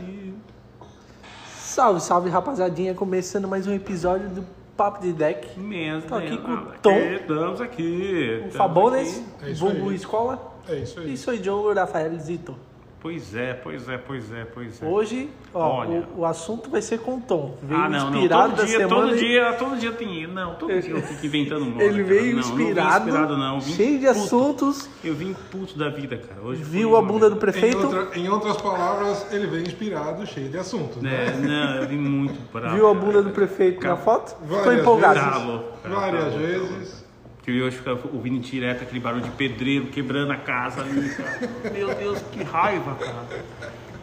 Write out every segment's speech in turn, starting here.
ali. Salve, salve rapaziadinha, começando mais um episódio do Papo de Deck. Mesmo. Tô aqui né? com o Ah, Tom. Estamos aqui. O Fabones, aqui. É isso vulgo escola. É isso aí. E sou Diogo Rafael Zito. Pois é, pois é, pois é, pois é. Hoje, ó, Olha. o, o assunto vai ser com o Tom. Veio ah, não, não. inspirado Todo da dia, semana. todo e- dia, todo dia tem. Não, todo dia eu fico inventando moda. Ele cara. veio Não, não inspirado, inspirado, não. eu vim cheio de puto. assuntos, Eu vim puto da vida, cara. Hoje viu a bunda do Em, prefeito, outra- em outras palavras, ele vem inspirado, cheio de assunto. né? É, não, eu vim muito bravo. viu a cara. bunda do prefeito na Cara, foto, ficou várias empolgado. Cara, Várias louco. vezes. Que eu hoje ficar ouvindo direto aquele barulho de pedreiro quebrando a casa ali, cara. Meu Deus, que raiva, cara.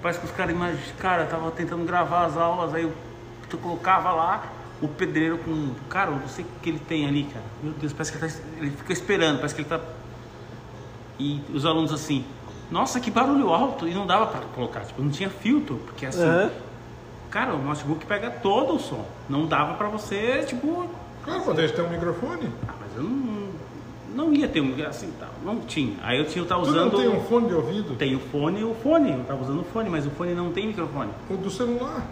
Parece que os caras imaginam. Cara, tava tentando gravar as aulas, aí eu, eu colocava lá o pedreiro com. Cara, eu não sei o que ele tem ali, cara. Meu Deus, parece que ele, tá, ele fica esperando, parece que ele tá. E os alunos assim, nossa, que barulho alto! E não dava pra colocar, tipo, não tinha filtro, porque assim. Aham. Cara, o notebook pega todo o som. Não dava pra você, tipo, Claro, quando eles têm um microfone. ah, mas eu não, não ia ter um assim, tal, não tinha. Aí eu tinha eu tava Tu não usando tem um fone de ouvido? tem o fone, o fone, eu tava usando o fone, mas o fone não tem microfone. O do celular.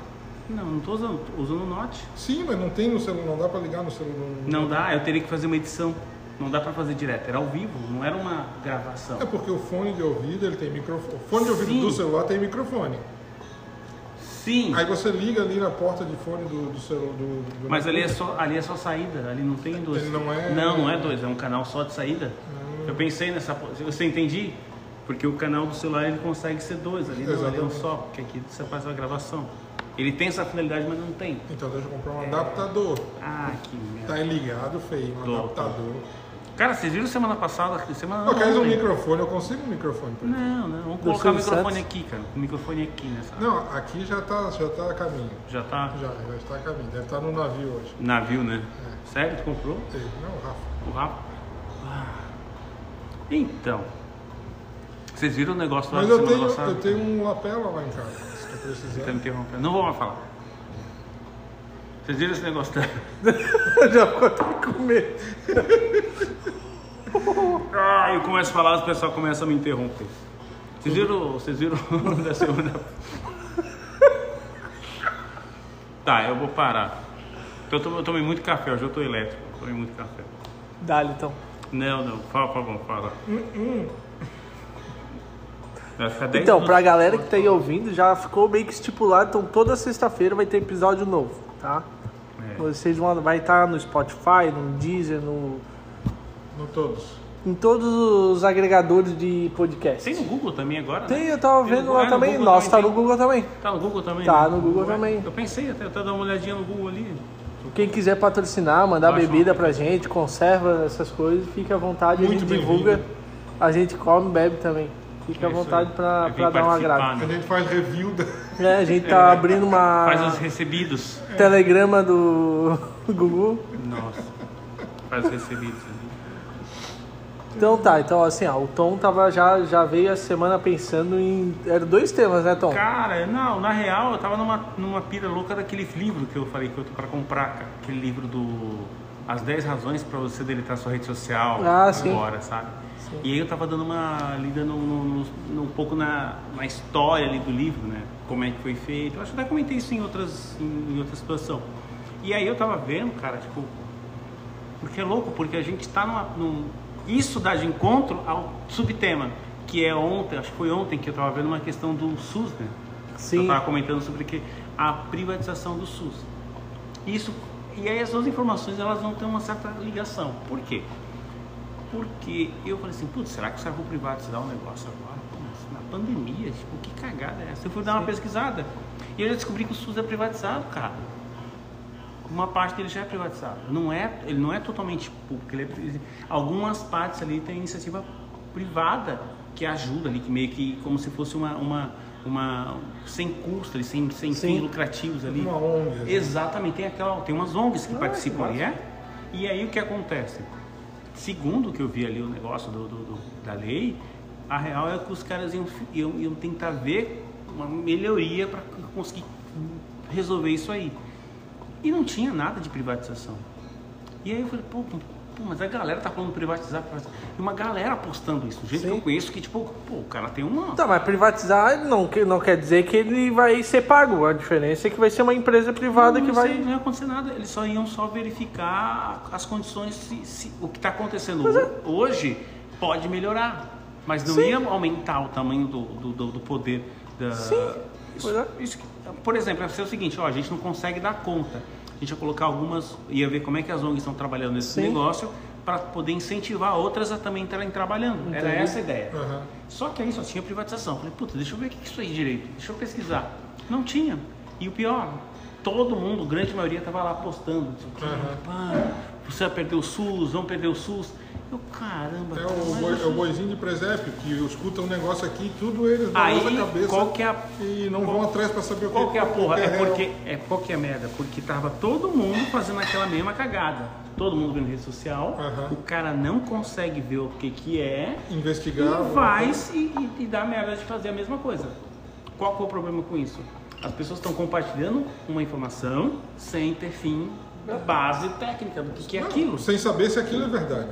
Não, não tô usando, tô usando o Note. Sim, mas não tem no celular, não dá pra ligar no celular. Não dá, eu teria que fazer uma edição. Não dá pra fazer direto, era ao vivo, não era uma gravação. É porque o fone de ouvido, ele tem microfone. O fone de ouvido Sim. do celular tem microfone. Sim, Aí você liga ali na porta de fone do, do celular. Do, do mas ali é só, ali é só saída, ali não tem dois. Ele não é- Não, não é dois, é um canal só de saída. Hum. Eu pensei nessa, você entendi? Porque o canal do celular ele consegue ser dois, ali não, ali é um só, porque aqui você faz a gravação. Ele tem essa finalidade, mas não tem. Então deixa eu comprar um adaptador. Ah, que merda. Tá ligado, feio, um Tô, tô. Cara, vocês viram semana passada? Semana Eu não, quero um microfone, eu consigo um microfone. pra. Não, não, vamos colocar o microfone aqui, cara. O microfone aqui nessa. Não, aqui já tá, já tá a caminho. Já tá Já, já está a caminho. Deve estar no navio hoje. navio, né? Sério, tu comprou? Não, Rafa. O Rafa? Ah. Então. Vocês viram o negócio lá Mas eu semana tenho, passada? eu tenho um lapela lá em casa, se tu Você tá precisar. me interrompendo. Não vou mais falar. Vocês viram esse negócio. Já ficou com medo. Ah, eu começo a falar, o pessoal começa a me interromper. Vocês viram, vocês viram da semana? Tá, eu vou parar. Eu tomei, eu tomei muito café, hoje eu tô elétrico. Tomei muito café. Dá-lhe então. Não, não, fala, fala, fala. Vai ficar 10 Então, minutos. pra galera que tá aí ouvindo, já ficou meio que estipulado, então toda sexta-feira vai ter episódio novo, tá? É. Vocês vão vai estar no Spotify, no Deezer, no No todos. em todos os agregadores de podcast. Tem no Google também agora? né? Tem, eu tava Tem no vendo Google, lá ah, no também. Google Nossa, tá também no tem. Google também. Tá no Google também? Tá, né? no Google também. Eu pensei até, até dar uma olhadinha no Google ali. Quem quiser patrocinar, mandar Baixa bebida uma- pra gente, conserva essas coisas, fica à vontade, a Muito gente bem-vindo. divulga. A gente come e bebe também. Fica à Isso vontade Vem pra dar um participar, agrado. A né? gente faz review da. É, a gente tá abrindo uma Faz os recebidos. telegrama do Google. Nossa. Faz os recebidos ali. Então tá, então assim, ó, o Tom tava já, já veio a semana pensando em. Eram dois temas, né, Tom? Cara, não, na real eu tava numa, numa pira louca daquele livro que eu falei que eu tô pra comprar, cara. Aquele livro do. As 10 razões pra você deletar sua rede social Ah, sim. agora, sabe? E aí eu tava dando uma lida no, no- no- um pouco na, na história ali do livro, né? Como é que foi feito. Eu acho que até comentei isso em outras, em, em outra situação. E aí eu tava vendo, cara, tipo, porque é louco, porque a gente tá numa, num. Isso dá de encontro ao subtema, que é ontem, acho que foi ontem que eu tava vendo uma questão do SUS, né? Sim. Eu tava comentando sobre que a privatização do SUS. Isso. E aí as duas informações elas vão ter uma certa ligação. Por quê? Porque eu falei assim, putz, será que os caras vão privatizar o negócio agora? Pô, na pandemia, tipo, que cagada é essa? Eu fui dar uma pesquisada e eu já descobri que o SUS é privatizado, cara uma parte dele já é privatizado. Não é, ele não é totalmente público. É, algumas partes ali tem iniciativa privada que ajuda ali, que meio que como se fosse uma, uma, uma sem custo, sem, sem fins lucrativos ali. Uma ONG. assim. Exatamente, tem aquela, tem umas ONGs que Ah, participam ali, é? E aí o que acontece? Segundo o que eu vi ali o negócio do, do- do- da lei, a real é que os caras iam, iam, iam tentar ver uma melhoria para conseguir resolver isso aí. E não tinha nada de privatização. E aí eu falei, pô, mas a galera tá falando privatizar, privatizar. E uma galera postando isso. Gente que Sim. eu conheço que, tipo, pô, o cara tem uma. Tá, mas privatizar não, que- não quer dizer que ele vai ser pago. A diferença é que vai ser uma empresa privada não, que vai. Não ia acontecer nada, eles só iam só verificar as condições, se, se- o que está acontecendo é- ho- hoje pode melhorar, mas não Sim. ia aumentar o tamanho do, do, do- do poder da. Sim, Isso, é. isso que- por exemplo, ser o seguinte: ó, a gente não consegue dar conta. A gente ia colocar algumas, ia ver como é que as ONGs estão trabalhando nesse Sim. negócio para poder incentivar outras a também estarem trabalhando. Era Entendi. essa a ideia. Aham. Só que aí só tinha privatização. Falei, puta, deixa eu ver o que é isso aí direito. Deixa eu pesquisar. Não tinha. E o pior, todo mundo, a grande maioria, tava lá postando. não sei o quê. Aham. Pá, você vai perder o SUS, vão perder o SUS. Eu, caramba. É o, boi, é o SUS- boizinho de presépio, que escuta um negócio aqui, tudo eles na Aí, nossa cabeça. qual que é a- E não vão atrás pra saber o que Qual que é a porra? É porque, é qual que é a merda? Porque tava todo mundo fazendo aquela mesma cagada. Todo mundo vendo rede social. Aham. O cara não consegue ver o que que é. Investigar. E faz e, e, e dá merda de fazer a mesma coisa. Qual que é o problema com isso? As pessoas estão compartilhando uma informação sem ter fim da base técnica do que, que é Não, aquilo. Sem saber se aquilo é verdade.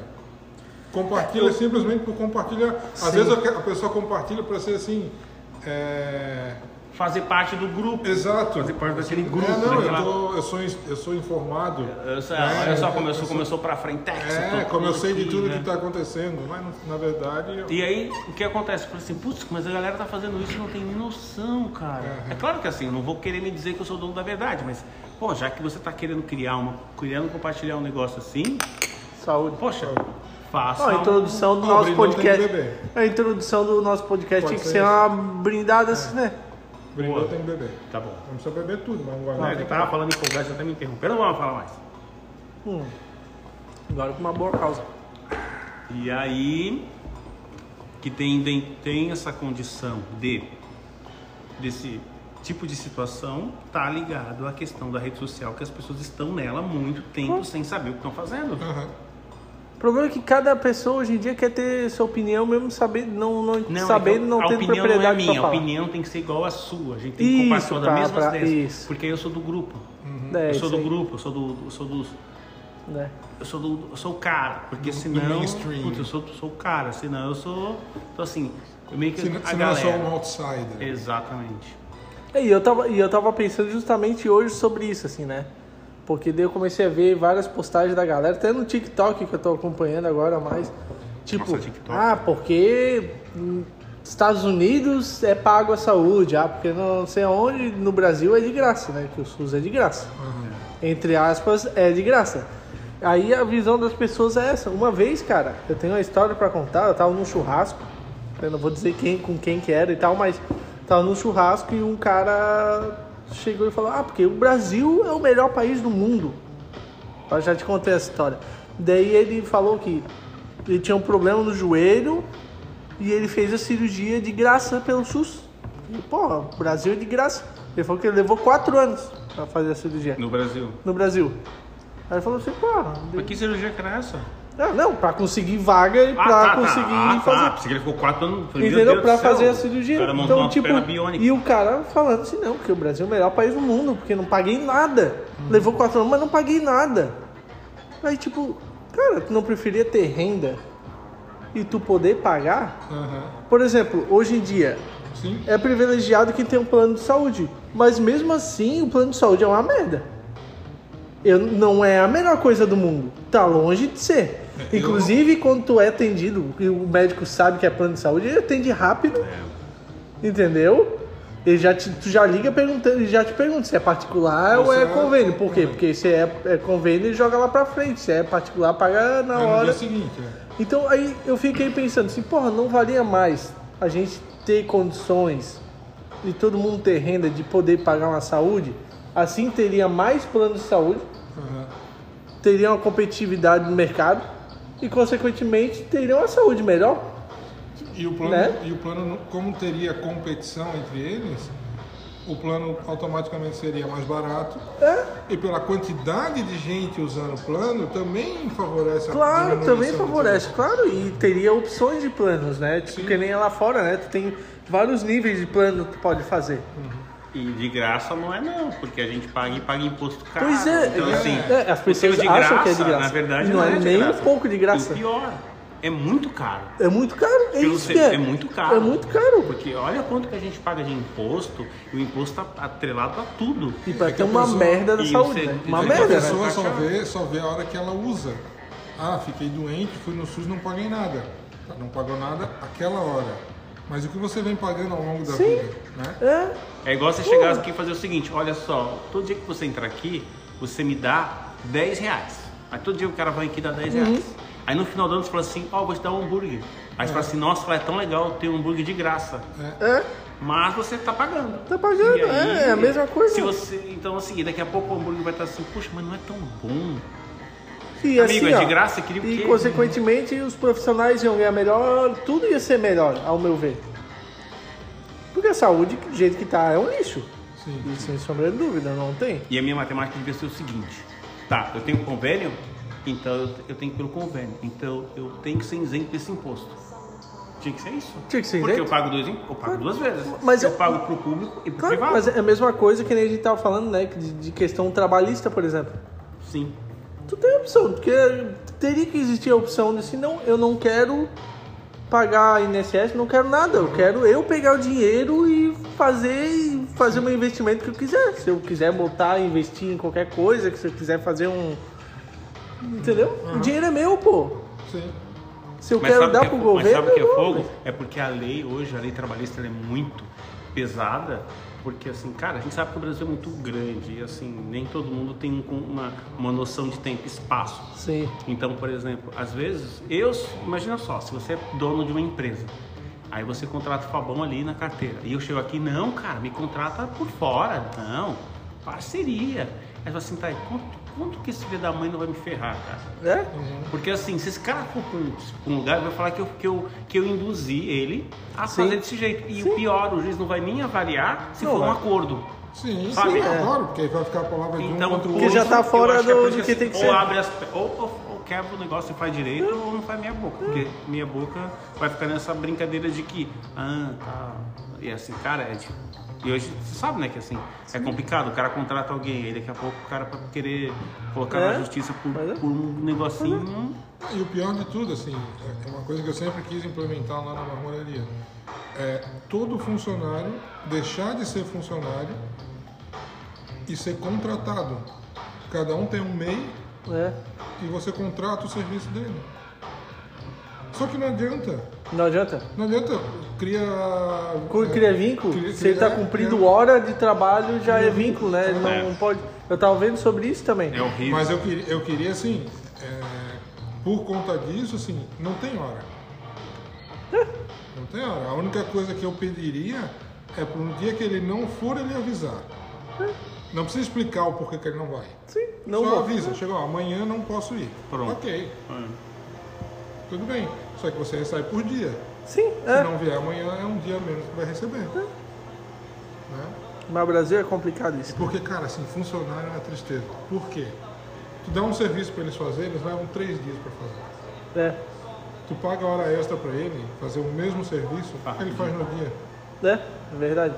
Compartilha simplesmente por compartilhar. Às Sim. vezes a pessoa compartilha para ser assim. é, Fazer parte do grupo. Exato. Fazer parte daquele grupo. É, não, daquela- eu, tô- eu sou, eu sou informado. Eu sei, né? olha só eu Eu eu sou pra frentex. É, como eu sei de tudo né? que está acontecendo, mas na verdade. eu- E aí, o que acontece? Eu falei assim, putz, mas a galera tá fazendo isso e não tem nem noção, cara. Uhum. É claro que assim, eu não vou querer me dizer que eu sou dono da verdade, mas, pô, já que você tá querendo criar uma, querendo compartilhar um negócio assim, Saúde. poxa, faça. A um- introdução do nosso brindão tem que podcast. beber. A introdução do nosso podcast tinha que ser uma brindada assim, né? Brindou Boa. tem que beber. Tá bom. Não precisa beber tudo, mas um Não, guardar. eu tava falando empolgado, já até me interrompendo, não vamos falar mais. Hum. Agora com uma boa causa. E aí, que tem, tem, tem essa condição de, desse tipo de situação, tá ligado à questão da rede social, que as pessoas estão nela há muito tempo sem saber o que estão fazendo. Aham. O problema é que cada pessoa hoje em dia quer ter sua opinião, mesmo saber, não, não, Não, sabendo, então, não a tendo opinião não é propriedade minha, a opinião tem que ser igual à sua. A gente tem que Isso, compartilhar da pra- mesma pra- ideias. isso. Porque eu sou do grupo. É, eu sou do aí, grupo, eu sou do, eu sou dos né? eu sou do, eu sou o cara, porque Do- do senão, mainstream. putz, eu sou, sou o cara, senão eu sou, então assim, eu meio que Se, a não- se não é galera. só um outsider. Exatamente. E eu tava, e eu tava pensando justamente hoje sobre isso, assim, né? Porque daí eu comecei a ver várias postagens da galera, até no TikTok que eu tô acompanhando agora mais. Tipo, Nossa, ah, porque Estados Unidos é pago a saúde, ah, porque não sei aonde, no Brasil é de graça, né? Que o SUS é de graça. Entre aspas, é de graça. Aí a visão das pessoas é essa. Uma vez, cara, eu tenho uma história pra contar, eu tava num churrasco, eu não vou dizer quem, com quem que era e tal, mas tava num churrasco e um cara chegou e falou: Ah, porque o Brasil é o melhor país do mundo. Eu já te contei essa história. Daí ele falou que ele tinha um problema no joelho e ele fez a cirurgia de graça pelo SUS. E, pô, o Brasil é de graça. Ele falou que ele levou quatro anos pra fazer a cirurgia No Brasil. no Brasil. Aí ele falou assim, pô, Mas que cirurgia era essa? Não, não, pra conseguir vaga e pra conseguir Ah, fazer. tá. Pensei que ele ficou quatro anos. Falei, Entendeu? Céu. fazer a cirurgia. O cara Então, uma tipo, e o cara falando assim, não, porque o Brasil é o melhor país do mundo, porque não paguei nada. Hum. Levou quatro anos, mas não paguei nada. Aí, tipo, cara, tu não preferia ter renda e tu poder pagar? Aham. Por exemplo, hoje em dia, Sim. é privilegiado quem tem um plano de saúde. Mas mesmo assim, o plano de saúde é uma merda. Eu, não é a melhor coisa do mundo. Tá longe de ser. É, eu Inclusive, quando tu é atendido e o médico sabe que é plano de saúde, ele atende rápido. É. Entendeu? Ele já te, tu já liga perguntando, ele já te pergunta se é particular ou é é- convênio. Por quê? é. Porque se é, é convênio, ele joga lá pra frente. Se é particular, paga na É hora. seguinte, é. Então aí eu fiquei pensando assim, porra, não valia mais a gente ter condições e todo mundo ter renda de poder pagar uma saúde? Assim teria mais planos de saúde, Aham. teria uma competitividade no mercado e consequentemente teria uma saúde melhor. E o plano, Né? e o plano, como teria competição entre eles, o plano automaticamente seria mais barato. É, E pela quantidade de gente usando o plano, também favorece a claro, também favorece, claro, e teria opções de planos, né? Tipo, Sim. que nem lá fora, né? Tu tem vários níveis de plano que tu pode fazer. E de graça não é não, porque a gente paga e paga imposto caro. Pois é, então, é, assim, é, as pessoas de acham graça, que é de graça. Na verdade, Não não, é de nem um graça. pouco de graça. E pior, é muito caro. É muito caro, é Pelo isso ser- que é. é muito caro. É muito caro. Porque olha quanto que a gente paga de imposto, e o imposto tá atrelado a tudo. E É que ter uma pessoa- merda da saúde, você- né? Uma É merda, a né? pessoa só vê, só vê a hora que ela usa. Ah, fiquei doente, fui no SUS não paguei nada. Não pagou nada aquela hora. Mas o que você vem pagando ao longo da Sim. vida, né? É, É igual você chegar aqui e fazer o seguinte, olha só, todo dia que você entrar aqui, você me dá 10 reais. Aí todo dia o cara vai aqui e dá 10 Uhum. reais. Aí no final do ano você fala assim, ó, vou te dar um hambúrguer. Aí você fala assim, nossa, é tão legal ter um hambúrguer de graça. é. Mas você tá pagando. Tá pagando, aí, é, é a mesma coisa. Se você, então assim, daqui a pouco o hambúrguer vai estar assim, puxa, mas não é tão bom. E Amigo, assim, é de ó, graça, queria o E quê? consequentemente os profissionais iam ganhar melhor, tudo ia ser melhor, ao meu ver. Porque a saúde, do jeito que tá, é um lixo. Sim. E sem sombra de dúvida, não tem. E a minha matemática devia ser o seguinte: tá, eu tenho convênio, então eu- tenho pelo convênio. Então eu tenho que ser isento desse imposto. Tinha que ser isso. Tinha que ser Porque isento. eu pago, dois, eu pago duas vezes. Mas eu é- pago pro público e pro Claro, privado. mas é a mesma coisa que nem a gente tava falando, né? De, de questão trabalhista, por exemplo. Sim. Tu tem opção, porque teria que existir a opção de se não, eu não quero pagar INSS, não quero nada. Eu quero eu pegar o dinheiro e fazer fazer um investimento que eu quiser. Se eu quiser botar, investir em qualquer coisa, que se eu quiser fazer um. Entendeu? O dinheiro é meu, pô. Sim. Se eu Mas quero dar que é pro governo. Mas sabe o que é fogo? mas- É porque a lei hoje, a lei trabalhista, ela é muito pesada. Porque assim, cara, a gente sabe que o Brasil é muito grande e assim, nem todo mundo tem um- uma, uma noção de tempo e espaço. Sim. Então, por exemplo, às vezes, eu, imagina só, se você é dono de uma empresa, aí você contrata o Fabão ali na carteira, e eu chego aqui, não, cara, me contrata por fora, não, parceria. Aí você assim, tá, e quanto, quanto que esse filho da mãe não vai me ferrar, cara? É? Porque assim, se esse cara for pra um, um lugar, vai falar que eu, que, eu, que eu induzi ele a Sim. fazer desse jeito. E o pior, o juiz não vai nem avaliar se Não for um acordo. Sim, Sabe? sim, É. claro, porque aí vai ficar a palavra de um Então, contra o Porque outro. já tá fora que é do- do que tem que ou ser. Abre as, ou, ou, ou quebra o negócio e faz direito, ou não faz meia boca. Porque minha boca vai ficar nessa brincadeira de que, ah, tá. E assim, cara, é tipo. E hoje, você sabe, né, que assim, é complicado. O cara contrata alguém, aí daqui a pouco o cara pra querer colocar É, na justiça por, é. por um negocinho. E o pior de tudo, assim, é uma coisa que eu sempre quis implementar lá na marmoraria. É todo funcionário deixar de ser funcionário e ser contratado. Cada um tem um MEI É. e você contrata o serviço dele. Só que não adianta. Não adianta. Não adianta. Cria. Quando é, cria vínculo, cria- se ele tá cria- cumprindo cria- hora de trabalho, já é vínculo, né? Ele É. não pode. Eu tava vendo sobre isso também. É horrível. Mas eu queria, eu queria assim, é, por conta disso, assim, não tem hora. Não tem hora. A única coisa que eu pediria é para um dia que ele não for, ele avisar. Não precisa explicar o porquê que ele não vai. Sim, não Só vou. avisa, chegou, amanhã não posso ir. Pronto. Ok, É. tudo bem. Só que você recebe por dia. Sim, Se é. não vier amanhã, é um dia menos que vai receber. Né? Mas o Brasil é complicado isso. Porque, cara, assim, funcionário é tristeza. Por quê? Tu dá um serviço para eles fazerem, eles levam três dias para fazer. É. Tu paga hora extra para ele fazer o mesmo serviço, Ah, ele faz no dia. É, é verdade.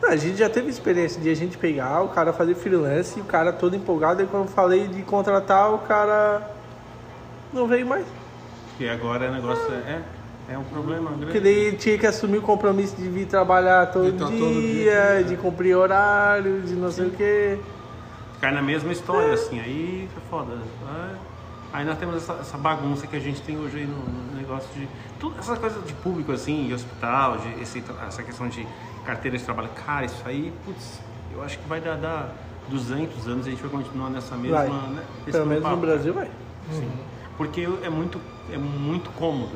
Não, a gente já teve experiência de a gente pegar, o cara fazer freelance e o cara todo empolgado. E quando eu falei de contratar, o cara não veio mais. E agora o negócio é, é um problema grande. Porque daí ele tinha que assumir o compromisso de vir trabalhar todo, De tá dia, todo dia, de cumprir horário, de não sei o quê. Cai na mesma história, assim, aí é foda. É. Aí nós temos essa, essa bagunça que a gente tem hoje aí no, no negócio de. Tudo, essa coisa de público, assim, de hospital, de esse, essa questão de carteira de trabalho. Cara, isso aí, putz, eu acho que vai dar, dar 200 anos a gente vai continuar nessa mesma. Vai. Né, Pelo menos no. Brasil vai. Sim. Porque é muito, é muito cômodo.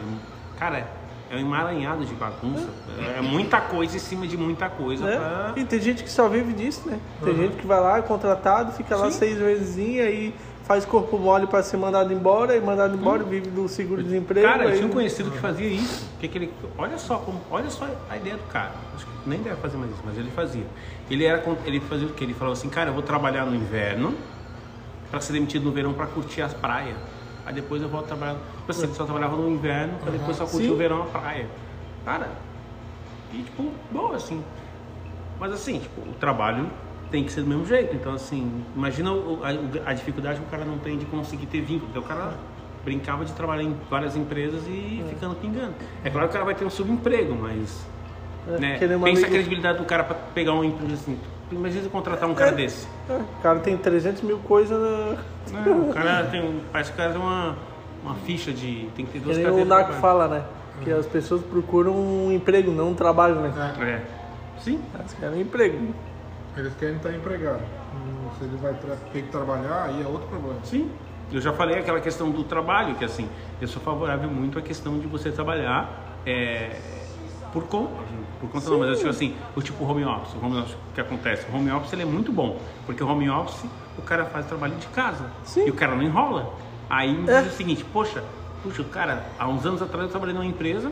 Cara, é um emaranhado de bagunça. É muita coisa em cima de muita coisa. Né? pra- E tem gente que só vive disso, né? Tem gente que vai lá, é contratado, fica lá Sim. seis meses e faz corpo mole pra ser mandado embora, e mandado embora, vive do seguro-desemprego. Cara, eu tinha um conhecido que fazia isso. Que que ele, olha só como, olha só a ideia do cara. Acho que nem deve fazer mais isso, mas ele fazia. Ele era ele fazia o que? Ele falou assim, cara, eu vou trabalhar no inverno para ser demitido no verão para curtir as praias. Aí depois eu volto a trabalhar. Tipo assim, só trabalhava no inverno para depois só curtir Sim. o verão na praia. Cara, e tipo, boa assim. Mas assim, tipo, o trabalho tem que ser do mesmo jeito. Então, assim, imagina o- a, a dificuldade que o cara não tem de conseguir ter vínculo. Então, o cara brincava de trabalhar em várias empresas e ficando pingando. É claro que o cara vai ter um subemprego, mas. É, né, pensa a amigo- credibilidade do cara pra pegar um emprego assim. Imagina você contratar um cara É. desse. É, o cara tem 300 mil coisas na. Né, O cara tem. um- Parece que o cara tem uma, uma ficha de. Tem que ter duas nem o cadeiras. Naco fala, né? Que as pessoas procuram um emprego, não um trabalho, né? É. Sim. Elas querem um emprego. Eles querem estar empregado. Hum, Se ele vai ter que trabalhar, aí é outro problema. Sim. Eu já falei aquela questão do trabalho, que assim, eu sou favorável muito à questão de você trabalhar é, por conta. Por conta não, mas eu digo assim, o tipo home office, o home office o que acontece? O home office ele é muito bom, porque o home office o cara faz trabalho de casa. Sim. E o cara não enrola. Aí me É. diz o seguinte, poxa, puxa, cara, há uns anos atrás eu trabalhei numa empresa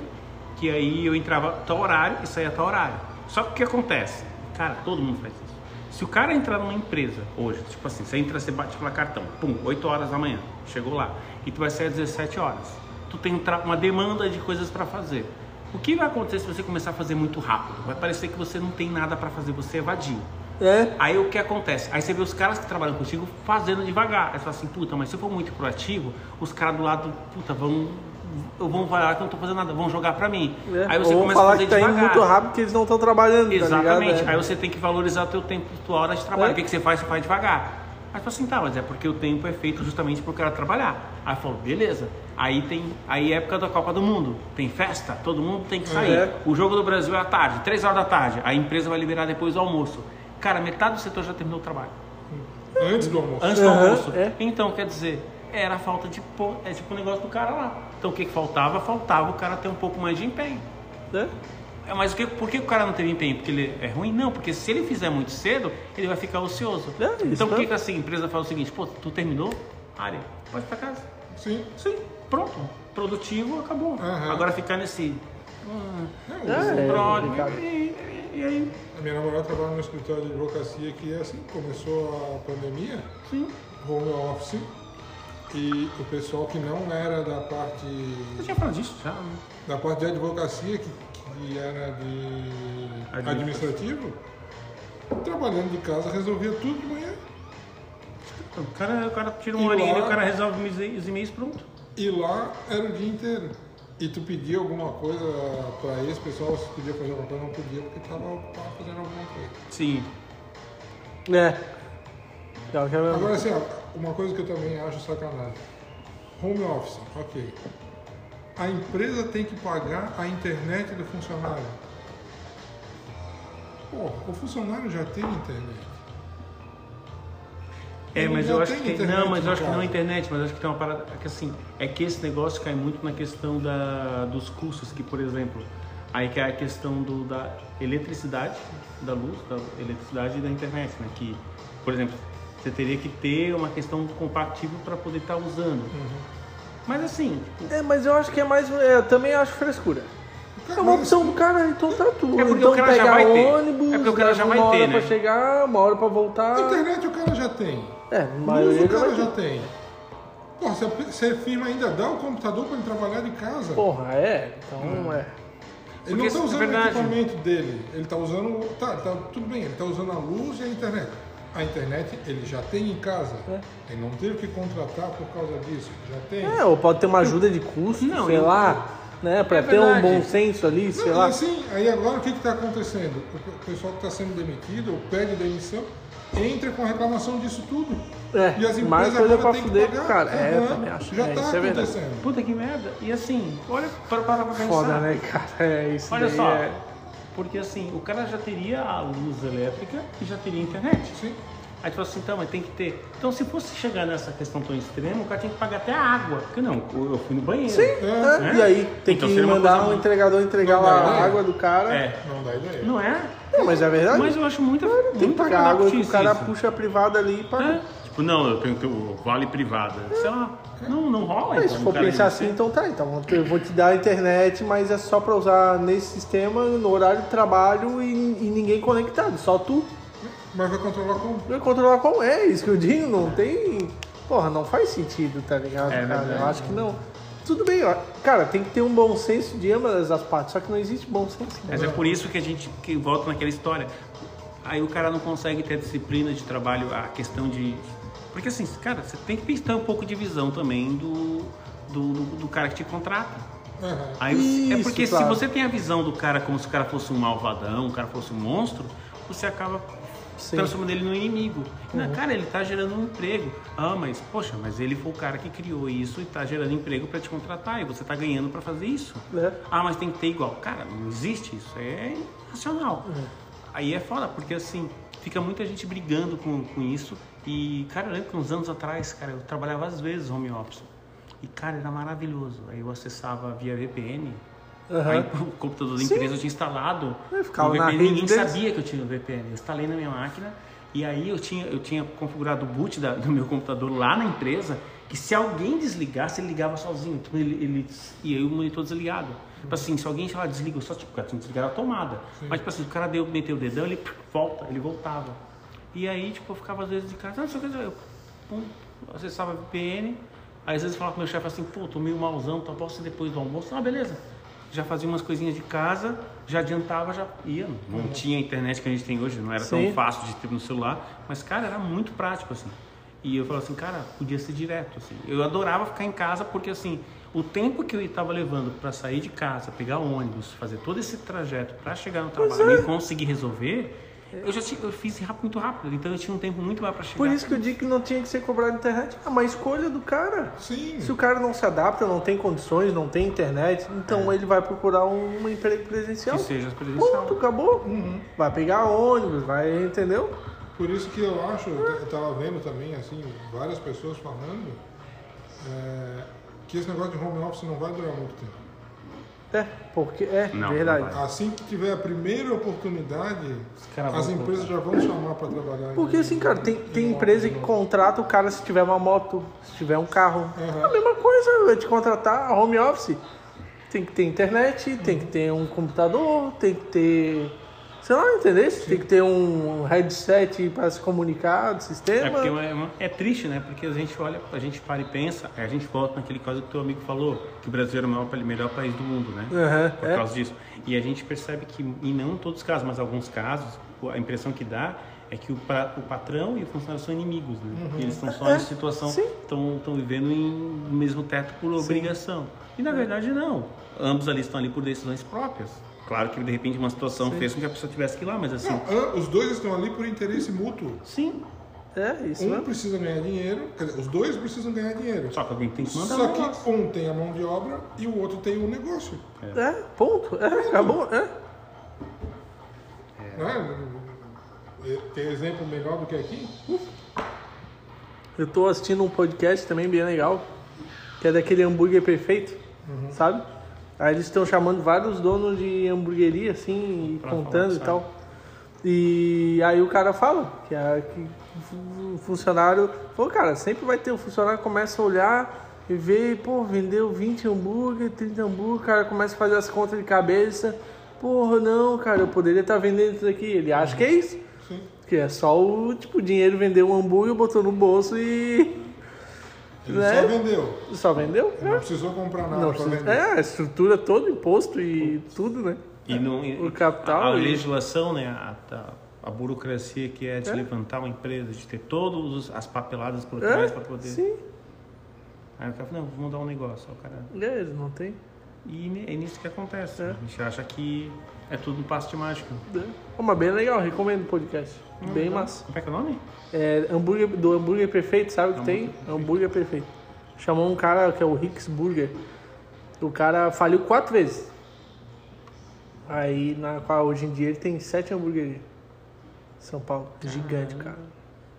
que aí eu entrava tal horário e saía tal horário. Só que o que acontece? Cara, todo mundo faz isso. Se o cara entrar numa empresa hoje, tipo assim, você entra, você bate pela cartão, pum, 8 horas da manhã, chegou lá, e tu vai sair às 17 horas. Tu tem um uma demanda de coisas para fazer. O que vai acontecer se você começar a fazer muito rápido? Vai parecer que você não tem nada para fazer, você é vadio. É. Aí o que acontece? Aí você vê os caras que trabalham contigo fazendo devagar. Aí você fala assim, puta, mas se eu for muito proativo, os caras do lado, puta, vão. Vão falar que eu não tô fazendo nada, vão jogar pra mim. É. Aí você Ou começa a falar fazer que tá devagar. muito rápido que eles não estão trabalhando, tá Exatamente. É. Aí você tem que valorizar o teu tempo, tua hora de trabalho. É. O que, que você faz? Você faz devagar. Aí fala assim, tá, mas é porque o tempo é feito justamente pro cara trabalhar. Aí falou, beleza. Aí tem. Aí é época da Copa do Mundo. Tem festa, todo mundo tem que sair. É. O jogo do Brasil é à tarde, 3 horas da tarde. A empresa vai liberar depois do almoço. Cara, metade do setor já terminou o trabalho. Antes do almoço. Antes do Aham, almoço. é. Então, quer dizer, era a falta de. pô- É tipo o negócio do cara lá. Então o que, que faltava? Faltava o cara ter um pouco mais de empenho. É. É, Mas o que, por que o cara não teve empenho? Porque ele é ruim? Não, porque se ele fizer muito cedo, ele vai ficar ocioso. É, isso então por que, mesmo. que assim, a empresa fala o seguinte, pô, tu terminou? Área, pode ir pra casa. Sim. Sim, pronto. Produtivo, acabou. Aham. Agora ficar nesse. É, o- É, brother, complicado. e, e- e aí? A minha namorada trabalha no escritório de advocacia que é assim, começou a pandemia, Sim. home office, e o pessoal que não era da parte Eu tinha falado disso já. né? da parte de advocacia, que, que era de Administrativo. administrativo, trabalhando de casa resolvia tudo de manhã. O cara, o cara tira uma horinha lá- e o cara resolve os e-mails pronto. E lá era o dia inteiro. E tu pedia alguma coisa para esse pessoal, se podia fazer alguma coisa, não podia, porque estava ocupado fazendo alguma coisa. Sim. É. Que mesmo. Agora, assim, ó, uma coisa que eu também acho sacanagem. Home office, ok. A empresa tem que pagar a internet do funcionário. Pô, o funcionário já tem internet. É, mas eu acho que internet não, mas eu acho que não é internet, mas eu acho que tem uma parada é que assim, é que esse negócio cai muito na questão da, dos custos, que por exemplo, aí que é a questão do, da eletricidade, da luz, da eletricidade e da internet, né? Que, por exemplo, você teria que ter uma questão compatível para poder estar usando. Uhum. Mas assim, É, mas eu acho que é mais. é, eu também acho frescura. É uma opção do cara, então tá tudo. É porque então o cara já pegar vai ter. ônibus, É porque o cara já vai uma ter, hora né? pra chegar, uma hora pra A voltar. internet o cara já tem. É, maioria o cara já tem. Pô, se a, se a firma ainda dá o computador para ele trabalhar de casa, Porra, é. Então é. ele Porque não está é usando o verdade. equipamento dele. Ele está usando. Tá, tá, tudo bem, ele está usando a luz e a internet. A internet ele já tem em casa. É. Ele não teve que contratar por causa disso. Já tem. É, ou pode ter uma ajuda de custo, Não, sei eu- lá, né? Pra É ter um bom senso ali, sei Não, lá. assim, aí agora o que está acontecendo? O pessoal que está sendo demitido ou pede demissão entra com a reclamação disso tudo. É, e as empresas mais coisa agora pra têm que fuder pagar. cara. É, eu também acho. Já É, está isso é verdade. acontecendo. puta que merda. E assim, olha para para pra pensar. Foda, né, cara? É isso. Olha só, é- porque assim, o cara já teria a luz elétrica e já teria internet. Sim. Aí tu fala assim, então, mas tem que ter. Então, se fosse chegar nessa questão tão extrema, o cara tinha que pagar até a água. Porque não, eu fui no banheiro. Sim, É. é, Né? e aí tem Então que mandar um muito- entregador entregar lá a água do cara. É, Não dá ideia. não é? Não, mas é verdade. Mas eu acho muito. tem que muito pagar a água que o cara isso. puxa a privada ali e paga. É. Tipo, não, eu tenho que ter o vale privada. Sei lá. Não, não rola. Mas então, se for cara pensar assim, então tá. Então eu vou te dar a internet, mas é só pra usar nesse sistema, no horário de trabalho e, e ninguém conectado. Só tu. Mas vai controlar como? Vai controlar como é, isso que eu digo, não tem. Porra, não faz sentido, tá ligado? É cara? Eu acho que não. Tudo bem, ó. Cara, tem que ter um bom senso de ambas as partes, só que não existe bom senso. né? Mas é por isso que a gente que volta naquela história. aí o cara não consegue ter a disciplina de trabalho, a questão de. Porque assim, cara, você tem que ter um pouco de visão também do, do, do, do cara que te contrata. Aham. Aí é Isso, porque claro. se você tem a visão do cara como se o cara fosse um malvadão, o cara fosse um monstro, você acaba Sim. transformando ele no inimigo. Não, cara, ele tá gerando um emprego. Ah, mas poxa, mas ele foi o cara que criou isso e tá gerando emprego para te contratar e você tá ganhando para fazer isso. É. Ah, mas tem que ter igual. Cara, não existe isso. É irracional. Aí é foda, porque assim, fica muita gente brigando com, com isso. E, cara, eu lembro que uns anos atrás, cara, eu trabalhava às vezes home office. E, cara, era maravilhoso. Aí eu acessava via VPN. Aham. Aí o computador da Sim. empresa eu tinha instalado. Eu ficava o VPN, ninguém deles. sabia que eu tinha o VPN. Eu instalei na minha máquina. E aí eu tinha, eu tinha configurado o boot da- do meu computador lá na empresa. Que se alguém desligasse, ele ligava sozinho. Então ele, ele, e aí o monitor desligado. Tipo assim, se alguém, lá, desliga, só tipo, o cara tinha que desligar a tomada. Mas tipo assim, o cara deu, meteu o dedão, ele volta, ele voltava. E aí, tipo, eu ficava às vezes de casa, não sei o que, eu pum, acessava VPN, aí às vezes falava com o meu chefe assim, pô, tô meio malzão, tá, posso ir depois do almoço? Ah, beleza. Já fazia umas coisinhas de casa, já adiantava, já ia. Não tinha a internet que a gente tem hoje, não era Sim. tão fácil de ter no celular, mas, cara, era muito prático, assim. E eu falava assim, cara, podia ser direto, assim. Eu adorava ficar em casa porque, assim, o tempo que eu estava levando para sair de casa, pegar ônibus, fazer todo esse trajeto para chegar no trabalho é. e conseguir resolver, eu já tinha, eu fiz rápido, muito rápido. Então eu tinha um tempo muito mais para chegar. Por isso que eu digo que não tinha que ser cobrado na internet. É uma escolha do cara. Sim. Se o cara não se adapta, não tem condições, não tem internet, então ele vai procurar um, um emprego presencial. É. Que seja presencial. Ponto, acabou. Vai pegar ônibus, vai, entendeu? Por isso que eu acho, eu estava vendo também, assim, várias pessoas falando é, que esse negócio de home office não vai durar muito tempo. É, porque é Não, verdade. não. Assim que tiver a primeira oportunidade, as empresas já vão chamar para trabalhar. Porque em- assim, cara, tem, em tem empresa que office. contrata o cara se tiver uma moto, se tiver um carro. Uhum. É a mesma coisa, vai te contratar home office. Tem que ter internet, tem que ter um computador, tem que ter. Sei lá, entendeu? Tem que ter um headset para se comunicar do É sistema. porque é, uma- é triste, né? Porque a gente olha, a gente para e pensa, aí a gente volta naquele caso que teu amigo falou, que o Brasil era o maior, melhor país do mundo, né? Aham, Por é. causa disso. E a gente percebe que, em não todos os casos, mas alguns casos, a impressão que dá é que o, pra- o patrão e o funcionário são inimigos, né? E eles estão só É, em situação, sim. estão vivendo em, no mesmo teto por obrigação. E na verdade não. Ambos ali estão ali por decisões próprias. Claro que de repente uma situação fez com que a pessoa tivesse que ir lá, mas assim, Não, os dois estão ali por interesse mútuo. sim. É, isso Um mesmo. precisa ganhar dinheiro, quer dizer, os dois precisam ganhar dinheiro. Só que alguém tem que mandar Só um que negócio. um tem a mão de obra e o outro tem o negócio. É, ponto. É, acabou. É. Né? Tem exemplo melhor do que aqui? Eu tô assistindo um podcast também bem legal, que é daquele hambúrguer perfeito, sabe? Aí eles estão chamando vários donos de hamburgueria, assim, e Pra contando falar, e tal. E aí o cara fala que, a, que o funcionário falou, cara, sempre vai ter o funcionário que começa a olhar e ver, pô, vendeu 20 hambúrguer, 30 hambúrguer, o cara começa a fazer as contas de cabeça. Porra, não, cara, eu poderia estar vendendo isso aqui. Ele acha que é isso. Sim. Que é só o tipo dinheiro vender um hambúrguer, botou no bolso e Ele Né? só vendeu. só vendeu. Ele não É, precisou comprar nada Não precisa- vender. é, a estrutura toda, imposto e tudo, né? E não, e- O capital A, a e- legislação, né? A, a, a burocracia que é de É. É, levantar uma empresa, de ter todas as papeladas por trás para poder. sim. Aí o cara fala, não, vou mudar um negócio. Aí o cara... É, eles não tem. E é nisso que acontece. É. A gente acha que é tudo um passo de mágica. É. Mas bem legal, recomendo o podcast. Hum, bem legal. massa. Como é que é o nome? É, hambúrguer, do hambúrguer perfeito, sabe o que tem? Hambúrguer perfeito. Chamou um cara que é o Ricks Burger. O cara faliu quatro vezes. Aí, na qual hoje em dia ele tem sete hambúrguerias. São Paulo. Gigante, cara.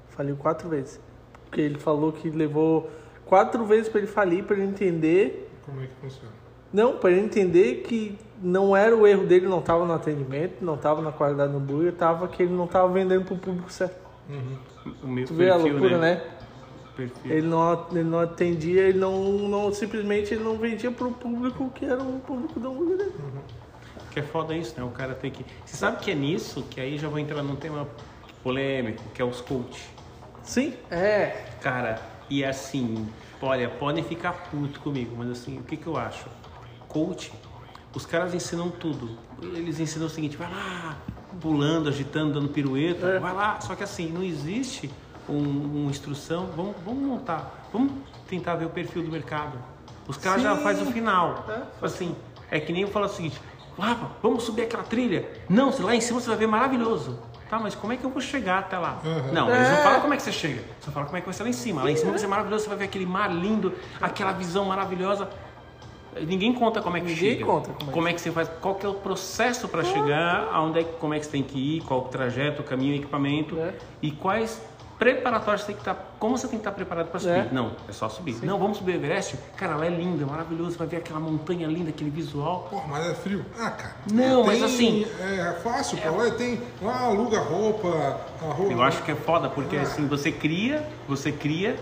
Faliu quatro vezes. Porque ele falou que levou quatro vezes pra ele falir, pra ele entender. Como é que funciona? Não, pra ele entender que não era o erro dele, não tava no atendimento, não tava na qualidade do hambúrguer, tava que ele não tava vendendo pro público certo. Uhum. O meu Tu vê a perfil, loucura, né? Perfil. Ele não, ele não atendia, ele não, não simplesmente ele não vendia pro público que era o público do hambúrguer dele. Que é foda isso, né? O cara tem que. Você sabe que é nisso que aí já vou entrar num tema polêmico, que é os coach. Sim, é. Cara, e assim, olha, podem ficar puto comigo, mas assim, o que que eu acho? Coach, os caras ensinam tudo. Eles ensinam o seguinte, vai lá, pulando, agitando, dando pirueta. É. Vai lá. Só que assim, não existe um- uma instrução. Vamos, vamos montar, vamos tentar ver o perfil do mercado. Os caras já fazem o final. É. Assim, é que nem eu falo o seguinte, Rafa, vamos subir aquela trilha. Não, lá em cima você vai ver maravilhoso. Tá, mas como é que eu vou chegar até lá? Uhum. Não, eles não É. falam como é que você chega. Só falam como é que vai ser lá em cima. Lá em cima vai ser maravilhoso, você vai ver aquele mar lindo, aquela visão maravilhosa. Ninguém conta como é que Ninguém chega. conta como é que que você faz, qual que é o processo para chegar, aonde é, que- como é que você tem que ir, qual o trajeto, o caminho, o equipamento É. e quais preparatórios você tem que estar, como você tem que estar preparado para subir. É. Não, é só subir. Não, vamos subir o Everest? Cara, lá é lindo, é maravilhoso, vai ver aquela montanha linda, aquele visual. Pô, mas é frio. Ah, cara. Não, tem- mas assim- É fácil, pra lá tem. Lá aluga roupa, a roupa. Eu acho que é foda, porque assim, você cria, você cria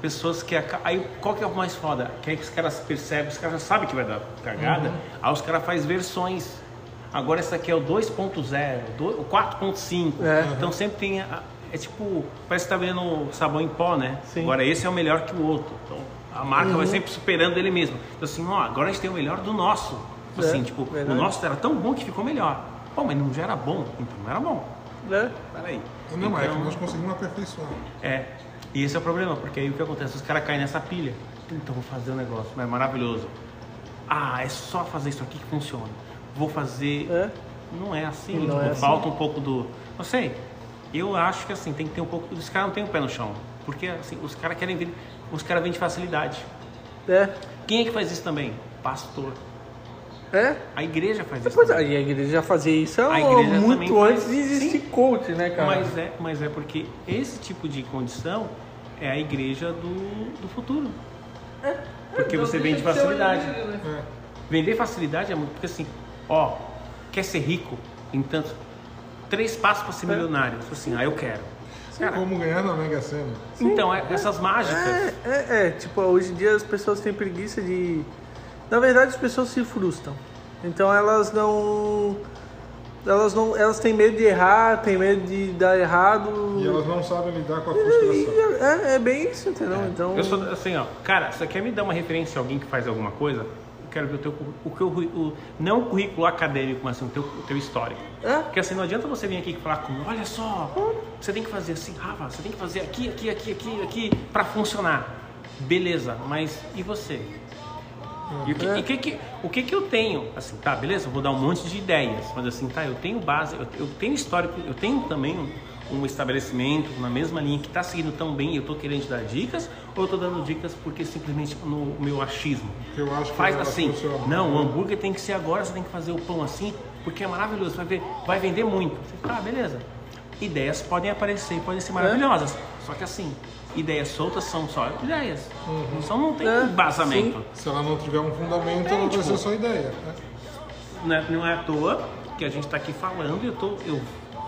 pessoas que. Aí qual que é o mais foda? Que aí os caras percebem, os caras já sabem que vai dar cagada, aí os caras fazem versões. Agora esse aqui é o 2.0, do- o 4.5. É. Então sempre tem. a- é tipo, parece que tá vendo sabão em pó, né? Sim. Agora esse é o melhor que o outro. Então a marca vai sempre superando ele mesmo. Então assim, ó, agora a gente tem o melhor do nosso. Tipo É, assim, tipo, verdade. o nosso era tão bom que ficou melhor. Pô, mas não já era bom, então não era bom. Né? Peraí. Não, mas é que Então- nós conseguimos aperfeiçoar. é, e esse é o problema, porque aí o que acontece? Os caras caem nessa pilha. Então vou fazer um negócio, mas é maravilhoso. Ah, é só fazer isso aqui que funciona. Vou fazer. É. Não é assim, Não tipo, é assim. falta um pouco do. Não sei. Eu acho que assim, tem que ter um pouco. Os caras não têm o pé no chão. Porque assim, os caras querem ver. Os caras vêm de facilidade. É. Quem é que faz isso também? Pastor. É. A igreja faz isso. Pois é, também. e a igreja já fazia isso há A igreja muito faz. antes de existir Sim. coach, né, cara? Mas é, mas é porque esse tipo de condição é a igreja do, do futuro. Porque Então você vende facilidade. né? É. Vender facilidade é muito. Porque assim, ó, quer ser rico? Então, três passos para ser É. milionário. Assim, ah, eu quero. Cara, Como ganhar na Mega Sena. então, é- essas mágicas. É, é, é, tipo, hoje em dia as pessoas têm preguiça de. Na verdade, as pessoas se frustram. Então elas não. Elas não. Elas têm medo de errar, têm medo de dar errado. E elas não sabem lidar com a frustração. é, é bem isso, entendeu? Então. Eu sou assim, ó, cara, você quer me dar uma referência a alguém que faz alguma coisa? Eu quero ver o teu o que o, o não o currículo acadêmico, mas assim, o teu, o teu histórico. É. Porque assim, não adianta você vir aqui e falar com, olha só, você tem que fazer assim, Rafa, você tem que fazer aqui, aqui, aqui, aqui, aqui, pra funcionar. Beleza, mas e você? E o que, e que, que- o que que eu tenho? Assim, tá, beleza, eu vou dar um monte de ideias, mas assim, tá, eu tenho base, eu, eu tenho histórico, eu tenho também um, um estabelecimento na mesma linha que está seguindo tão bem e eu tô querendo te dar dicas, ou eu tô dando dicas porque simplesmente no meu achismo? Eu acho que Faz assim, não, o hambúrguer tem que ser agora, você tem que fazer o pão assim, porque é maravilhoso, vai, ver, vai vender muito. Você, tá, beleza. Ideias podem aparecer, podem ser maravilhosas, só que assim, ideias soltas são só ideias, só não tem É, embasamento. Se ela não tiver um fundamento, É, ela vai tipo- ser só ideia. né? Não é, não é à toa que a gente está aqui falando e eu, tô, eu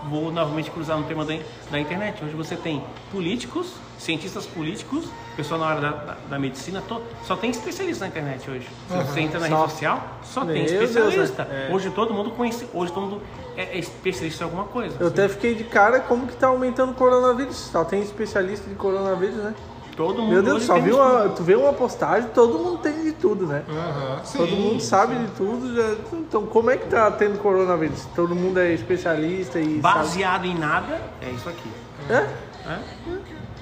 vou novamente cruzar no tema da, da internet. Hoje você tem políticos, cientistas políticos, pessoal na área da, da, da medicina, to- só tem especialista na internet hoje. Se Aham, você entra na só. rede social, só tem Deus, especialista. né? É. Hoje todo mundo conhece, hoje todo mundo é, é especialista em alguma coisa. Eu até fiquei de cara como que tá aumentando o coronavírus. Só tem especialista de coronavírus, né? Todo mundo Meu Deus, só tem viu uma, tu vê uma postagem, todo mundo tem de tudo, né? Aham, sim, Todo mundo sabe sim. de tudo. já- Então, como é que tá tendo coronavírus? Todo mundo é especialista e. Baseado em nada, é isso aqui. Sabe? É? né?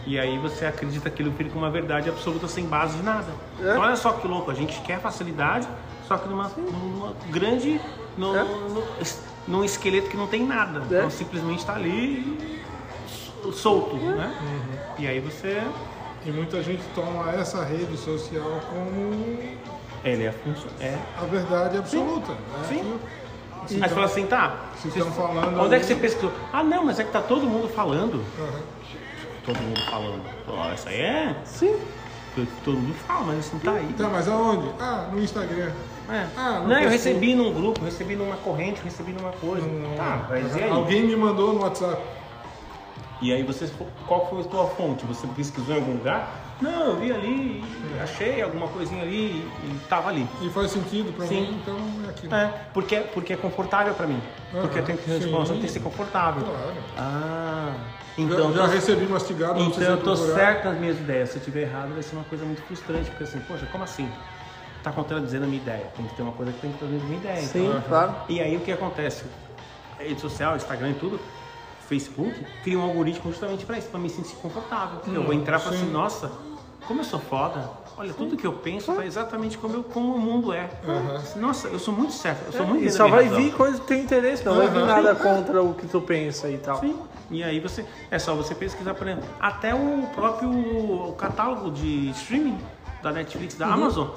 E aí você acredita que aquilo fica uma verdade absoluta sem base de nada. É. Então, olha só que louco, a gente quer facilidade, só que numa, numa grande. Num, É. num- num esqueleto que não tem nada. É. Então simplesmente está ali solto, né? Uhum. E aí você. E muita gente toma essa rede social como Ele é função. É. a verdade absoluta. Né? Sim. Se Aí você fala assim, tá. se vocês- estão falando Onde é que você pesquisou? Ah, não, mas é que tá todo mundo falando. Aham. Todo mundo falando. Ó, isso aí é. Sim. Todo mundo fala, mas isso não tá aí. Tá, mas aonde? Ah, no Instagram. É. Ah, no não, eu recebi num grupo, recebi numa corrente, recebi numa coisa. Tá, mas aí? Alguém me mandou no WhatsApp. E aí você, qual foi a tua fonte? Você pesquisou em algum lugar? Não, eu vi ali, achei alguma coisinha ali e tava ali. E faz sentido pra Sim. mim, então é aquilo. É, porque, porque é confortável pra mim. Porque eu tenho que responder, tem que ser confortável. Claro. Ah, Já- então, já, tô- recebi mastigado, não então eu tô procurar. certo nas minhas ideias. Se eu tiver errado, vai ser uma coisa muito frustrante, porque assim, poxa, como assim? Tá contradizendo a minha ideia. Tem que ter uma coisa que tem que trazer a minha ideia. Sim, Então, claro. E aí o que acontece? rede social, Instagram e tudo, Facebook, cria um algoritmo justamente para isso, para me sentir confortável. eu vou entrar e falar sim. assim, nossa, como eu sou foda. Olha, tudo que eu penso tá exatamente como, eu, como o mundo é. Nossa, eu sou muito certo, eu sou muito E só vai razão. vir coisa que tem interesse, não vai vir nada contra o que tu pensa e tal. Sim. E aí você é só você pesquisar por exemplo, até o próprio o catálogo de streaming da Netflix, da Amazon,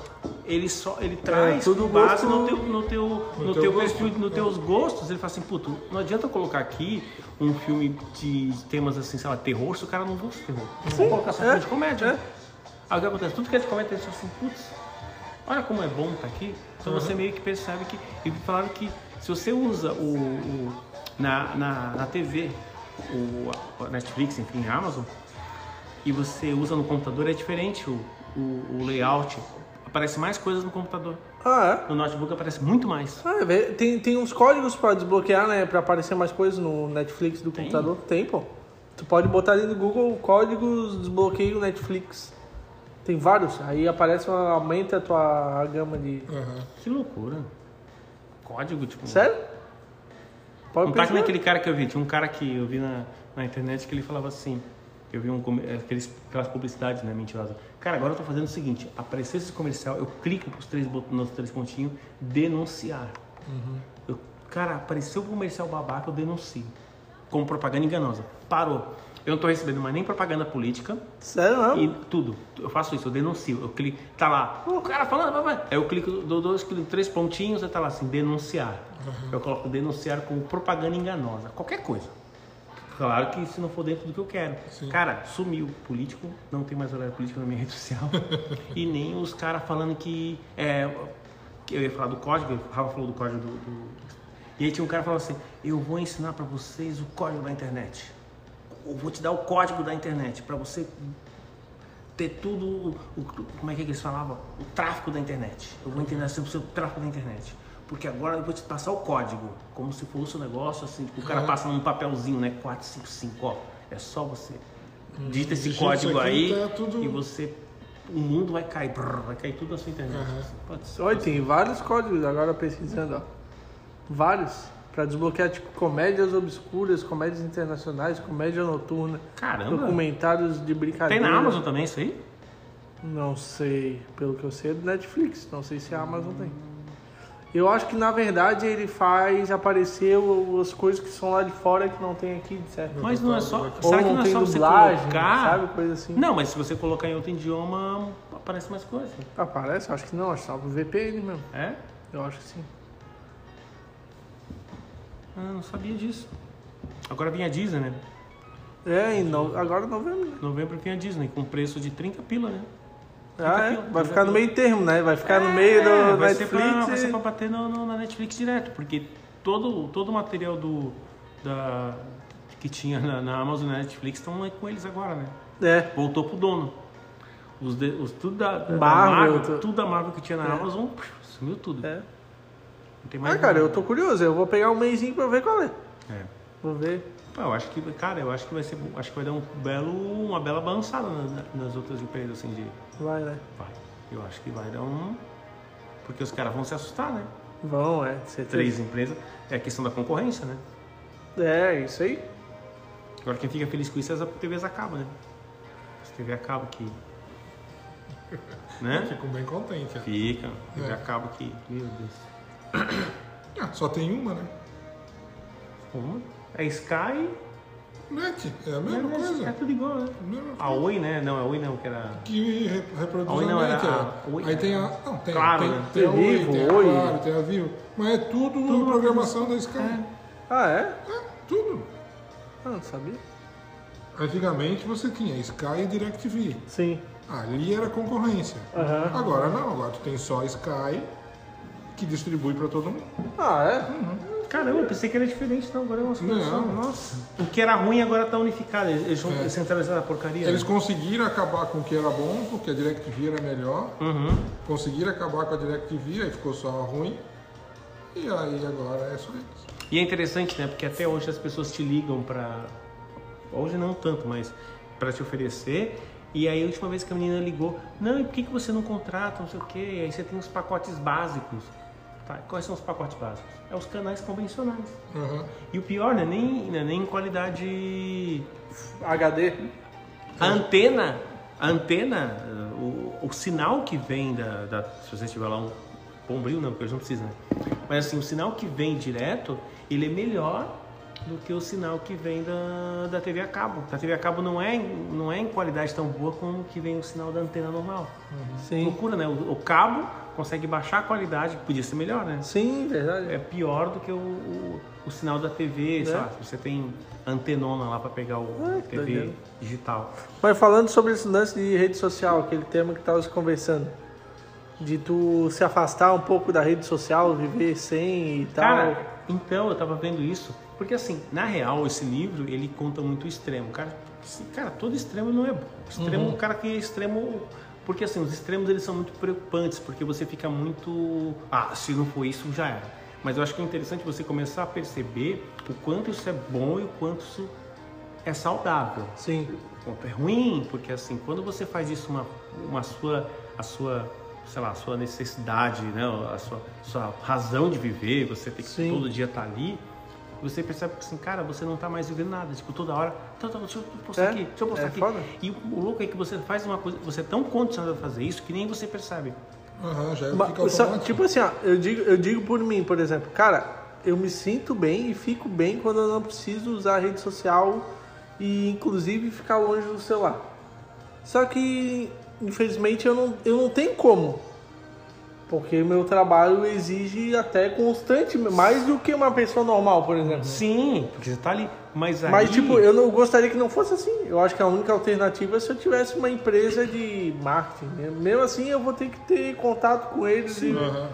ele só ele traz tudo com base no teu no teu no, teu teu gosto. perfil, nos teus gostos. Ele fala assim, puto, não adianta eu colocar aqui um filme de temas assim, sei lá, terror, se o cara não gosta de terror. Eu vou colocar só é, filme de comédia. é. Aí o que acontece? Tudo que é de comédia, você fala assim, putz, olha como é bom estar aqui. Então você meio que percebe que. E falaram que se você usa o. o- na, na, na TV, o a Netflix, enfim, a Amazon, e você usa no computador, é diferente o, o, o layout. Aparece mais coisas no computador. Ah, é? No notebook aparece muito mais. Ah, é tem, tem uns códigos pra desbloquear, né? Pra aparecer mais coisas no Netflix do Tem? computador. Tem, pô. Tu pode botar ali no Google códigos desbloqueio Netflix. Tem vários. Aí aparece, uma- aumenta a tua gama de. Aham. Que loucura. Código, tipo. Sério? Pode Não tá que pesquisar. nem aquele cara que eu vi. Tinha um cara que eu vi na, na internet que ele falava assim. Eu vi um, aqueles, aquelas publicidades, né, mentirosas. Cara, agora eu tô fazendo o seguinte: apareceu esse comercial, eu clico pros três, nos três pontinhos, denunciar. Eu- cara, apareceu o comercial babaca, eu denuncio. Como propaganda enganosa. Parou. Eu não tô recebendo mais nem propaganda política Sério, não? e tudo. Eu faço isso, eu denuncio. Eu clico, tá lá, o cara falando, vai, vai. Aí eu clico, dou dois, clico, três pontinhos, aí tá lá assim, denunciar. Eu coloco denunciar como propaganda enganosa. Qualquer coisa. Claro que se não for dentro do que eu quero. Sim. Cara, sumiu. Político, não tem mais horário político na minha rede social. e nem os caras falando que. É, que eu ia falar do código, o Rafa falou do código do, do- E aí tinha um cara falando assim: Eu vou ensinar pra vocês o código da internet. Eu vou te dar o código da internet pra você ter tudo. O, o- como é que eles falavam? O tráfego da internet. Eu vou entender assim o seu tráfego da internet. Porque agora eu vou te passar o código. Como se fosse um negócio assim, tipo, o cara passa num papelzinho, né? 455, ó. É só você. Digita esse digita código aí tá tudo- e você. O mundo vai cair, brrr, vai cair tudo na sua internet. Aham. Pode ser. Olha, tem vários códigos agora pesquisando, ó. Vários. Pra desbloquear, tipo, comédias obscuras, comédias internacionais, comédia noturna, Caramba! documentários de Tem brincadeira. na Amazon também isso aí? Não sei. Pelo que eu sei é do Netflix. Não sei se a Amazon tem. Eu acho que, na verdade, ele faz aparecer as coisas que são lá de fora que não tem aqui, certo? Mas não é só. Ou será que não não é só você dublagem, colocar? sabe? Coisa assim. Não, mas se você colocar em outro idioma, aparece mais coisa. Aparece? Acho que não. Acho que só pro VPN mesmo. É? Eu acho que sim. Ah, não sabia disso. Agora vinha a Disney, né? É, em no... agora em novembro. né? Novembro vinha a Disney, com preço de 30 pila, né? Ah, é? Vai 30 ficar no meio termo, né? Vai ficar no meio do É, vai Ser Netflix. pra, vai ser pra bater no, no- na Netflix direto, porque todo, todo o material do, da, que tinha na, na Amazon e na Netflix estão com eles agora, né? É. Voltou pro dono. Os de- os, tudo da, da Marvel, Marvel, tu- tudo da Marvel que tinha na É. Amazon, sumiu tudo. É. Não tem mais Ah, cara, nada. eu tô curioso. Eu vou pegar um mêsinho pra ver qual é. É. Vou ver. Pô, Eu acho que, cara, eu acho que vai ser, acho que vai dar um belo, uma bela balançada na- na- nas outras empresas assim de, Vai, né? vai. Eu acho que vai dar um, porque os caras vão se assustar, né? Vão, é. certeza. Três empresas, é a questão da concorrência, né? É, isso aí. Agora quem fica feliz com isso é as TVs a cabo, né? As TV a cabo que, né? Fico bem contente. é. Fica, TV É. a cabo que, meu Deus. Ah, só tem uma, né? Uma. É Sky, Net, é a mesma é, é coisa. tudo igual, né? A Oi, né? Não, a Oi não, que era... que re- reproduz A Oi não, a era net. a- é. Oi. Aí tem a. Não, tem. Claro, tem, né? tem a Tem Oi, Vivo, tem a Oi. Claro, tem a Vivo. Mas é tudo, programação da Sky. Ah, é? É, tudo. Ah, não sabia. Antigamente você tinha Sky e DirecTV. Sim. Ali era concorrência. Aham. Agora não, agora tu tem só Sky que distribui para todo mundo. Ah, é? Caramba, eu pensei que era diferente, não. Agora é uma. Não. Nossa. O que era ruim agora tá unificado. Eles vão É. centralizar a porcaria. Eles né? conseguiram acabar com o que era bom, porque a DirecTV era melhor. Uhum. Conseguiram acabar com a DirecTV, aí ficou só ruim. E aí agora é só isso. E é interessante, né? Porque até hoje as pessoas te ligam pra. Hoje não tanto, mas pra te oferecer. E aí a última vez que a menina ligou, não, e por que, que você não contrata, não sei o quê? Aí você tem os pacotes básicos. Tá, quais são os pacotes básicos? É os canais convencionais. Aham. E o pior não é nem, não é nem qualidade. HD. A antena, a antena, o, o sinal que vem da, da- Se você tiver lá um bombril, não, porque eles não precisam, né? Mas assim, o sinal que vem direto, ele é melhor do que o sinal que vem da, da TV a cabo. A TV a cabo não é, em- não é em qualidade tão boa como o que vem o sinal da antena normal. Sim. Loucura, né? O, o cabo consegue baixar a qualidade, podia ser melhor, né? Sim, verdade. é pior do que o, o, o sinal da TV, sei Né? lá, se você tem antenona lá para pegar o TV doideira. digital. Mas falando sobre esse lance de rede social, aquele tema que estávamos conversando, de tu se afastar um pouco da rede social, viver sem e tal. Cara, então eu tava vendo isso, porque assim, na real, esse livro, ele conta muito o extremo. Cara, cara todo extremo não é bom. Extremo, o cara que é extremo... Porque assim, os extremos eles são muito preocupantes, porque você fica muito... Ah, se não for isso, já era. Mas eu acho que é interessante você começar a perceber o quanto isso é bom e o quanto isso é saudável. Sim. ponto é ruim, porque assim, quando você faz isso uma, uma sua, a sua, sei lá, a sua necessidade, né, a sua, sua razão de viver, você tem que Sim. todo dia estar ali, você percebe que assim, cara, você não tá mais vivendo nada, tipo, toda hora, então, então, deixa eu postar É, aqui, deixa eu postar é aqui. foda. E o, o louco é que você faz uma coisa, você é tão condicionado a fazer isso que nem você percebe. Aham, já fica só- tipo assim, ó, eu digo, eu digo por mim, por exemplo, cara, eu me sinto bem e fico bem quando eu não preciso usar a rede social e inclusive ficar longe do celular. Só que infelizmente eu não, eu não tenho como. Porque meu trabalho exige até constante, mais do que uma pessoa normal, por exemplo. Sim, porque você tá ali, mas aí... Mas, tipo, eu não gostaria que não fosse assim. Eu acho que a única alternativa é se eu tivesse uma empresa de marketing. né? Mesmo assim, eu vou ter que ter contato com eles. E... Aham.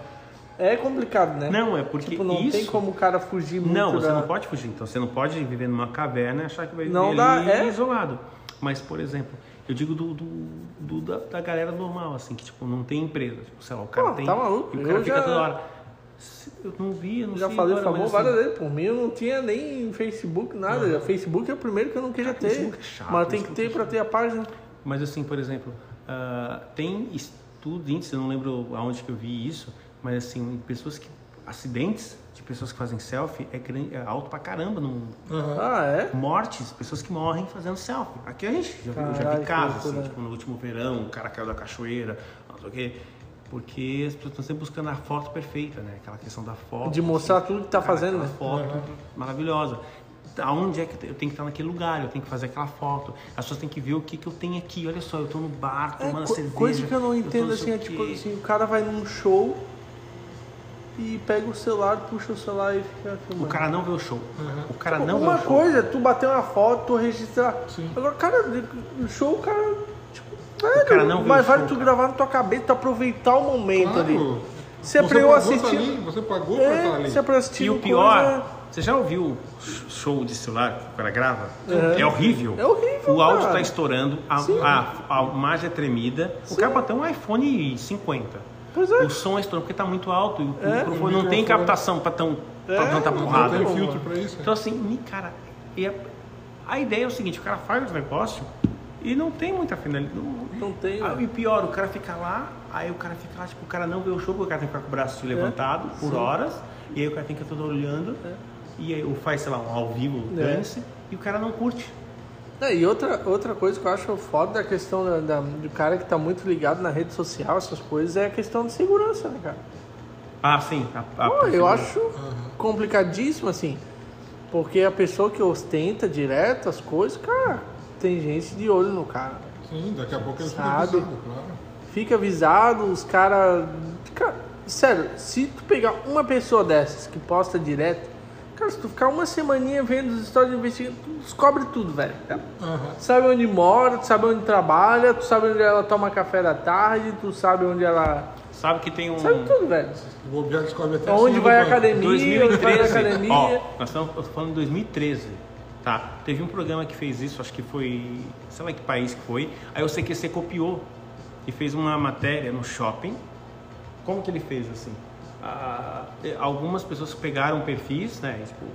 É complicado, né? Não, é porque Tipo, não isso... tem como o cara fugir muito Não, você da... não pode fugir. Então você não pode viver numa caverna e achar que vai viver Não dá, é? isolado. Mas, por exemplo, eu digo do, do- do- da, da galera normal, assim, que tipo, não tem empresa. Tipo, sei lá, o cara Pô, tem. tá maluco, E o cara eu fica já- toda hora. "Se- Eu não vi, eu não Já sei falei, agora, falou mas, várias assim, vezes. Por mim, eu não tinha nem Facebook, nada. Facebook é o primeiro que eu não queria ter. Facebook é chato, mas tem que Facebook é ter pra ter a página. Mas assim, por exemplo, ah, tem estudos, eu não lembro aonde que eu vi isso, mas assim, pessoas que. Acidentes de pessoas que fazem selfie é, grande, é alto pra caramba no mundo. Aham. Ah, é? mortes, pessoas que morrem fazendo selfie. Aqui a gente já, viu- eu já vi casos, assim, tipo, no último verão, o cara caiu da cachoeira, não sei o quê. Porque as pessoas estão sempre buscando a foto perfeita, né? Aquela questão da foto. De mostrar tudo que tá cara, fazendo, né? foto Uhum. maravilhosa. Aonde é que eu tenho que estar naquele lugar? Eu tenho que fazer aquela foto. As pessoas têm que ver o que, que eu tenho aqui. Olha só, eu tô no bar É, tomando co- cerveja. coisa que eu não entendo não assim, é tipo assim, o cara vai num show e pega o celular, puxa o celular e fica O filmando. cara não vê o show. O cara não vê Uma o show. coisa, é tu bater uma foto, tu registrar. Sim. Agora, cara, no show, o cara. Tipo, velho, cara não vê mas o vale tu cara. gravar na tua cabeça, tu aproveitar o momento ali. Claro. Se é Você pra eu pagou, assistir. ali, você pagou pra estar É, ali. se é pra assistir. E o coisa- pior, você já ouviu o show de celular que o cara grava? É. É horrível. É horrível, O áudio cara. tá estourando, a, a, a imagem é tremida. O cara ter um iPhone 50. Pois é. O som é estourando porque tá muito alto e o É. microfone O não tem captação pra, tão, pra É, tanta não porrada. Não tem filtro pra isso. Então assim, me- cara, e a, a ideia é o seguinte, o cara faz o negócio e não tem muita finalidade. não- Não tem. ah, velho. e pior, o cara fica lá, aí o cara fica lá, tipo, o cara não vê o show, porque o cara tem que ficar com o braço levantado por sim. horas, e aí o cara tem que estar todo olhando, e aí ou faz, sei lá, um ao vivo, É. dance, e o cara não curte. É, e outra, outra coisa que eu acho foda da questão da, da- do cara que tá muito ligado na rede social, essas coisas, é a questão de segurança, né, cara? Ah, sim. A, a Pô, eu acho complicadíssimo, assim. Porque a pessoa que ostenta direto as coisas, cara, tem gente de olho no cara. Sim, daqui a pouco eles ficam avisados, claro. Fica avisado, os caras. Cara, sério, se tu pegar uma pessoa dessas que posta direto, cara, se tu ficar uma semaninha vendo os histórias de investigando, tu descobre tudo, velho. Aham. Tu sabe onde mora, tu sabe onde trabalha, tu sabe onde ela toma café da tarde, tu sabe onde ela. Sabe que tem um... Sabe tudo, velho. O já descobre até Onde senha vai a academia, onde vai 2013, academia. ó, nós estamos falando de 2013, tá? Teve um programa que fez isso, acho que foi, sei lá que país que foi, aí o CQC copiou e fez uma matéria no shopping. Como que ele fez assim? Ah, algumas pessoas pegaram perfis, né? Tipo,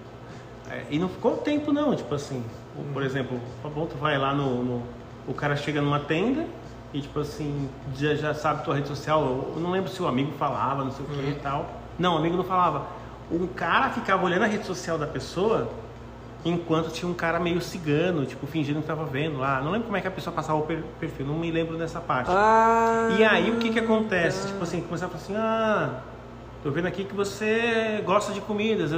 é, e não ficou tempo não, tipo assim, o- por exemplo, tá tu vai lá no, no- o cara chega numa tenda e tipo assim, já, já sabe tua rede social, eu não lembro se o amigo falava, não sei o que e tal. Não, amigo não falava. Um cara ficava olhando a rede social da pessoa enquanto tinha um cara meio cigano, tipo, fingindo que tava vendo lá. Não lembro como é que a pessoa passava o per- perfil, não me lembro dessa parte. Ah, E aí o que que acontece? Tipo assim, começava a falar assim, ah, tô vendo aqui que você gosta de comidas.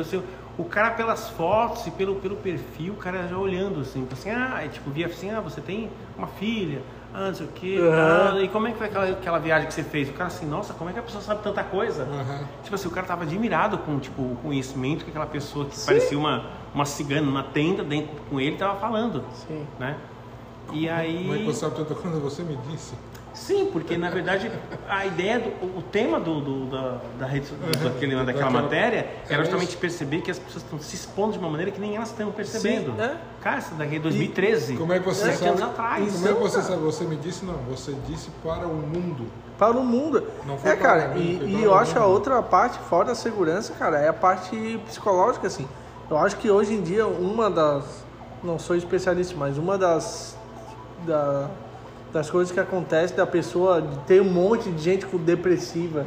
O cara pelas fotos e pelo, pelo perfil, o cara já olhando assim, assim, ah, e, tipo, via assim, ah, você tem uma filha, ah, não sei o quê, Aham. ah, e como é que foi aquela, aquela viagem que você fez? O cara assim, nossa, como é que a pessoa sabe tanta coisa? Aham. Tipo assim, o cara tava admirado com tipo, o conhecimento que aquela pessoa que parecia uma, uma cigana numa tenda dentro com ele tava falando, Sim. né? E aí... Como é que você sabe tanta coisa? Você me disse. Sim, porque na verdade a ideia, do, o tema do, do- da, da rede, do- daquele, daquela Daquela- matéria era justamente isso. perceber que as pessoas estão se expondo de uma maneira que nem elas estão percebendo. Sim, é. Cara, isso daqui é 2013. Como é que você sete sabe? anos atrás. Como é que você sabe? Você me disse não. Você disse para o mundo. Para o mundo. Não foi É, para cara, mim, e, foi e eu o acho a mundo. outra parte, fora da segurança, cara, é a parte psicológica, assim. Eu acho que hoje em dia, uma das. Não sou especialista, mas uma das. Da, das coisas que acontece da pessoa de ter um monte de gente com depressiva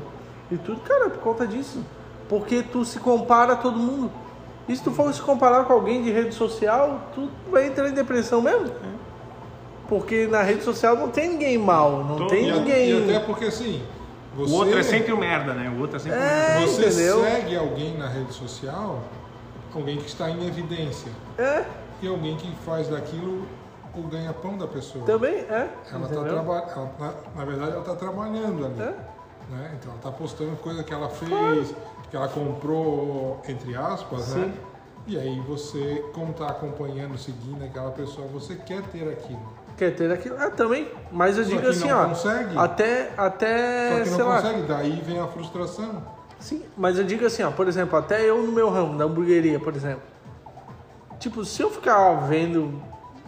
e tudo, cara, é por conta disso. Porque tu se compara a todo mundo. E se tu for se comparar com alguém de rede social, tu vai entrar em depressão mesmo. Porque na rede social não tem ninguém mal, não Tô- tem E, a- ninguém. e até porque assim. Você, O outro é sempre o merda, né? O outro é sempre o É. merda. Você entendeu? segue alguém na rede social, alguém que está em evidência. É, E alguém que faz daquilo o ganha-pão da pessoa. também é. Ela tá trabalhando, na, na verdade ela está trabalhando ali. É. Né? Então ela está postando coisa que ela fez, que ela comprou, entre aspas, né? Sim. E aí você, como está acompanhando, seguindo aquela pessoa, você quer ter aquilo. Quer ter aquilo? É, também. Mas eu Só digo que assim, não ó. consegue. Até, Só até, que sei não lá. consegue, daí vem a frustração. Sim, mas eu digo assim, ó. Por exemplo, até eu no meu ramo, da hamburgueria, por exemplo. Tipo, se eu ficar vendo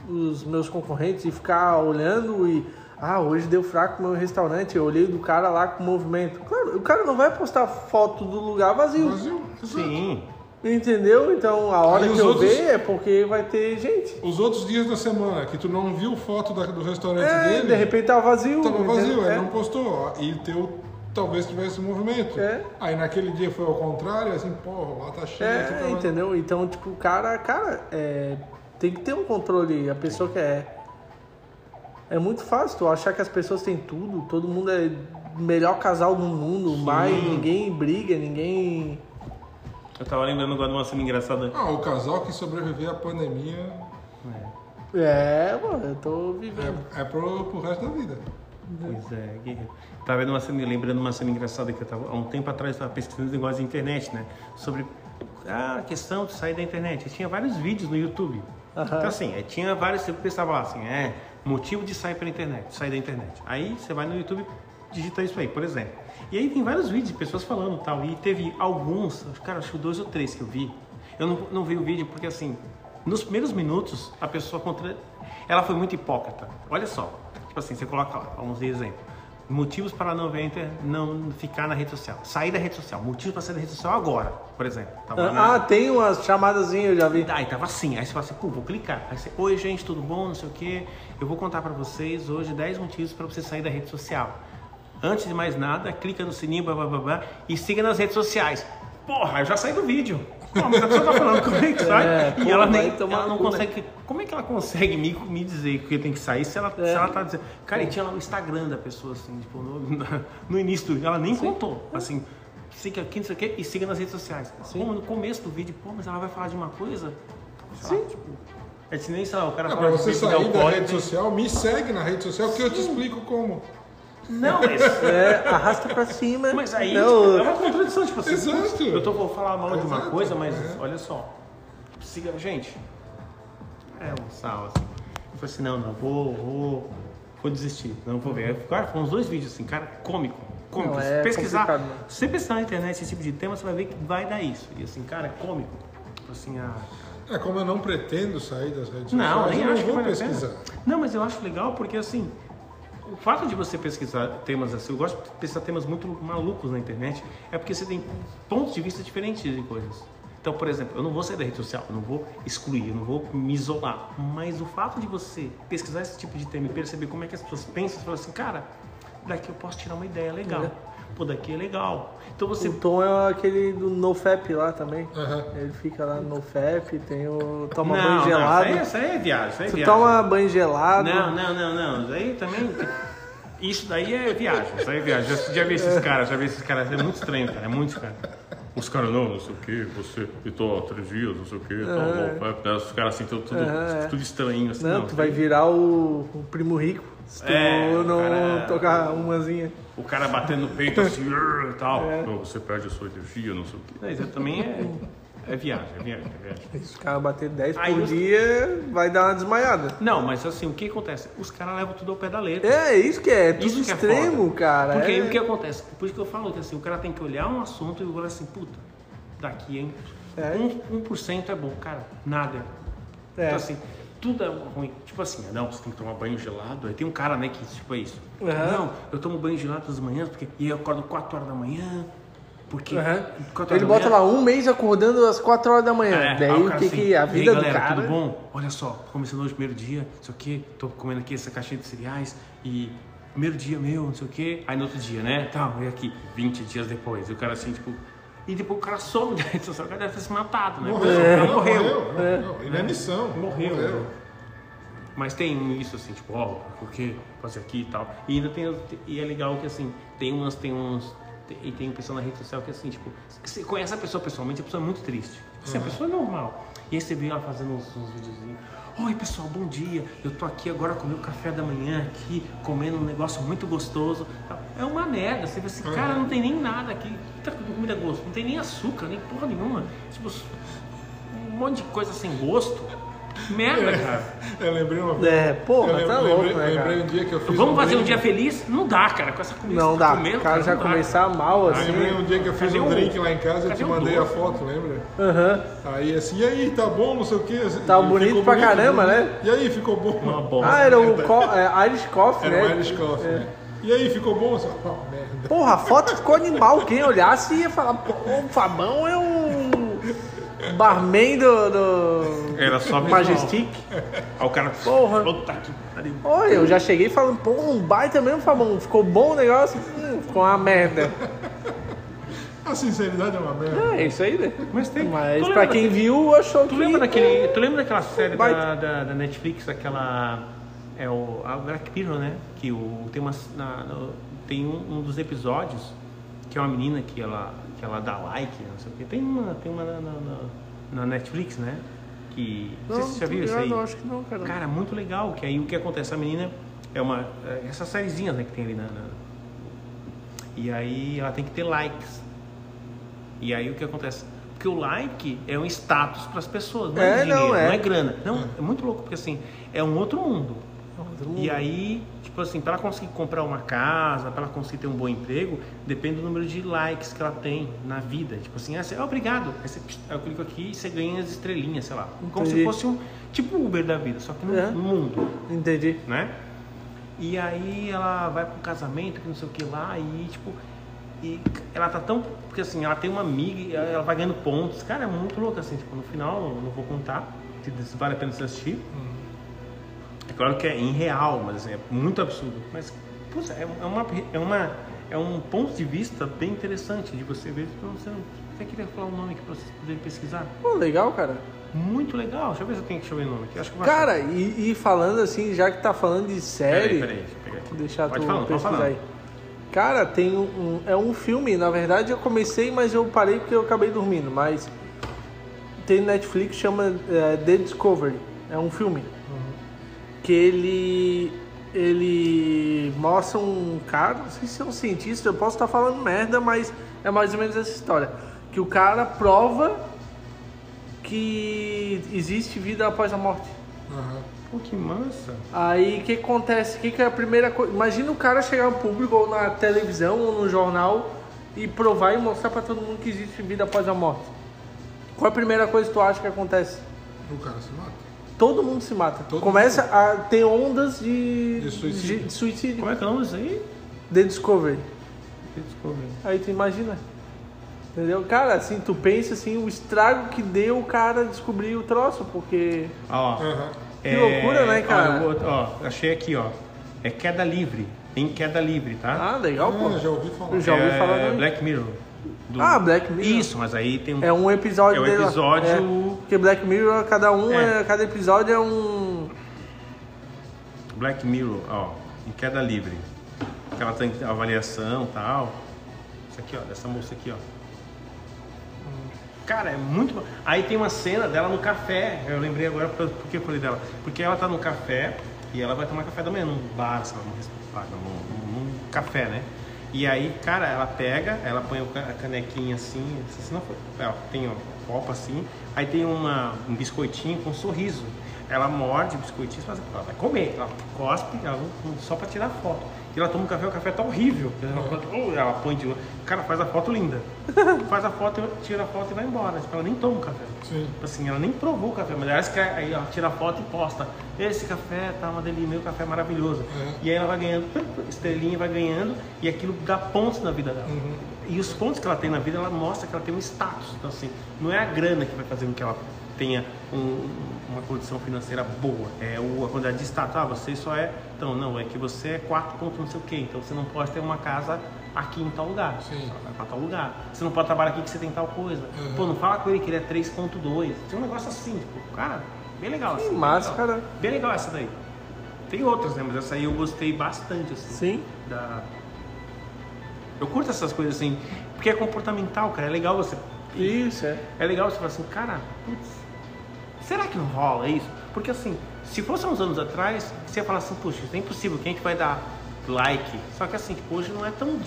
os meus concorrentes e ficar olhando e. Ah, hoje deu fraco no meu restaurante, eu olhei do cara lá com movimento. Claro, o cara não vai postar foto do lugar vazio. Vazio. Sim. Entendeu? Então a hora Aí que eu outros- ver é porque vai ter gente. Os outros dias da semana que tu não viu foto da- do restaurante É, dele, de repente tava vazio. tava vazio, entendeu? ele É. não postou. E teu talvez tivesse movimento. É. Aí naquele dia foi ao contrário, assim, porra, lá tá cheio. É, tá- entendeu? Então, tipo, o cara, cara, é, tem que ter um controle. A pessoa que é. É muito fácil tu achar que as pessoas têm tudo, todo mundo é o melhor casal do mundo, mais ninguém briga, ninguém. Eu tava lembrando agora de uma cena engraçada. Ah, o casal que sobreviveu à pandemia É, mano, eu tô vivendo. é, é pro, pro resto da vida. Pois é, guerreiro. Tava vendo uma cena, lembrando uma cena engraçada que eu tava há um tempo atrás estava pesquisando esse negócio de internet, né? Sobre a questão de sair da internet. Eu tinha vários vídeos no YouTube. Aham. Então assim, é, tinha vários, você pensava lá assim, é, motivo de sair pela internet, sair da internet. Aí você vai no YouTube, digita isso aí, por exemplo. E aí tem vários vídeos de pessoas falando tal. E teve alguns, cara, acho que dois ou três que eu vi. Eu não, não vi o vídeo porque assim, nos primeiros minutos, a pessoa contra. Ela foi muito hipócrita. Olha só. Tipo assim, você coloca lá, vamos exemplo. Motivos para não, inter- não ficar na rede social. Sair da rede social. Motivos para sair da rede social agora, por exemplo. Tava na- Ah, tem umas chamadazinhas, eu já vi. Aí tava assim, aí você fala assim, pô, vou clicar. Aí você, oi gente, tudo bom? Não sei o que. Eu vou contar pra vocês hoje 10 motivos pra você sair da rede social. Antes de mais nada, clica no sininho, blá, blá, blá, blá, e siga nas redes sociais. Porra, eu já saí do vídeo. Mas a pessoa tá falando como é que sai? É, e pô, ela, nem, ela não cu, né? consegue. Como é que ela consegue me, me dizer que tem que sair se ela, se ela tá dizendo. Cara, e tinha lá o Instagram da pessoa, assim, tipo, no, no início do vídeo, ela nem contou. Assim, siga aqui, não sei o quê, e siga nas redes sociais. Como no começo do vídeo, pô, mas ela vai falar de uma coisa. Sim. tipo, é que nem, sei lá, o cara Ah, fala pra você sair da rede social, me segue na rede social que eu te explico como. Não, mas. É, arrasta pra cima. Mas aí Não, tipo, é uma contradição, tipo assim. Exato. Eu tô, vou falar mal de uma Exato, coisa, mas é. olha só. Siga, gente. É um sal, assim. Eu falei assim, não, não, vou, vou, vou desistir, não vou ver. Cara, foram uns dois vídeos assim, cara, cômico. Cômico. Não, é pesquisar, complicado, se você pesquisar na internet esse tipo de tema, você vai ver que vai dar isso. E assim, cara, é cômico. Tipo Assim, ah, É como eu não pretendo sair das redes não, sociais, nem eu não acho que vou a pesquisar. Não, mas eu acho legal porque assim, o fato de você pesquisar temas assim, eu gosto de pesquisar temas muito malucos na internet, é porque você tem pontos de vista diferentes de coisas. Então, por exemplo, eu não vou sair da rede social, eu não vou excluir, eu não vou me isolar. Mas o fato de você pesquisar esse tipo de tema e perceber como é que as pessoas pensam, você fala assim, cara, daqui eu posso tirar uma ideia legal. Pô, daqui é legal. Então você. O Tom é aquele do NoFap lá também. Aham. Ele fica lá no NoFap, tem o. Toma não, banho não, gelado. Isso aí, isso aí é viagem. Isso aí é Tu viagem. toma banho gelado. Não, não, não, não. Isso aí também. Isso daí é viagem. Isso aí é viagem. Já, já vi esses caras, já vi esses caras. É muito estranho, cara. É muito estranho. Os caras, não, não sei o que, você ficou três dias, não sei o que, Aham. tal, Os caras assim, tudo, tudo, Aham, é. tudo estranho. Assim, Não, tu vai virar o, o primo rico se tu É, não cara- tocar umazinha. O cara batendo no peito assim, e tal. É. Não, você perde a sua energia, não sei o que. Isso também é, é viagem, é viagem, é viagem. Se o cara bater 10 Aí por os- dia, vai dar uma desmaiada. Não, mas assim, o que acontece? Os caras levam tudo ao pé da letra. É, isso que é, tudo Isso que é extremo, cara. Porque é. aí o que acontece? Por isso que eu falo que assim, o cara tem que olhar um assunto e olhar assim, puta, daqui, hein? É. Um, 1% é bom, cara, nada. É. Então assim, tudo é ruim. Tipo assim, não, você tem que tomar banho gelado. Aí tem um cara, né, que tipo é isso. Aham. Não, eu tomo banho gelado todas as manhãs, porque e eu acordo 4 horas da manhã. Porque Aham. 4 horas Ele da bota manhã- lá um mês acordando às 4 horas da manhã. é, Daí aí o cara que assim, que a "E aí, vida galera, do cara. tudo bom? Olha só, começando hoje o primeiro dia, não sei o que, tô comendo aqui essa caixinha de cereais e primeiro dia meu, não sei o que, aí no outro dia, né? Tal, e aqui, 20 dias depois, e o cara assim, tipo. E depois o cara some da rede social, o cara deve ter se matado, né? Morreu, O cara não, morreu. morreu, morreu. Ele é missão. Morreu. né? Mas tem isso assim, tipo, ó, por que fazer aqui e tal. E ainda tem, e é legal que assim, tem umas, tem uns, tem- e tem pessoal na rede social que assim, tipo, você conhece a pessoa pessoalmente, a pessoa é muito triste. Assim, a pessoa é normal. E aí você vê ela fazendo uns, uns videozinhos. Oi pessoal, bom dia. Eu tô aqui agora com o meu café da manhã aqui, comendo um negócio muito gostoso. É uma merda. Você vê assim, cara, não tem nem nada aqui. Tá com comida gosto, não tem nem açúcar, nem porra nenhuma. Tipo, um monte de coisa sem gosto. Merda, cara. Eu lembrei uma vez. É, porra, eu tá lembrei, louco, né, lembrei cara? um dia que eu fiz Vamos fazer um drink. dia feliz? Não dá, cara, com essa comida Não você tá dá. comendo, O cara já dá. começar mal Eu assim. lembrei um dia que eu fiz Cadê um o- drink lá em casa, eu te mandei a foto, lembra? Aham. Aí assim, e aí, tá bom, não sei o que. Tá bonito pra caramba, né? E aí, ficou bom? Uma bosta. Ah, era o co é, Irish Coffee, Era né? o Irish Coffee, né? E aí, ficou bom? Oh, merda. Porra, a foto ficou animal. Quem olhasse ia falar, pô, o Fabão é um barman do, do Era só. Majestic. Aí o cara. Porra. Puta que pariu. Olha, eu já cheguei falando, pô, um baita mesmo, Fabão. Ficou bom o negócio? Hum, ficou uma merda. A sinceridade é uma merda. É isso aí, né? Mas tem. Mas pra quem daquele- viu, achou Tu que... lembra daquele. Tu lembra daquela série da, da, da Netflix, aquela. É o. A Black Mirror, né? Que o, tem uma. na- no- tem um, um dos episódios que é uma menina que ela, que ela dá like, não sei o quê. Tem uma, tem uma na, na, na- Netflix, né? Que. Não, sei se você já viu isso aí. acho que não, cara. Cara, muito legal, que aí o que acontece, a menina é uma. é essas sériezinhas né, que tem ali na, na- E aí ela tem que ter likes. E aí o que acontece? Porque o like é um status para as pessoas, não é, É, não, dinheiro, não é. é. grana. Não, é muito louco, porque assim, é um outro mundo. E aí, tipo assim, para ela conseguir comprar uma casa, para ela conseguir ter um bom emprego, depende do número de likes que ela tem na vida. Tipo assim, ah, você, ah, obrigado. Aí você, eu clico aqui e você ganha as estrelinhas, sei lá. Como Entendi. se fosse um tipo Uber da vida, só que no, É. mundo Entendi. né? E aí ela vai pro casamento, que não sei o que lá, e tipo, e ela tá tão. Porque assim, ela tem uma amiga e ela vai ganhando pontos. Cara, é muito louco assim, tipo, no final, eu não vou contar, se vale a pena você assistir. É claro que é em real, mas assim, é muito absurdo. Mas, puxa, é, é uma, é uma. É um ponto de vista bem interessante de você ver. Tipo, Você, você queria falar um nome aqui pra vocês poderem pesquisar? Pô, legal, cara. Muito legal. Deixa eu ver se eu tenho que chover nome aqui. Acho que Cara, e, e falando assim, já que tá falando de série... Peraí, peraí, pegar aqui. Deixar Pode tu falar, pode pesquisar aí. Cara, tem um, É um filme, na verdade eu comecei, mas eu parei porque eu acabei dormindo. Mas tem Netflix chama é, The Discovery. É um filme. Que ele. Ele mostra um cara, não sei se é um cientista, eu posso estar falando merda, mas é mais ou menos essa história. Que o cara prova que existe vida após a morte. Aham. Pô, que massa. Aí o que acontece? O que, que é a primeira coisa? Imagina o cara chegar no público ou na televisão ou no jornal e provar e mostrar pra todo mundo que existe vida após a morte. Qual é a primeira coisa que tu acha que acontece? O cara se mata. Todo mundo se mata. Todo Começa a ter ondas de, De suicídio. de- de suicídio. Como é que é o nome disso aí? The Discovery. Descobre. Aí tu imagina. Entendeu? Cara, assim, tu pensa assim, o estrago que deu o cara descobrir o troço, porque. Ó, Aham. Que loucura, né, cara? Ó, vou- ó, achei aqui, ó. É queda livre. em queda livre, tá? Ah, legal, pô. Ah, já ouvi falar. Eu já ouvi é falar também. Black Mirror. do- Ah, Black Mirror. Isso, mas aí tem um. É um episódio É um episódio- É, porque Black Mirror, cada um, É. é, cada episódio é um. Black Mirror, ó, em queda livre. Ela tem avaliação e tal. Isso aqui, ó, dessa moça aqui, ó. Cara, é muito bom. Aí tem uma cena dela no café. Eu lembrei agora por, por que eu falei dela. Porque ela tá no café e ela vai tomar café da manhã num bar, lá, num, num, num café, né? E aí, cara, ela pega, ela põe a canequinha assim, se não ela tem um copo assim, aí tem uma, um biscoitinho com um sorriso. Ela morde o biscoitinho e fala assim, ela vai comer, ela cospe, ela só pra tirar foto. E ela toma um café, o café tá horrível. Ela, ela põe de. Cara faz a foto linda. Faz a foto, tira a foto e vai embora. Tipo, ela nem toma o café. Sim. Tipo assim, ela nem provou o café, mas ela que aí ela tira a foto e posta. Esse café tá uma delícia, meu café é maravilhoso. É. E aí ela vai ganhando, estrelinha vai ganhando, e aquilo dá pontos na vida dela. E os pontos que ela tem na vida, ela mostra que ela tem um status. Então assim, não é a grana que vai fazer com que ela tenha um- uma condição financeira boa. É o, a quantidade de status. Ah, você só é. Então, não, é que você é 4 pontos não sei o quê. Então você não pode ter uma casa aqui em tal lugar. Sim. Pra tal lugar. Você não pode trabalhar aqui que você tem tal coisa. Uhum. Pô, não fala com ele que ele é 3.2. Tem um negócio assim, tipo, cara, bem legal. Assim, bem massa, legal. Bem legal essa daí. Tem outras, né? Mas essa aí eu gostei bastante, assim. Sim. Da... Eu curto essas coisas assim, porque é comportamental, cara. É legal você. Isso, é. É legal você falar assim, cara, putz, será que não rola isso? Porque assim, se fosse uns anos atrás, você ia falar assim, puxa, isso é impossível, quem é que vai dar like? Só que assim, hoje não é tão.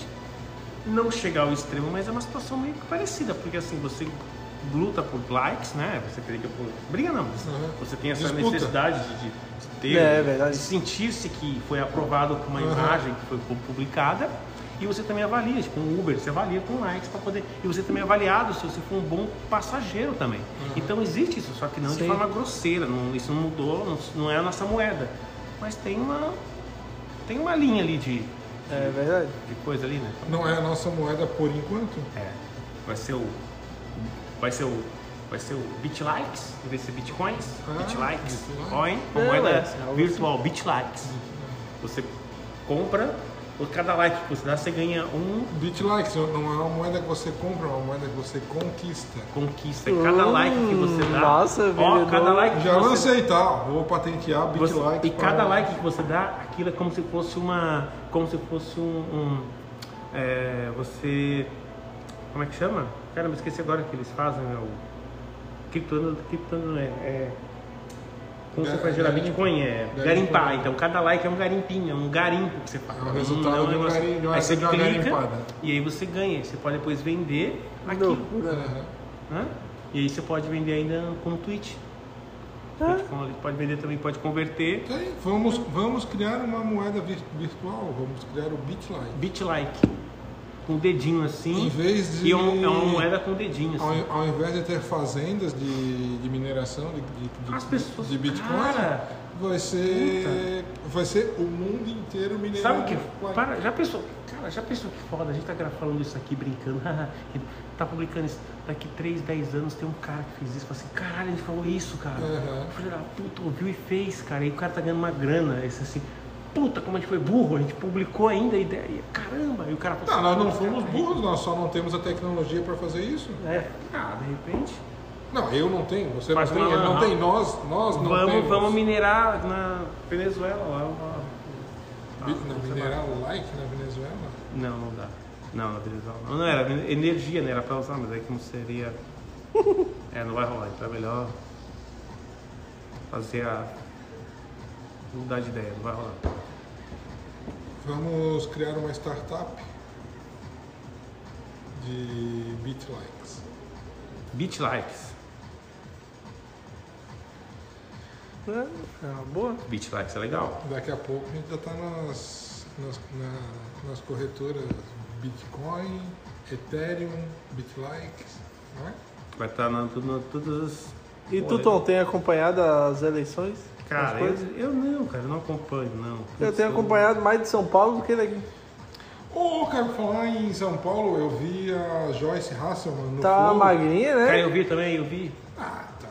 Não chegar ao extremo, mas é uma situação meio que parecida, porque assim, você luta por likes, né? Você briga por. Briga não, mas Uhum. você tem essa Disputa. necessidade de, de ter, É, é de sentir-se que foi aprovado com uma Uhum. imagem que foi publicada. E você também avalia, tipo um Uber, você avalia com likes para poder. E você também é avaliado se você for um bom passageiro também. Então existe isso, só que não de Sim. forma grosseira, não- isso não mudou, não, não é a nossa moeda. Mas tem uma. Tem uma linha ali de, É verdade. de coisa ali, né? Não é a nossa moeda por enquanto? É. Vai ser o. Vai ser o. Vai ser o BitLikes, em vez de ser Bitcoins, Ah, BitLikes, Bitlikes. Coin, uma moeda é assim, algo virtual, BitLikes. Você compra, por cada like que você dá, você ganha um Bitlikes não é uma moeda que você compra, é uma moeda que você conquista. conquista. E cada Hum, like que você dá. nossa, ó, cada like que Já você lancei, tá? Vou patentear Você- Bitlikes. e cada like que você dá, aquilo é como se fosse uma. Como se fosse um. um, é, você. Como é que chama? Cara, me esqueci agora o que eles fazem, é o. Criptando, criptando é. é como você Ga- faz gerar garimpo. Bitcoin? É Garimpo. garimpar. Então cada like é um garimpinho, é um garimpo que você faz. É o Não- resultado não é um de um negócio- garim- de uma- Aí você clica garimpada. e aí você ganha. Você pode depois vender? Aham. Né? E aí você pode vender ainda como Twitch. Ah. Bitcoin, pode vender também, pode converter. Tá vamos, vamos criar uma moeda vir- virtual, vamos criar o Bitlike. Bitlike. Com o dedinho assim. Em vez de- E é é uma moeda com o dedinho assim. Ao, ao invés de ter fazendas de, de mineração de, de, de- As pessoas- de Bitcoin, Cara! vai ser vai ser o mundo inteiro minerando. Sabe o que? Para, já pensou? Cara, já pensou que foda? A gente tá falando isso aqui brincando. tá publicando isso. Daqui 3, 10 anos tem um cara que fez isso. Fala assim, caralho, gente falou isso, cara. Aham. Filho da puta, ouviu e fez, cara. E o cara tá ganhando uma grana. Esse assim, puta, como a gente foi burro, a gente publicou ainda a ideia. Caramba! E o cara falou Não, assim, nós não "Puta, fomos cara, burros, nós só não temos a tecnologia para fazer isso. É. Ah, de repente. Não, eu não tenho, você Faz não tem, ele não tem, nós, nós não Vamos, temos. vamos minerar na Venezuela. Lá, Não, minerar like na Venezuela? Não, não dá. Não, na Venezuela. Não, não era energia, né? Era pra usar, mas aí como seria. É, não vai rolar. Então é melhor fazer a. mudar de ideia, não vai rolar. Vamos criar uma startup de Bitlikes. Bitlikes. É, é uma boa. Bitlikes é legal. Daqui a pouco a gente já está nas, nas, na- nas corretoras Bitcoin, Ethereum, Bitlikes, não é? Vai estar na, tudo, na, todas as. E Pô, tu, Tom, tem acompanhado as eleições? Cara, As eu, coisas? eu não, cara, eu não acompanho, não. Eu tenho acompanhado mais de São Paulo do que daqui. Ô, cara, por falar em São Paulo, eu vi a Joyce Hasselman no Tá Flow. magrinha, Cara, né? eu vi também, eu vi. Ah, tá.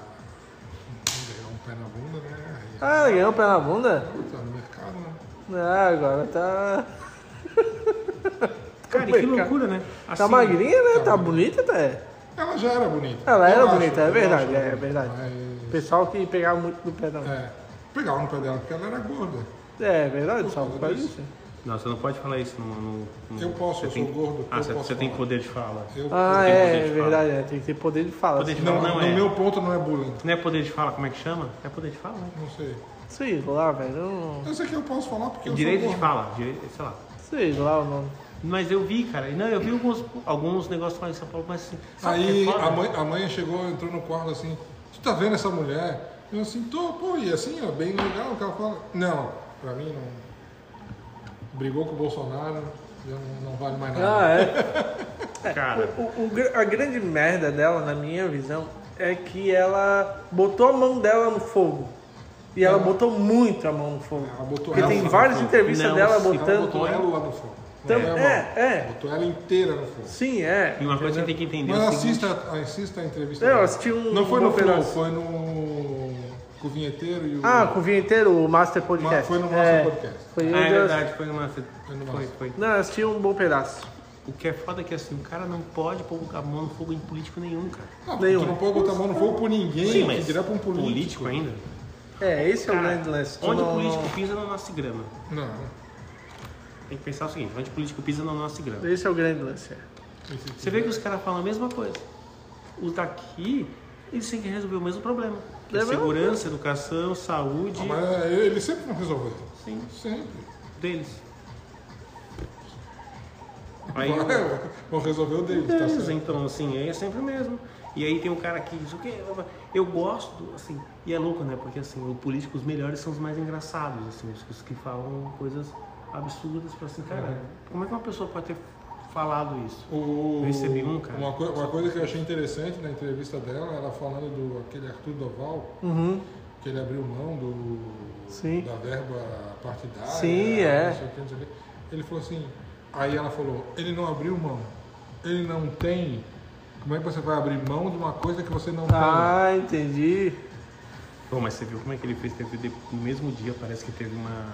Ganhou um pé na bunda, né? Ah, ela ganhou o pé na bunda? Tá no mercado, né? Ah, agora tá. Cara, e que loucura, né? Tá Assim, magrinha, né? Tá bonita, tá? É. Ela já era bonita. Ela era Eu acho, bonita, é verdade, acho, é verdade. mas- Pessoal que pegava muito no pé dela. É. Pegava no pé dela porque ela era gorda. É, é verdade, só por causa disso. Não, você não pode falar isso no. no- no- Eu posso, você eu tem- sou gordo, Ah, você, você tem poder de fala. Eu, Ah, é, poder é de verdade, é, tem que ter poder de fala. Poder de não, Não, no é. meu ponto não é bullying. Não é poder de fala, como é que chama? É poder de fala, né? Não sei. Sei lá, velho. eu Eu sei que eu posso falar porque eu Direito sou de gordo. fala, direito, sei lá. sei lá o nome. Mas eu vi, cara. Não, eu vi alguns, alguns negócios lá em São Paulo, mas assim. Aí é foda? a mãe, a mãe chegou, entrou no quarto assim, tu tá vendo essa mulher? Eu assim, tô, pô, e assim, ó, bem legal o que ela fala. Não, pra mim não. Brigou com o Bolsonaro, já não, não vale mais nada. Ah, é. Cara, O, o- a grande merda dela, na minha visão, é que ela botou a mão dela no fogo. E ela Ela- botou muito a mão no fogo. Ela botou Porque ela tem várias fogo. entrevistas Não, dela se ela Ela botando. botou ela lá no fogo. Mão. é, é. Botou ela inteira no fogo. Sim, é. e uma coisa que você tem que entender é Mas assista, assista a entrevista. Eu dela. assisti um- Não foi um no Flow, pedaço. foi no. Com o vinheteiro e o. Ah, com o vinheteiro, o Master Podcast. Foi no Master É, Podcast. Foi Ah, é das- verdade, foi uma. Foi no Foi, Massa. foi. Não, eu assisti um bom pedaço. O que é foda é que assim, o cara não pode pôr a mão no fogo em político nenhum, cara. Não, Nenhum. tu não pode botar a mão no fogo por ninguém, que dirá pra um político. político ainda. É, esse é o Cara, grande lance. Onde não- o político pisa não nasce grama. Não. Tem que pensar o seguinte, onde o político pisa não nasce grama. Esse é o grande lance. é. Você vê que os caras falam a mesma coisa. Os daqui, eles têm que resolver o mesmo problema. Que é É segurança, educação, saúde Ah, mas é, eles sempre vão resolver. Sim. Sempre. deles. Aí, Vai, vão resolver o deles, tá Deles, certo. então, assim, aí é sempre o mesmo. E aí tem um cara que diz o quê? Eu gosto, assim, e é louco, né? Porque, assim, o político, os melhores são os mais engraçados, assim, os, que falam coisas absurdas pra assim, cara, como é que uma pessoa pode ter falado isso? O, Eu recebi um, cara. Uma, coi- uma coisa que eu achei interessante na entrevista dela, ela falando do aquele Arthur Doval, Uhum. que ele abriu mão do, Sim. da verba partidária. Sim, é. não sei o que, não sei o que. Ele falou assim, aí ela falou, ele não abriu mão. Ele não tem. Como é que você vai abrir mão de uma coisa que você não Ah, entendi. Bom, mas você viu como é que ele fez? Teve, no mesmo dia, parece que teve uma.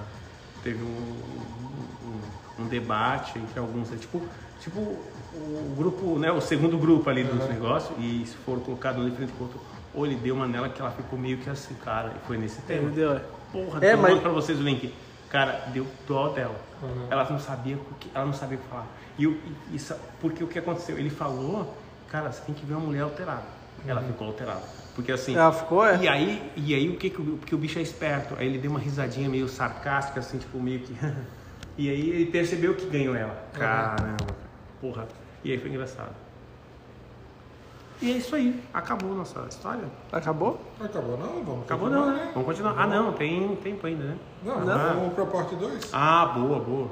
Teve um, um, um debate entre alguns. é Tipo, tipo o grupo, né? O segundo grupo ali dos negócios, e se for colocado um de frente com o outro, ou ele deu uma nela que ela ficou meio que assim, cara, e foi nesse tema. Entendeu? é. Porra, É, mas- pra vocês o link. Cara, deu dó dela. Uhum. Ela não sabia o que, ela não sabia o que falar. E, e, isso, porque o que aconteceu? Ele falou, cara, você tem que ver uma mulher alterada. Ela ficou alterada. Porque assim. Ela ficou, é? E aí, e aí o que que o, porque o bicho é esperto? Aí ele deu uma risadinha meio sarcástica, assim, tipo, meio que. e aí ele percebeu que ganhou ela. Caramba, porra. E aí foi engraçado. E é isso aí. Acabou nossa história. Acabou? Acabou não? Vamos Acabou continuar, não, né? Vamos continuar. Ah, não, tem tempo ainda, né? Não, Não. vamos pra parte 2. Ah, boa, boa.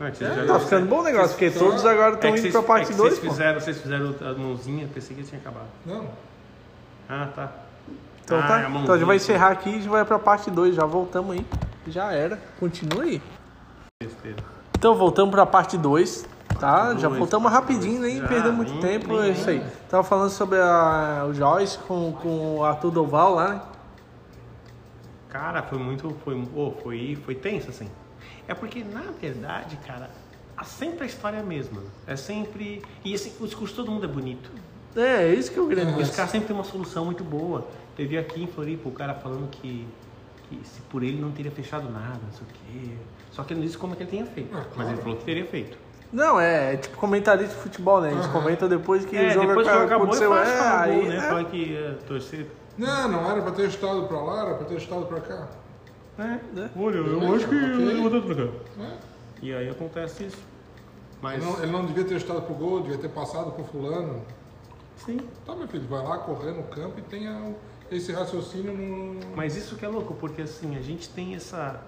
Não, é que vocês já- Tá ficando bom o negócio, porque vocês- todos agora é estão que indo vocês- pra é parte que 2, vocês pô. fizeram, vocês fizeram a mãozinha, pensei que tinha acabado. Não. Ah, tá. Então Ah, tá. a Então a mãozinha. gente vai encerrar aqui e a gente vai pra parte 2. Já voltamos aí. Já era. Continua aí. Então voltamos pra parte 2. Tá? Parte Já dois, voltamos rapidinho, dois. nem Já, perdeu muito tempo. é isso aí. Tava falando sobre a, o Joyce com, com o Arthur Doval lá, né? Cara, foi muito. Foi, oh, foi, foi tenso, assim. É porque, na verdade, cara, a- sempre a história é a mesma. É sempre. E assim, o discurso de todo mundo é bonito. É, isso que é o grande os caras sempre têm uma solução muito boa. Teve aqui em Floripa o cara falando que, que se por ele não teria fechado nada, não sei o quê. Só que ele não disse como é que ele tinha feito. Ah, claro. Mas ele falou que teria feito. Não, é, é tipo comentarista de futebol, né? Eles Aham. comentam depois que É, o jogo depois que acabou, é aconteceu. fácil É, falar aí, gol, né? é. Falar que é, torcer. Não, não era pra ter estado pra lá, era pra ter estado pra cá. É, Né? olha, eu Beleza, acho que ok. vou dar pra cá. né? E aí acontece isso. Mas. Ele, não, ele não devia ter estado pro gol, devia ter passado pro fulano. Sim. Tá, meu filho, vai lá correr no campo e tenha esse raciocínio no. Mas isso que é louco, porque assim, a gente tem essa,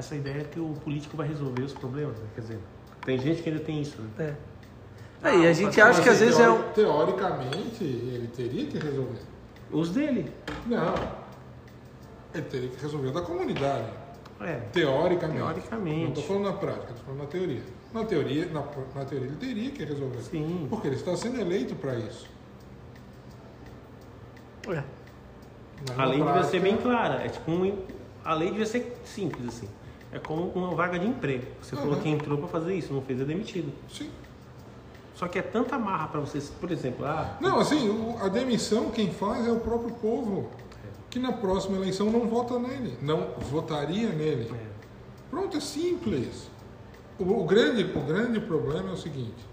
essa ideia que o político vai resolver os problemas, né? Quer dizer, tem gente que ainda tem isso, né? É. É, e a gente Mas, acha que às assim, vezes é um. Teoricamente, ele teria que resolver. Os dele. Não. Ele teria que resolver da comunidade. É. Teoricamente. Teoricamente. Não estou falando na prática, estou falando na teoria. Na teoria, na, na teoria ele teria que resolver. Sim. Porque ele está sendo eleito para isso. É. Mas A lei devia prática- ser bem clara. É tipo um, a lei devia ser simples, assim. É como uma vaga de emprego. Você falou Uhum. que entrou para fazer isso, não fez, é demitido. Sim. Só que é tanta marra para vocês, por exemplo, ah, Não, assim, o- a demissão quem faz é o próprio povo, que na próxima eleição não vota nele, não votaria nele. é, Pronto, é simples. O, o grande, o grande problema é o seguinte.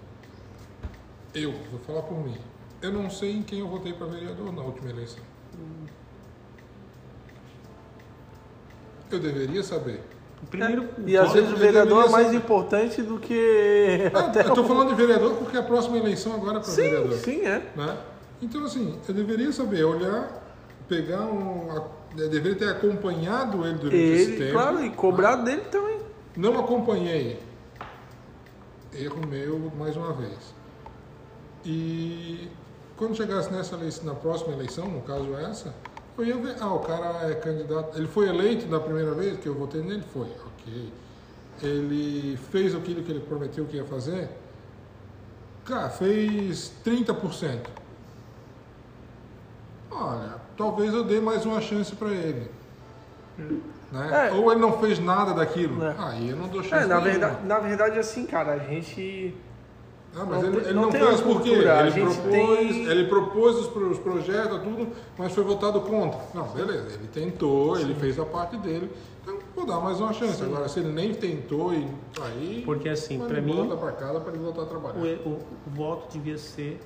Eu, vou falar por mim, eu não sei em quem eu votei para vereador na última eleição. Eu deveria saber. Primeiro E às vezes o vereador é mais importante do que. Eu estou o- falando de vereador porque a próxima eleição agora é para Sim, vereador. sim, é. né? Então, assim, eu deveria saber, olhar, pegar um. deveria ter acompanhado ele durante esse Ele, tempo. claro, e cobrar dele também. Não acompanhei. Erro meu mais uma vez. E quando chegasse nessa eleição, na próxima eleição, no caso essa, eu ia ver, ah, o cara é candidato. Ele foi eleito da primeira vez que eu votei nele? Foi, ok. Ele fez aquilo que ele prometeu que ia fazer? Cara, fez 30%. Olha, talvez eu dê mais uma chance para ele. Né? É. Ou ele não fez nada daquilo. É. Aí eu não dou chance É, na nenhuma. verdade, na verdade, assim, cara, a gente. Ah, mas Não ele, tem- ele não não, tem fez uma por quê? cultura, a Ele propôs, tem- ele propôs os, os projetos, tudo, mas foi votado contra. Não, beleza, ele tentou, ele fez a parte dele, então vou dar mais uma chance. Agora, se ele nem tentou, e aí. Porque, assim, ele mim- volta pra casa para ele voltar a trabalhar. o, o- o voto devia ser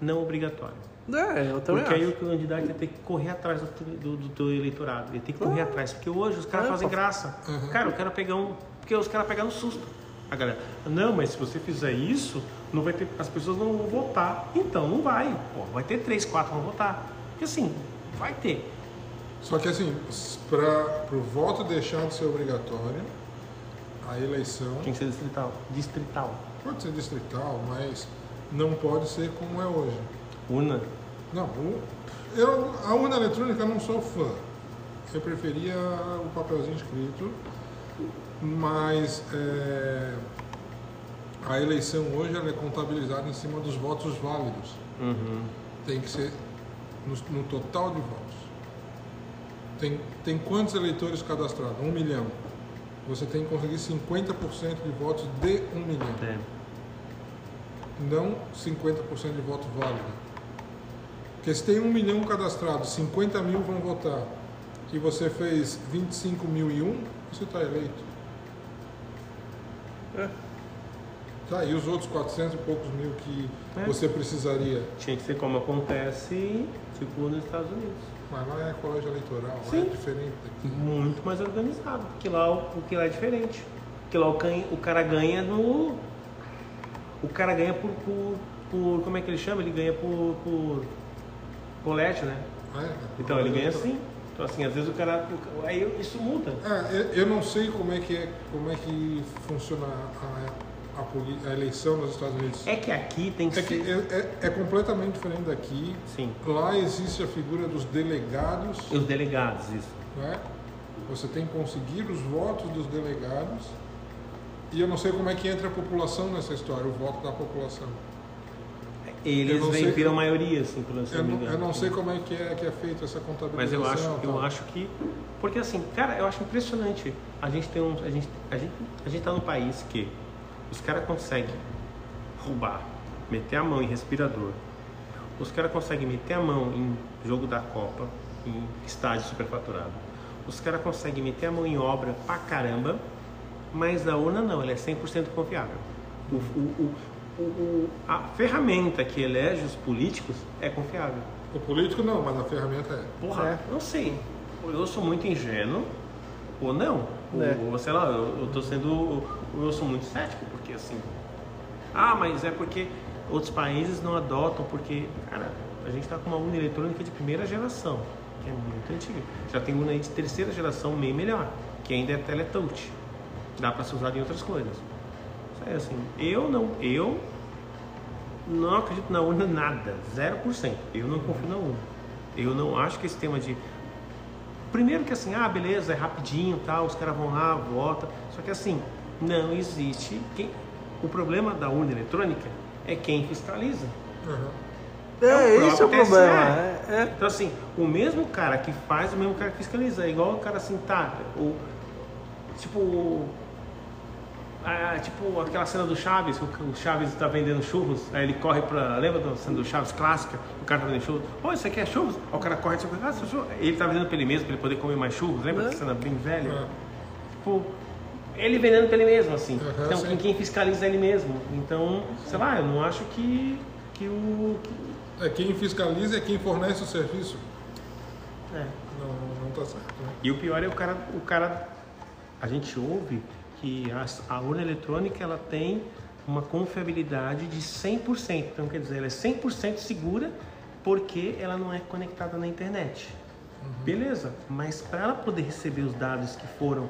não obrigatório. É, eu também Porque aí acho. o candidato ia ter que correr atrás do, do, do teu eleitorado. Ia ter que correr atrás. Porque hoje os caras É, fazem graça. Uhum. Cara, eu quero pegar um. Porque os caras pegam no susto. A galera, não, mas se você fizer isso, não vai ter. As pessoas não vão votar. Então não vai. Pô, vai ter três, quatro vão votar. Porque assim, vai ter. Só que assim, para o voto deixar de ser obrigatório, a eleição Tem que ser distrital. Distrital. pode ser distrital, mas não pode ser como é hoje. Urna. Não, eu, a urna eletrônica eu não sou fã. Eu preferia o papelzinho escrito, mas é, a eleição hoje ela é contabilizada em cima dos votos válidos. Uhum. Tem que ser no, no total de votos. Tem, tem quantos eleitores cadastrados? Um milhão. Você tem que conseguir 50% de votos de um milhão É. não 50% de voto válido. Porque se tem um milhão cadastrado, 50 mil vão votar, e você fez 25 mil e um, você está eleito. É. Tá, e os outros 400 e poucos mil que É. você precisaria? Tinha que ser como acontece, tipo, nos Estados Unidos. Mas lá é colégio eleitoral, lá Sim. é diferente daqui. Muito mais organizado. Porque lá, o- porque lá é diferente. Porque lá o, can- o cara ganha no. O cara ganha por, por, por- Como é que ele chama? Ele ganha por. por colégio, né? Ah, é? Então ele ganha assim. Então assim, às vezes o cara. Aí isso muda. É, eu- eu não sei como é que, é, como é que funciona a, a, a eleição nos Estados Unidos. É que aqui tem que É, que ser. é, é- é completamente diferente daqui. Sim. Lá existe a figura dos delegados, os delegados, isso. né? Você tem que conseguir os votos dos delegados. E eu não sei como é que entra a população nessa história, o voto da população. Eles vêm, viram maioria, assim, se Eu não, eu não sei como é que é que é feita essa contabilização. Mas eu acho, eu tal. acho que. Porque assim, cara, eu acho impressionante. A gente tem um. A gente, a gente, a gente tá num país que os caras conseguem roubar, meter a mão em respirador. Os caras conseguem meter a mão em jogo da Copa, em estádio superfaturado. Os caras conseguem meter a mão em obra pra caramba, mas a urna não, ela é 100% confiável. O, o, o, o- o- a ferramenta que elege os políticos é confiável. O político não, mas a ferramenta é. Porra, É. não sei. Eu sou muito ingênuo, ou não. Ou, É. ou, sei lá, eu, eu tô sendo. ou eu sou muito cético, porque assim. Ah, mas é porque outros países não adotam, porque, cara, a gente tá com uma urna eletrônica de primeira geração, que é muito antiga. Já tem urna aí de terceira geração, meio melhor, que ainda é teletouch. Dá pra ser usado em outras coisas. Isso é assim, eu não. Eu não acredito na urna nada, 0%. Eu não confio na urna. Eu não acho que esse tema de. Primeiro que assim, ah, beleza, é rapidinho tal, os caras vão lá, vota. Só que assim, não existe. Quem... O problema da urna eletrônica é quem fiscaliza. Uhum. É, o esse é o próprio problema. TSE. É, é. Então assim, o mesmo cara que faz, o mesmo cara que fiscaliza. É igual o cara assim, tá, o... Tipo. Ah, tipo aquela cena do Chaves, o o Chaves tá vendendo churros, aí ele corre pra. Lembra da cena do Chaves clássica? O cara tá vendendo churros. Ô, isso aqui é churros? Aí o cara corre e diz, ah, isso é churros. Ele tá vendendo pra ele mesmo, pra ele poder comer mais churros. Lembra É. dessa cena bem velha? É. Tipo, ele vendendo pra ele mesmo, assim. Aham, então, sim. quem fiscaliza é ele mesmo. Então, sei lá, eu não acho que, que o. que- É quem fiscaliza é quem fornece o serviço. é. Não, não tá certo. Né? E o pior é o cara, o cara a gente ouve que a, a urna eletrônica ela tem uma confiabilidade de 100%. Então, quer dizer, ela é 100% segura porque ela não é conectada na internet. Beleza, mas para ela poder receber os dados que foram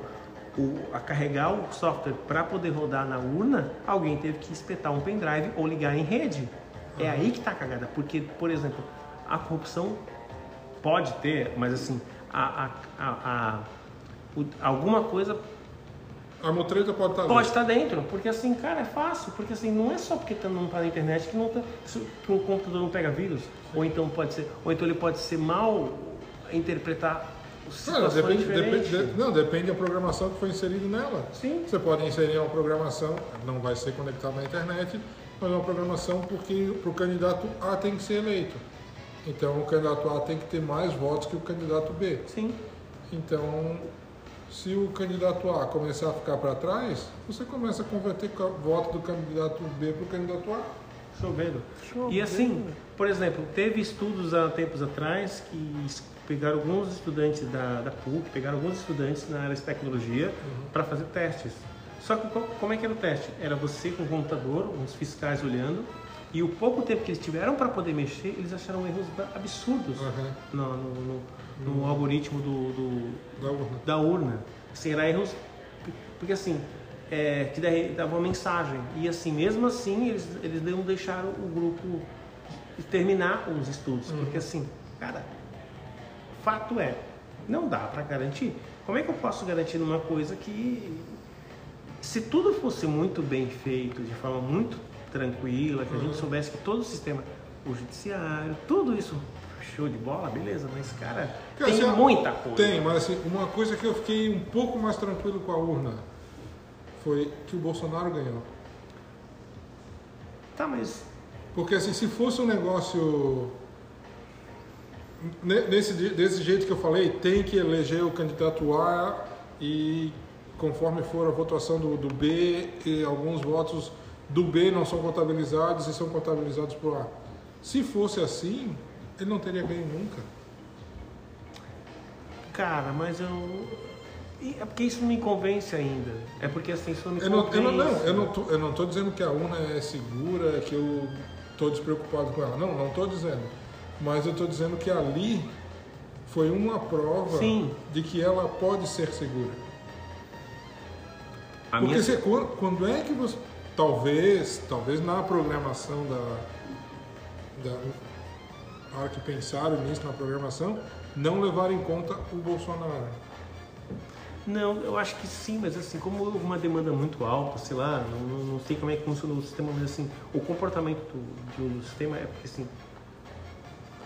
o, a carregar o software para poder rodar na urna, alguém teve que espetar um pendrive ou ligar em rede. É aí que está a cagada, porque, por exemplo, a corrupção pode ter, mas assim, a, a, a, alguma coisa A mutreta pode estar pode estar dentro, porque assim, cara, é fácil, porque assim, não é só porque tá, não está na internet que, não tá, que o computador não pega vírus, ou então pode ser, ou então ele pode ser mal interpretar Cara, depende, depende, de- não, depende da programação que foi inserida nela. Sim. Você pode inserir uma programação, não vai ser conectada na internet, mas é uma programação porque para o candidato A tem que ser eleito. Então o candidato A tem que ter mais votos que o candidato B. Sim. Então, se o candidato A começar a ficar para trás, você começa a converter o voto do candidato B para o candidato A. Chovendo. Chovendo. E assim, por exemplo, teve estudos há tempos atrás que pegaram alguns estudantes da, da PUC, pegaram alguns estudantes na área de tecnologia para fazer testes. Só que co- como é que era o teste? Era você com o computador, uns fiscais olhando, e o pouco tempo que eles tiveram para poder mexer, eles acharam erros absurdos Aham. no, no- no- no algoritmo do- do, Da urna. da urna. Assim, era erros. Porque assim, é, que dava uma mensagem. E assim, mesmo assim, eles, eles não deixaram o grupo terminar os estudos. Porque assim, cara, fato é, não dá para garantir. Como é que eu posso garantir numa coisa que. Se tudo fosse muito bem feito, de forma muito tranquila, que a gente soubesse que todo o sistema, o judiciário, tudo isso show de bola, beleza, mas cara, Cara, tem muita coisa. Tem, mas assim, uma coisa que eu fiquei um pouco mais tranquilo com a urna foi que o Bolsonaro ganhou. Tá, mas Porque assim, se fosse um negócio ne- nesse, desse jeito que eu falei, tem que eleger o candidato A e conforme for a votação do, do B, e alguns votos do B não são contabilizados e são contabilizados por A. Se fosse assim, ele não teria ganho nunca. Cara, mas eu. É porque isso não me convence ainda. É porque assim, isso não me Eu não, convence. eu não, não, eu não tô, eu não tô dizendo que a urna é segura, que eu tô despreocupado com ela. Não, não tô dizendo. Mas eu tô dizendo que ali foi uma prova Sim. de que ela pode ser segura. A Porque minha... você, quando, quando é que você. Talvez, talvez na programação da. da que pensaram nisso na programação, não levaram em conta o Bolsonaro. Não, eu acho que sim, mas assim, como houve uma demanda muito alta, sei lá, não, não sei como é que funciona o sistema, mas assim, o comportamento do, do sistema é porque assim,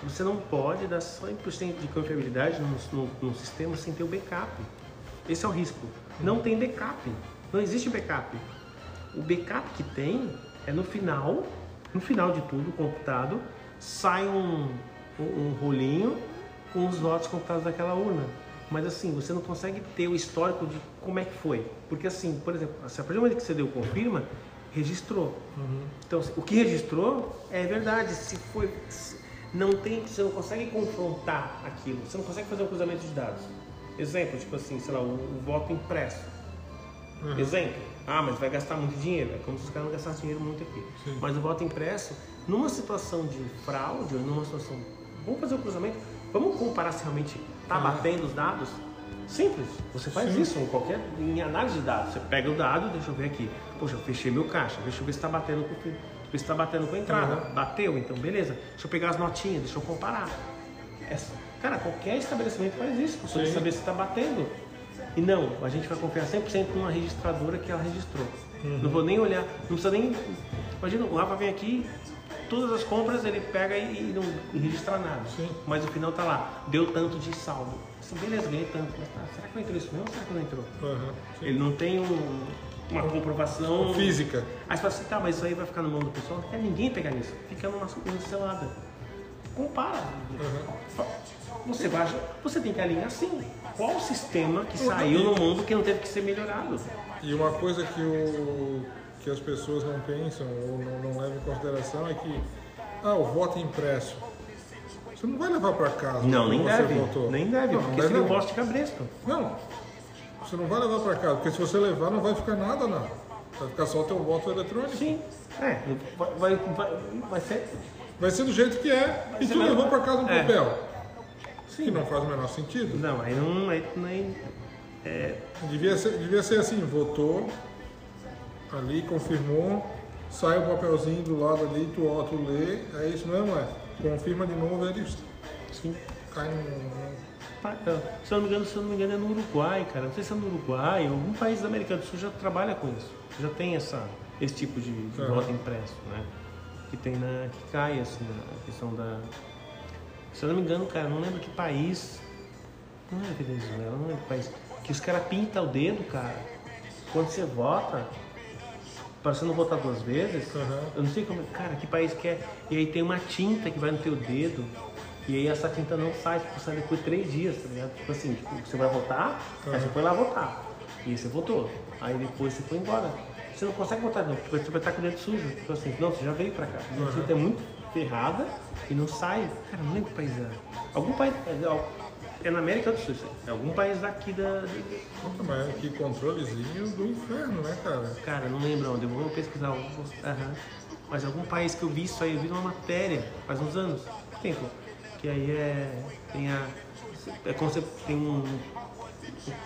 você não pode dar 100% de confiabilidade no, no, no sistema sem ter o backup. Esse é o risco. Não tem backup. Não existe backup. O backup que tem é no final, no final de tudo, computado, sai um, um, rolinho com os votos computados daquela urna. Mas assim, você não consegue ter o histórico de como é que foi. Porque assim, por exemplo, se a partir do momento que você deu confirma, registrou. Então, o que registrou é verdade. Se foi. se- não tem. Você não consegue confrontar aquilo. Você não consegue fazer um cruzamento de dados. Exemplo, tipo assim, sei lá, o, o voto impresso. Exemplo. Ah, mas vai gastar muito dinheiro. É como se os caras não gastassem dinheiro muito aqui. Sim. Mas o voto impresso, numa situação de fraude, ou numa situação. Vamos fazer o cruzamento? Vamos comparar se realmente está Ah. batendo os dados? Simples. Você faz Sim. isso em qualquer. Em análise de dados. Você pega o dado, deixa eu ver aqui. Poxa, eu fechei meu caixa. Deixa eu ver se está batendo com. Ver se está batendo com a entrada. Uhum. Bateu, então beleza. Deixa eu pegar as notinhas, deixa eu comparar. Essa- cara, qualquer estabelecimento faz isso. Poder Sim. saber se está batendo. E não, a gente vai confiar 100% numa registradora que ela registrou. Uhum. Não vou nem olhar, não precisa nem. Imagina, o Rafa vem aqui, todas as compras ele pega e, e não registra nada. Sim. Mas no final tá lá, deu tanto de saldo. Assim, beleza, ganhei tanto. Mas tá, será que não entrou isso mesmo ou será que não entrou? Sim. Ele não tem um- uma comprovação. Física. Aí você fala assim, tá, mas isso aí vai ficar no mão do pessoal. Não quer ninguém pegar nisso. Fica numa coisa selada. Compara. Aham. Você vai, você tem que alinhar assim. Qual o sistema que saiu no mundo que não teve que ser melhorado? E uma coisa que, o, que as pessoas não pensam ou não, não levam em consideração é que ah, o voto impresso. Você não vai levar para casa Não, nem deve. votou. Nem deve, Não, porque não seria um deve voto de cabresto. Não, você não vai levar para casa, porque se você levar não vai ficar nada não. Vai ficar só o teu voto eletrônico. Sim. É, vai, vai, vai, vai ser. Vai ser do jeito que é e ser tu levou para casa um É. papel. Sim. Que não faz o menor sentido. Não, aí não. Aí nem. É, Devia ser, devia ser assim, votou, ali, confirmou, sai o papelzinho do lado ali, tu, ó, tu lê, é isso mesmo, é. Confirma de novo, ele sim. cai no. Tá, é. Se eu não me engano, se eu não me engano, é no Uruguai, cara. Não sei se é no Uruguai algum país da América do Sul já trabalha com isso. Já tem essa, esse tipo de, de Aham. voto impresso, né? Que tem na. que cai assim na questão da. Se eu não me engano, cara, não lembro que país. Não é Venezuela, não lembro que país. Que os caras pintam o dedo, cara. Quando você vota, para você não votar duas vezes, Aham. eu não sei como. Cara, que país que é? E aí tem uma tinta que vai no teu dedo. E aí essa tinta não sai, tipo, sai depois de três dias, tá ligado? Tipo assim, tipo, você vai votar, aí você foi lá votar. E aí você votou. Aí depois você foi embora. Você não consegue votar não, porque você vai estar com o dedo sujo. Tipo assim, não, você já veio pra cá. A tinta é muito ferrada e não sai. Cara, não lembro que país é. Algum país. É na América do Sul. É algum país daqui da. Puta, mas que controlezinho do inferno, né, cara? Cara, não lembro onde, eu vou pesquisar. eu vou- Aham. Mas algum país que eu vi isso aí, eu vi numa matéria, faz uns anos. Tempo. Que aí é. Tem a. É como você tem um.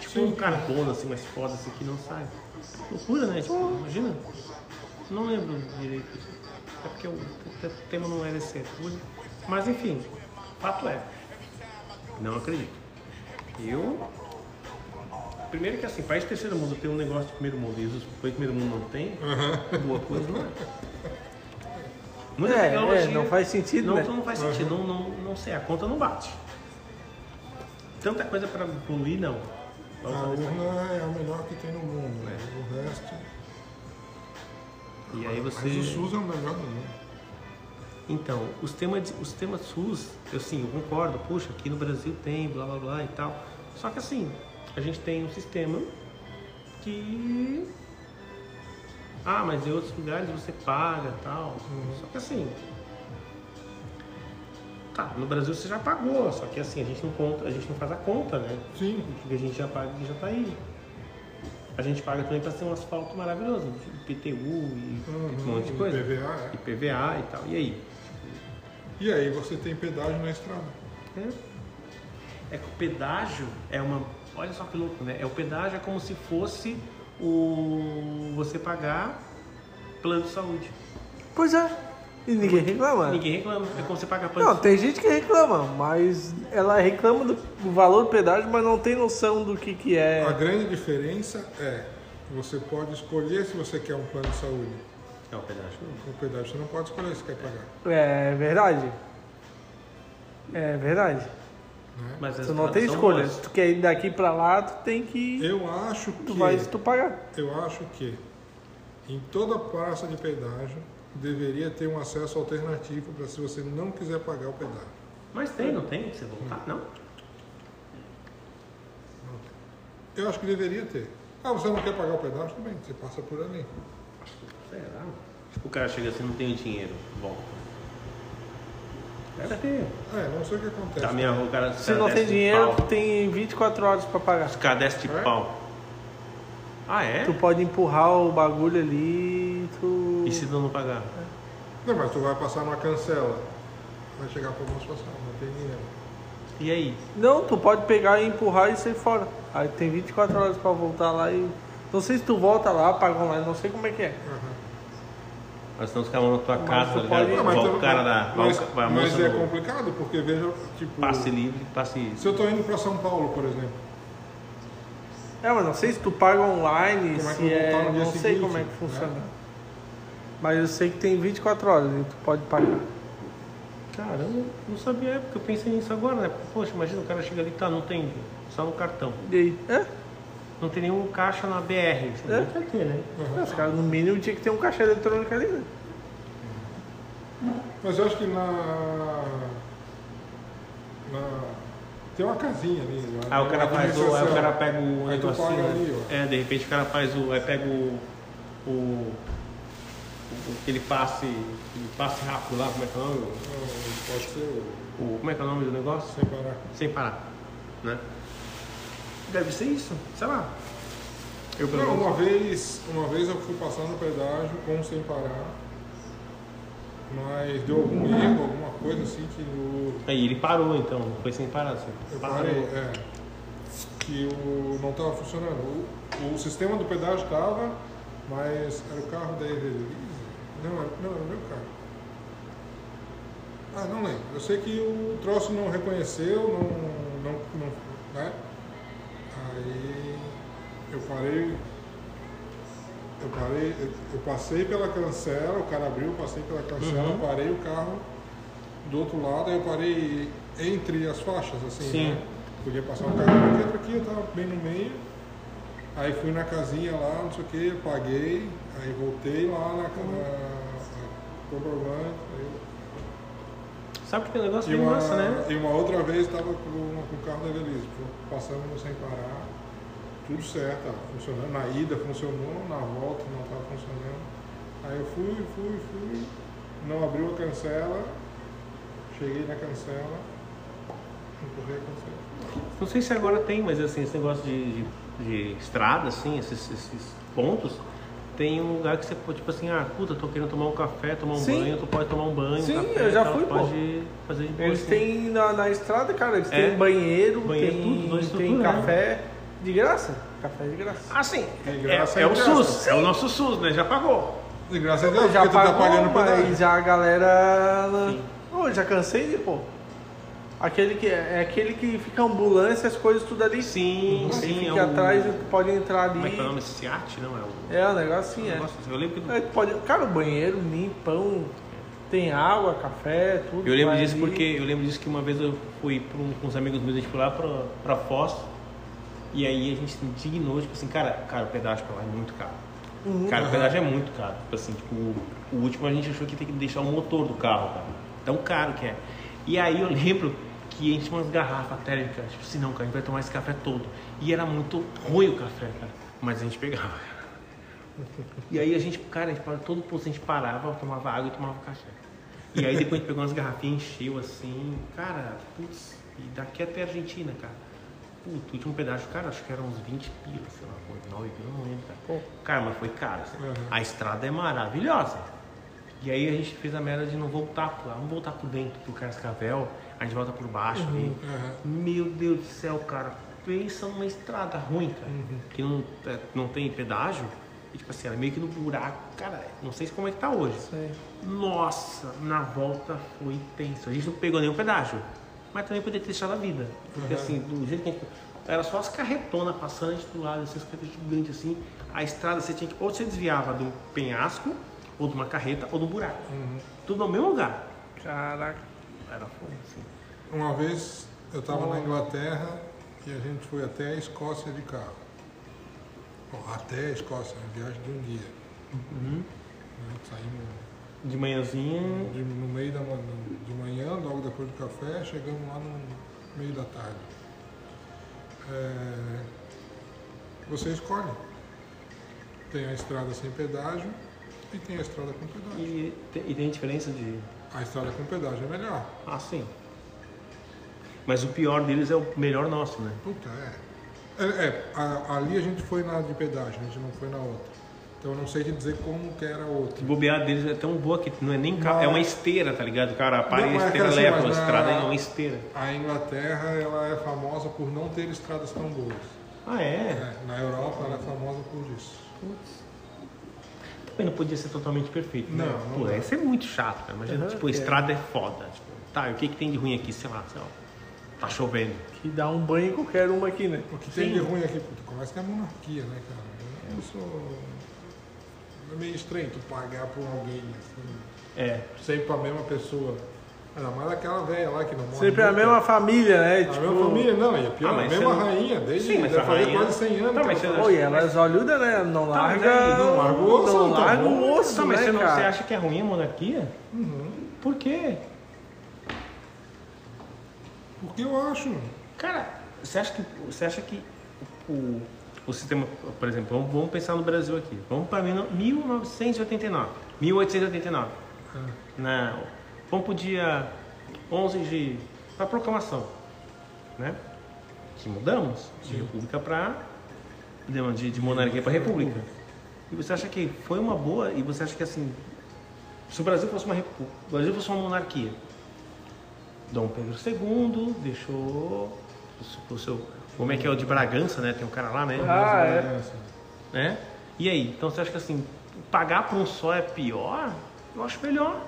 Tipo um carbono assim, mais foda assim, que não sai. Loucura, né? Tipo, imagina. Não lembro direito. É porque o, tema não era esse. Mas enfim, fato é. Não acredito. Eu. Primeiro que assim, país terceiro mundo tem um negócio de primeiro mundo e os países de primeiro mundo não tem, boa coisa não é. Muita É, tecnologia. é, não faz sentido, não, né? Não faz sentido, não, não, não sei, a conta não bate. Tanta coisa pra poluir, não. A urna é a melhor que tem no mundo, né? O resto. E aí você. Mas o SUS é o melhor do mundo. Então, os temas, os temas SUS, eu sim, eu concordo, puxa, aqui no Brasil tem, blá blá blá e tal. Só que assim, a gente tem um sistema que. Ah, mas em outros lugares você paga e tal. Só que assim. Tá, no Brasil você já pagou, só que assim, a gente não conta, a gente não faz a conta, né? Sim. O que a gente já paga que já tá aí. A gente paga também para ser um asfalto maravilhoso, IPTU e um monte de Uhum, coisa. PVA, é. IPVA e tal. E aí? E aí você tem pedágio na estrada. É. É que o pedágio é uma. Olha só que louco, né? É o pedágio é como se fosse o você pagar plano de saúde. Pois é. E ninguém reclama. Ninguém reclama. É como você pagar plano Não, de tem gente que reclama, mas ela reclama do, do valor do pedágio, mas não tem noção do que, que é. A grande diferença é você pode escolher se você quer um plano de saúde. É o pedágio. O pedágio você não pode escolher se quer pagar. É verdade. É verdade. Mas Tu não tem escolha. Se tu quer ir daqui pra lá, tu tem que. Eu acho Tu que vai se tu pagar. eu acho que em toda praça de pedágio deveria ter um acesso alternativo para se você não quiser pagar o pedágio. Mas tem, não tem? Você voltar? Não? Eu acho que deveria ter. Ah, você não quer pagar o pedágio? Tudo bem, você passa por ali. Será? Tipo, o cara chega assim, não tem dinheiro. Volta. Deve ter. É, não sei o que acontece. Tá, minha, o cara, Se não tem dinheiro, tu tem 24 horas pra pagar. Os caras descem de É? pau. Ah, é? Tu pode empurrar o bagulho ali e tu. E se não não pagar? Não, mas tu vai passar numa cancela. Vai chegar para uma situação, não tem dinheiro. E aí? Não, tu pode pegar e empurrar e sair fora. Aí tem 24 horas pra voltar lá e. Não sei se tu volta lá, paga online, não sei como é que é. Mas senão os caras vão na tua Mas casa, tá ligado? pode- Não, tu- o cara da. mas, vai mas é do complicado, porque veja, tipo. passe livre, passe. Se eu tô indo para São Paulo, por exemplo, É, mas não sei se tu paga online, Como é que se eu vou é. dia Não sei seguinte, como é que né? funciona. Mas eu sei que tem 24 horas e tu pode pagar. Caramba, eu não sabia, é porque eu pensei nisso agora, né? Poxa, imagina o cara chega ali, tá, não tem, só no cartão. E aí? É? Não tem nenhum caixa na BR. É. não quer ter, né? Os caras, no mínimo, tinha que ter um caixa eletrônico ali, né? Mas eu acho que na. na tem uma casinha ali. né? Aí o cara faz o. Aí o cara pega o Aí negocinho. ali, ó. É, de repente o cara faz o. Aí pega o. o, o aquele passe. Aquele passe rápido lá, como é que é o nome? Não, Pode ser o- O, como é que é o nome do negócio? sem parar. Sem parar. Né? Deve ser isso, sei lá. Eu pelo Não, uma vez, uma vez eu fui passar no pedágio com sem parar, mas deu algum erro, alguma coisa assim que no. Aí ele parou então, não foi sem parar. Assim. Eu Parou. parei, é. Que o, não estava funcionando. O, o sistema do pedágio estava, mas era o carro da Evelise. Não, era, não, era o meu carro. Ah, não lembro. Eu sei que o troço não reconheceu, não. não, não né? Aí eu parei. Eu parei, eu, passei pela cancela, o cara abriu, passei pela cancela, Uhum. parei o carro do outro lado, aí eu parei entre as faixas, assim, Sim. né? Podia passar um carro aqui, outro aqui, eu tava bem no meio. Aí fui na casinha lá, não sei o que, paguei, aí voltei lá na, na, na comprovante. Sabe que tem um negócio E bem uma, massa, né? e uma outra vez estava com, com o carro da Evelise, passando sem parar, tudo certo, funcionando. Na ida funcionou, na volta não estava funcionando. Aí eu fui, fui, fui, não abriu a cancela, cheguei na cancela, empurrei a cancela. Não sei se agora tem, mas assim, esse negócio de, de, de estrada, assim, esses, esses pontos, tem um lugar que você pode, tipo assim, ah, puta, tô querendo tomar um café, tomar um Sim. banho, tu pode tomar um banho, Sim, um café, eu já fui, tu pô. pode fazer de boa, Eles assim. têm na, na estrada, cara, eles É. têm banheiro, Banheiro, tem, tudo, tem estrutura, café de graça. Café de graça. Ah, sim, De é, graça é é o de graça. SUS, é o nosso SUS, né? Já pagou. E graças a Deus, já porque tu tá pagou, pagando por mas já a galera... Ô, já cansei de, pô. Aquele que, é aquele que fica ambulância, as coisas tudo ali. Sim, Você sim, fica é o... atrás e pode entrar ali. Como é que é o nome? SEAT, não? É o... É, o negócio assim, é. negócio assim. Eu lembro que... É, pode, cara, o banheiro limpão, tem água, café, tudo. Eu lembro disso ali. porque eu lembro disso que uma vez eu fui pra um- com uns amigos meus, a gente foi lá pra, pra Foz e aí a gente se indignou, tipo assim, cara, cara, o pedágio pra lá é muito caro. Uhum. Cara, o pedágio é muito caro. Tipo assim, tipo, o, último a gente achou que tem que deixar o motor do carro, cara. Tão caro que é. E aí eu lembro que a gente tinha umas garrafas térmicas, tipo assim, não, cara, a gente vai tomar esse café todo. E era muito ruim o café, cara. Mas a gente pegava. E aí a gente, cara, a gente, todo posto a gente parava, tomava água e tomava café. E aí depois a gente pegou umas garrafinhas, encheu assim, cara, putz, e daqui até a Argentina, cara. Puto, o último pedaço, cara, acho que eram uns 20 pilas, sei lá, 9 pilas, não lembro, cara. Pô. Cara, mas foi caro. assim. Uhum. A estrada é maravilhosa. E aí a gente fez a merda de não voltar por lá, vamos voltar por dentro, pro Cascavel, a gente volta por baixo ali. Aham. Meu Deus do céu, cara, pensa numa estrada ruim, cara, que não, é, não tem pedágio, e tipo assim, ela é meio que no buraco, cara, não sei como é que tá hoje. Sei. Nossa, na volta foi tenso. A gente não pegou nenhum pedágio, mas também poderia ter deixado a vida. Porque Uhum. assim, do jeito que a gente. Era só as carretonas passando a gente do lado, assim, as carretas gigantes assim. A estrada você tinha que. Ou você desviava do penhasco, ou de uma carreta, ou do buraco. Uhum. Tudo no mesmo lugar. Caraca. Era fogo, assim. Uma vez eu estava na Inglaterra e a gente foi até a Escócia de carro. Bom, até a Escócia, uma viagem de um dia. Uhum. Né? Saímos De manhãzinha. de- no meio da de manhã, logo depois do café, chegamos lá no meio da tarde. É, você escolhe. Tem a estrada sem pedágio e tem a estrada com pedágio. E, e tem diferença de. A estrada com pedágio é melhor. Ah, sim. Mas o pior deles é o melhor nosso, né? Puta, é. É, é, a- ali a gente foi na de pedágio, a gente não foi na outra. Então eu não sei te dizer como que era a outra. O bobear deles é tão boa que não é nem carro, é uma esteira, tá ligado? O cara Não, e a mas é esteira que assim, leva, a mas na- estrada é uma esteira. A Inglaterra ela é famosa por não ter estradas tão boas. Ah, é? É, na Europa ela é famosa por isso. Putz. Também não podia ser totalmente perfeito. né? Não, não Pô, ia ser muito chato, cara. Imagina, Uhum, tipo, a é. estrada é foda. Tipo, tá, e o que, que tem de ruim aqui? Sei lá, sei lá. Tá chovendo. Que dá um banho em qualquer uma aqui, né? O que Sim. tem de ruim aqui, puta, começa que é monarquia, né, cara? Eu sou. É meio estranho tu pagar por alguém, assim, É. sempre a mesma pessoa. Ainda mais aquela velha lá que não morre. Sempre a nunca. mesma família, né? A tipo, mesma família, não, e a pior, Ah, a mesma não- rainha, desde Sim, mas deve a fazer rainha- quase 100 anos. Tá, mas ela você- Oi, elas olhudas, né? Não Tá, larga. não larga o osso, Não larga o osso, Tá, mas né, você, não, cara? você acha que é ruim a monarquia? Uhum. Por quê? Porque eu acho. Cara, você acha que, você acha que o, o sistema, por exemplo, vamos, vamos pensar no Brasil aqui. Vamos para 1989, 1889. Na, vamos para o dia 11 de. para a proclamação. Né? Que mudamos de república para. De, de monarquia para república. E você acha que foi uma boa. E você acha que assim. Se o Brasil fosse uma república, o Brasil fosse uma monarquia, Dom Pedro II deixou o seu. Como é que é o de Bragança, né? Tem um cara lá, né? Ah, é. né? E aí? Então você acha que assim, pagar por um só é pior? Eu acho melhor.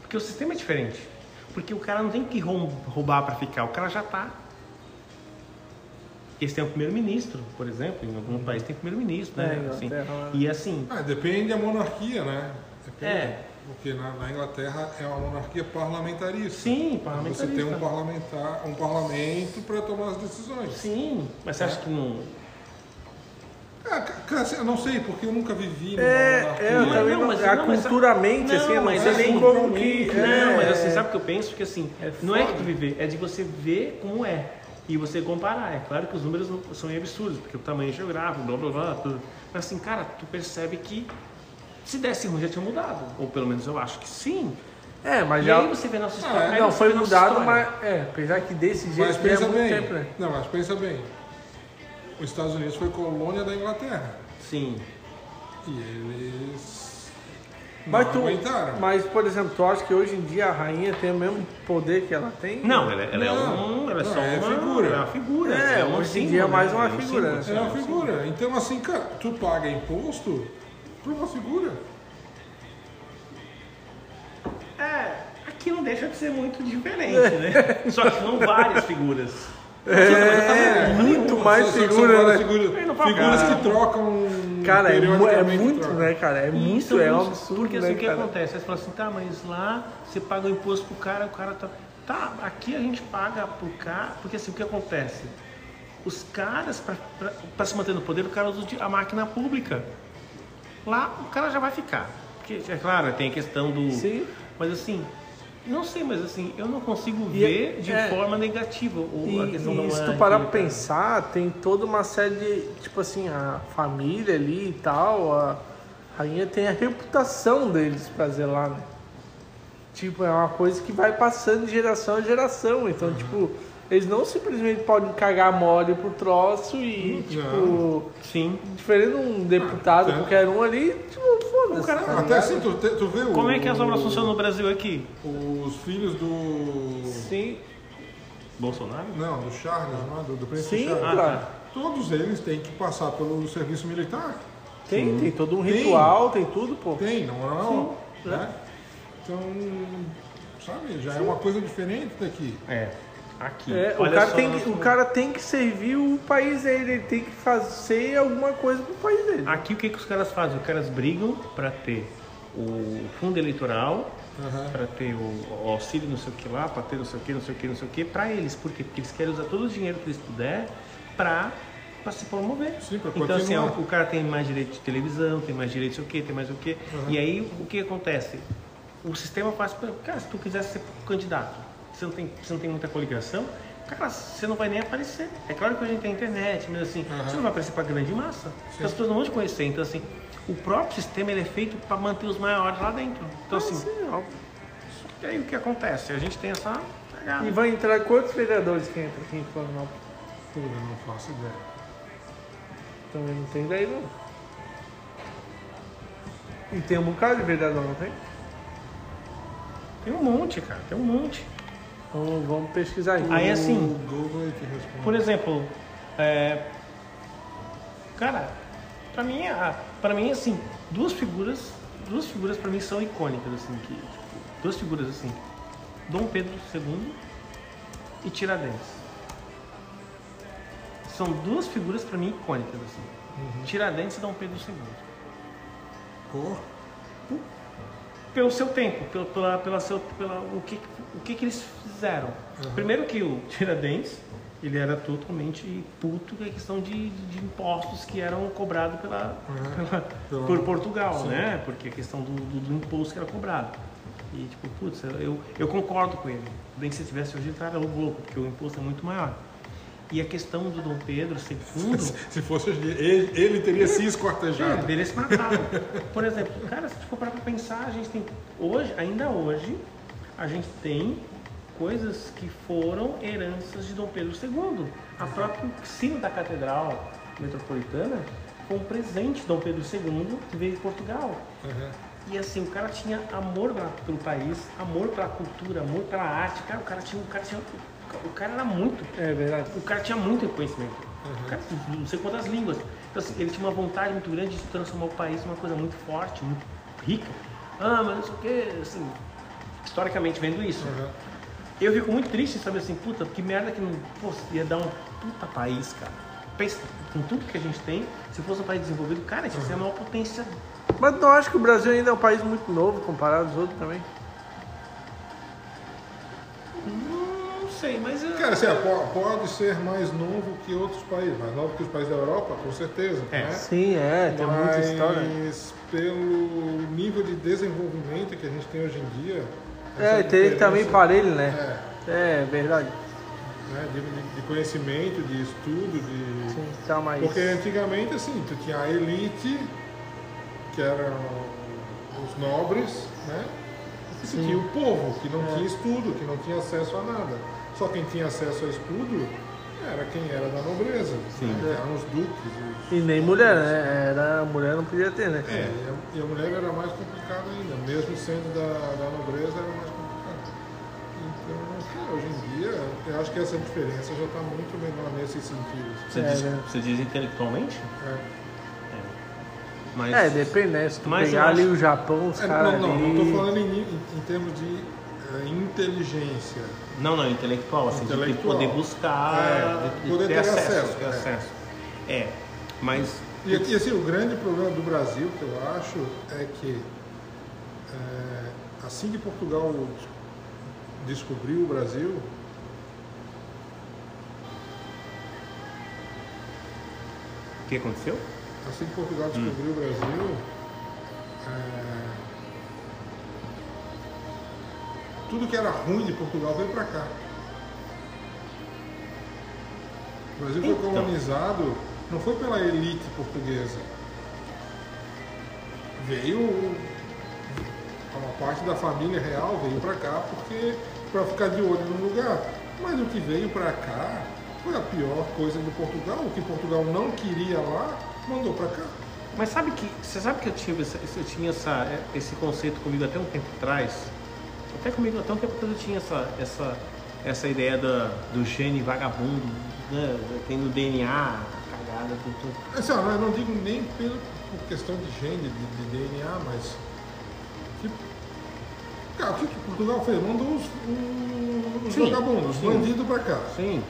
Porque o sistema é diferente. Porque o cara não tem que roub- roubar para ficar, o cara já tá. Esse tem um primeiro-ministro, por exemplo, em algum país tem primeiro-ministro, né? É, Assim, né? e assim, Ah, depende da monarquia, né? Depende. É. Porque na, na Inglaterra é uma monarquia parlamentarista. sim, Você parlamentarista. tem um parlamentar, um parlamento para tomar as decisões. Sim, mas você acha que não. Ah, cara, eu não sei, porque eu nunca vivi numa É, monarquia. é, eu Não, também não, não, mas- a não, mas- assim, eu não mas assim, nem como que. Não, é, mas assim, sabe o que eu penso? Que assim, É não é que foda. tu viver, é de você ver como é. E você comparar. É claro que os números são absurdos, porque o tamanho geográfico, blá blá blá, tudo. Mas assim, cara, tu percebe que se desse ruim já tinha mudado. Ou pelo menos eu acho que sim. É, mas E já. aí você vê nossa história. é, aí Não, você foi mudado, história. mas. É, apesar que desse Mas jeito é pensa muito bem. tempo, né? Não, mas pensa bem. Os Estados Unidos foi colônia da Inglaterra. Sim. E eles Mas, não tu, aguentaram. mas, por exemplo, tu acha que hoje em dia a rainha tem o mesmo poder que ela tem? Não, ela, ela é Não, um. Ela é não, só é uma figura. É uma figura. É, um hoje em dia é né? mais uma um figura, símbolo, É uma figura. Então, assim, cara, tu paga imposto uma figura. É, aqui não deixa de ser muito diferente, né? Só que são várias figuras. É, muito mais Só- só que são figura, né? Figuras, que trocam. Cara, é, é muito, né, cara? É muito, Isso é um muito- absurdo, Porque né, assim, o que cara? acontece? Aí você fala assim, tá, mas lá você paga o imposto pro cara, o cara tá. Tá, aqui a gente paga pro cara, porque assim, o que acontece? Os caras, pra, pra, pra se manter no poder, o cara usa a máquina pública. Lá o cara já vai ficar. Porque, é claro, tem a questão do. Sim. Mas assim, não sei, mas assim, eu não consigo E ver de é- forma negativa o, E, a questão da e se tu parar pra cara. pensar, tem toda uma série de, tipo assim, a família ali e tal, a rainha tem a reputação deles pra zelar, né? Tipo, é uma coisa que vai passando de geração em geração. Então, tipo, eles não simplesmente podem cagar mole pro troço e, tipo, Sim. diferente de um deputado Ah, tá. qualquer um ali, tipo, foda-se. cara- tá Até ligado? assim, tu, tu vê o. Como é que as obras funcionam no Brasil aqui? Os filhos do. Sim, Bolsonaro? Não, do Charles, não é? do, do príncipe sim, Charles. Ah, claro. Todos eles têm que passar pelo serviço militar. Tem, tem todo um Tem. ritual, tem tudo, pô. Tem, não é? Sim, né? Então, sabe, já é uma coisa diferente daqui. É. Aqui. É, o, cara tem que, o cara tem que servir o país dele, ele tem que fazer alguma coisa pro país dele. Aqui o que, que os caras fazem? Os caras brigam para ter o fundo eleitoral, Aham. para ter o, o auxílio não sei o que lá, para ter não sei o que, não sei o que, não sei o que, para eles. Por quê? Porque eles querem usar todo o dinheiro que eles puder para se promover. Sim, pra então assim, o cara tem mais direito de televisão, tem mais direito de o que, tem mais o que. E aí o que acontece? O sistema faz. Cara, se tu quiser ser candidato, você não tem, você não tem muita coligação, cara, você não vai nem aparecer. É claro que a gente tem internet, mas assim, você não vai aparecer para grande massa. Porque as pessoas não vão te conhecer. Então, assim, o próprio sistema ele é feito para manter os maiores lá dentro. Então, assim, Sim, ó. e aí o que acontece? A gente tem essa. E vai entrar quantos vereadores que entram aqui em Florianópolis? Eu não faço ideia. Também não tem ideia não. E tem um bocado de vereador, não tem? Tem um monte, cara, tem um monte. Então vamos pesquisar aí. Aí, assim, é. Por exemplo, é, cara, pra mim, a- pra mim assim, duas figuras, duas figuras para mim são icônicas assim, que tipo, duas figuras assim, Dom Pedro II e Tiradentes. São duas figuras para mim icônicas assim. Tiradentes e Dom Pedro II. Pô, pelo seu tempo, pelo, pela, pela seu, pela, o, que, o que, que eles fizeram. Primeiro que o Tiradentes, ele era totalmente puto com a questão de, de impostos que eram cobrados pela, Uhum. pela- por Portugal, Sim. né? Porque a questão do, do, do imposto que era cobrado. E tipo, putz, eu, eu concordo com ele. Bem que se tivesse hoje ele estaria louco, porque o imposto é muito maior. E a questão do Dom Pedro II, se fosse hoje ele, ele teria se é, esquartejado. dele se matava. Por exemplo, cara, se for parar pra pensar, a gente tem. Hoje, ainda hoje, a gente tem coisas que foram heranças de Dom Pedro II. A própria sino da Catedral Metropolitana foi um presente de Dom Pedro II que veio de Portugal. Uhum. E assim, o cara tinha amor pelo país, amor pela cultura, amor pela arte. Cara, o cara tinha. O cara, tinha, o cara era muito É verdade. o cara tinha muito conhecimento. O cara, não sei quantas línguas. Então, assim, ele tinha uma vontade muito grande de transformar o país numa coisa muito forte, muito rica. Ah, mas não sei o que, assim, historicamente vendo isso. Uhum. Eu fico muito triste em saber assim, puta, que merda que não pô, ia dar um puta país, cara. Pensa, com tudo que a gente tem, se fosse um país desenvolvido, cara, isso ia ser a maior potência. Mas não acho que o Brasil ainda é um país muito novo comparado aos outros também. Não sei, mas. eu- Cara, assim, po- pode ser mais novo que outros países, mais novo que os países da Europa, com certeza. É. né? Sim, é, tem muita Mas história. pelo nível de desenvolvimento que a gente tem hoje em dia. É, teria que meio diferença- parelho, né? É, É, verdade. né, de, de- conhecimento, de estudo, de. Sim, tá mais. Porque antigamente, assim, tu tinha a elite, que eram os nobres, né? E tu tinha o povo, que não É. tinha estudo, que não tinha acesso a nada. Só quem tinha acesso a estudo era quem era da nobreza. Sim. né? Eram os duques. os- E nem mulher, né? Era, mulher não podia ter, né? É, e a, a mulher era mais complicada ainda, mesmo sendo da, da nobreza, era mais complicado. Então, hoje em dia, eu acho que essa diferença já está muito menor nesse sentido. Você, É, diz, né? você diz intelectualmente? É. Mas, É, depende, né? Se tu Mas pegar eu ali acho- o Japão, os É, caras não, não, ali... não estou falando em, em, em termos de eh, inteligência. Não, não, intelectual, assim, de Intelectual. poder buscar, É, de, de poder ter, ter acesso. acesso, ter é. acesso. É, mas E, aqui, assim, o grande problema do Brasil, que eu acho, é que eh, assim que Portugal descobriu o Brasil, o que aconteceu? assim que Portugal descobriu o Brasil, eh, tudo que era ruim de Portugal veio para cá. O Brasil foi Então. colonizado, não foi pela elite portuguesa. Veio uma parte da família real veio para cá porque para ficar de olho no lugar. Mas o que veio para cá foi a pior coisa de Portugal. O que Portugal não queria lá, mandou para cá. Mas sabe que você sabe que eu essa- eu tinha essa, esse conceito comigo até um tempo atrás. Até comigo até um tempo atrás eu tinha essa essa essa ideia da, do gene vagabundo, né? Tem no DNA, cagada, tudo. tudo. Assim, ó, eu não digo nem pelo, por questão de gene, de, de DNA, mas. Tipo, cara, o que, que Portugal fez? Mandou os, os, Sim, vagabundos, os bandidos pra cá. Sim.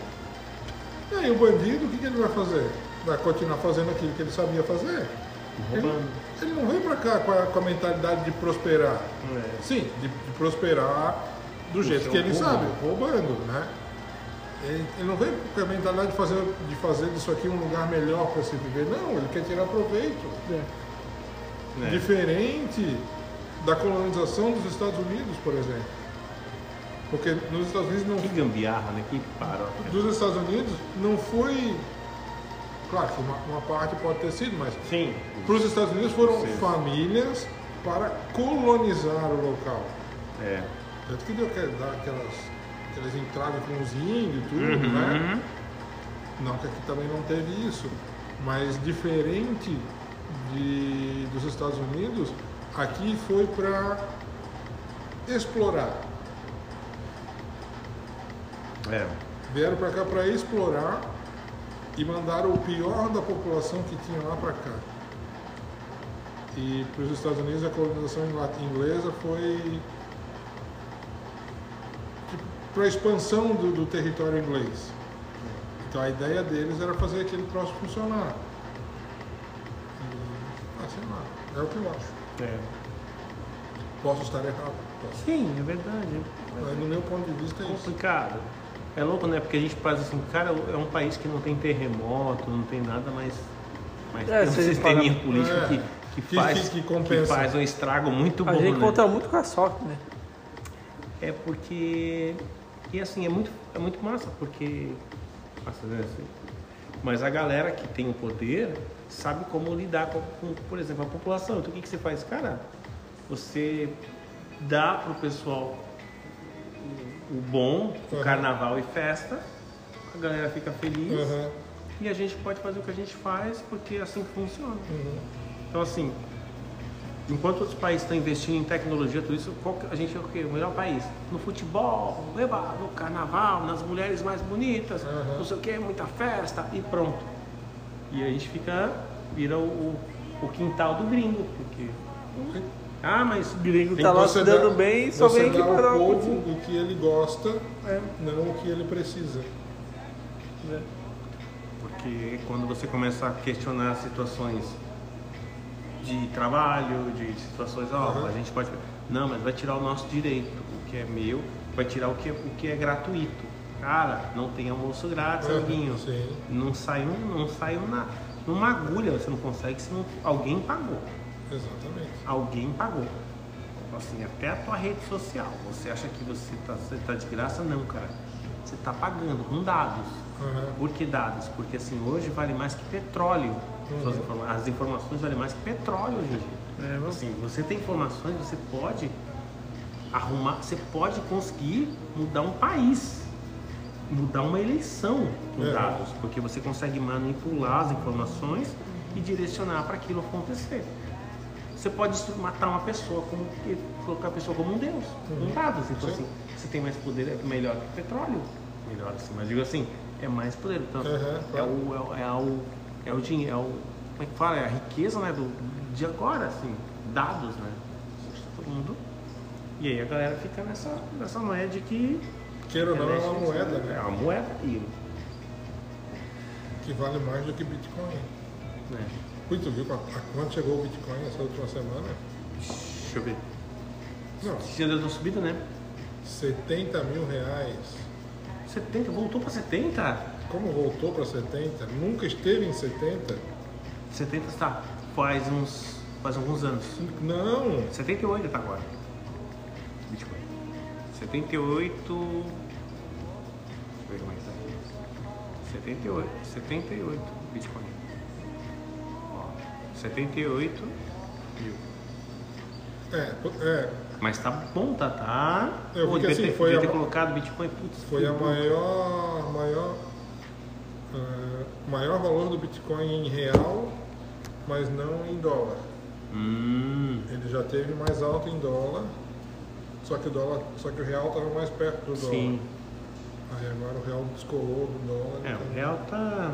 E aí o bandido, o que, que ele vai fazer? Vai continuar fazendo aquilo que ele sabia fazer? Roubando. ele não vem pra cá com a, com a mentalidade de prosperar. É. Sim, de, de prosperar do jeito que ele sabe, roubando, né? Ele, ele não vem com a mentalidade de fazer, de fazer disso aqui um lugar melhor para se viver, não, ele quer tirar proveito. É. né? Diferente da colonização dos Estados Unidos, por exemplo. Porque nos Estados Unidos não Que gambiarra, né? Que paróquia. dos Estados Unidos não foi. Claro que uma, uma parte pode ter sido, mas para os Estados Unidos foram Sim. famílias para colonizar o local. É. Tanto que deu aquelas, aquelas, entradas com os índios e tudo, né? Uhum. Não que aqui também não teve isso, mas diferente de, dos Estados Unidos, aqui foi para explorar. É. Vieram para cá para explorar e mandaram o pior da população que tinha lá para cá. E para os Estados Unidos a colonização inglesa foi para a expansão do, do território inglês. Então a ideia deles era fazer aquele troço funcionar. E, assim, continuar. É o que eu acho. É. Posso estar errado. Posso. Sim, é verdade. Mas no meu ponto de vista é isso. complicado. É louco, né? Porque a gente faz assim, cara, é um país que não tem terremoto, não tem nada, mas, mas É, tem um sisteminha político É, que, que, que- faz, que- que faz um estrago muito bom. A gente né? conta muito com a sorte, né? É porque. E assim, é muito, é muito massa, porque. Né? assim, Mas a galera que tem o poder sabe como lidar com, com, por exemplo, a população. Então o que, que você faz? Cara, você dá pro pessoal o, o bom, o Uhum. carnaval e festa, a galera fica feliz Aham. e a gente pode fazer o que a gente faz porque assim funciona. Uhum. Então, assim, enquanto outros países estão investindo em tecnologia, tudo isso, a gente é o quê? O melhor país? No futebol, no carnaval, nas mulheres mais bonitas, não sei o que, muita festa e pronto. E a gente fica, vira o, o, o quintal do gringo, porque. Ah, mas gringo Tem tá lá se dando bem, só você vem aqui dá para dar povo curtida. o que ele gosta, É. não o que ele precisa. É. Porque quando você começa a questionar situações de trabalho, de situações, ó, Uhum. a gente pode. Não, mas vai tirar o nosso direito, o que é meu, vai tirar o que, o que é gratuito. Cara, não tem almoço grátis, Uhum, amiguinho. sim. Não sai, um, não sai uma, uma agulha, você não consegue se não, alguém pagou. Exatamente. Alguém pagou. Assim, até a tua rede social. Você acha que você tá, você tá de graça? Não, cara. Você tá pagando com dados. Aham. Por que dados? Porque assim, hoje vale mais que petróleo. Uhum. As, informa- as informações valem mais que petróleo hoje em dia. É, mas- assim, você tem informações, você pode arrumar, você pode conseguir mudar um país, mudar uma eleição com É. dados, porque você consegue manipular as informações e direcionar para aquilo acontecer. Você pode matar uma pessoa, como, e colocar a pessoa como um deus, com dados. Então. Sim. assim, você tem mais poder, é melhor que petróleo. Melhor assim, mas digo assim, é mais poder. Então, Uhum, é, claro. o, é, o, é, o, é o dinheiro, é o. Como é que fala? É a riqueza né, do, de agora, assim, dados, né? Todo mundo. E aí a galera fica nessa, nessa moeda de que. Queira ou não, é uma moeda, É né? uma moeda e. Que vale mais do que Bitcoin. Né? Ui, tu viu a, a quanto chegou o Bitcoin essa última semana? Deixa eu ver. Não, Se deu subida, né? 70 mil reais. 70, voltou pra 70? Como voltou para 70? Nunca esteve em 70? 70 está. Faz uns. Faz alguns anos. Não! 78 tá agora. Bitcoin. 78. Deixa eu ver como é que tá. 78. 78 Bitcoin. Ó, 78 mil. É, é Mas tá bom, tá? tá. Eu vi que assim, ter, foi a- ter colocado Bitcoin. Putz, foi a maior, maior, ah, maior valor do Bitcoin em real, mas não em dólar. Hum, Ele já teve mais alto em dólar, só que o dólar, só que o real estava mais perto do dólar. sim. Aí agora o real descolou do dólar. É, então o real tá.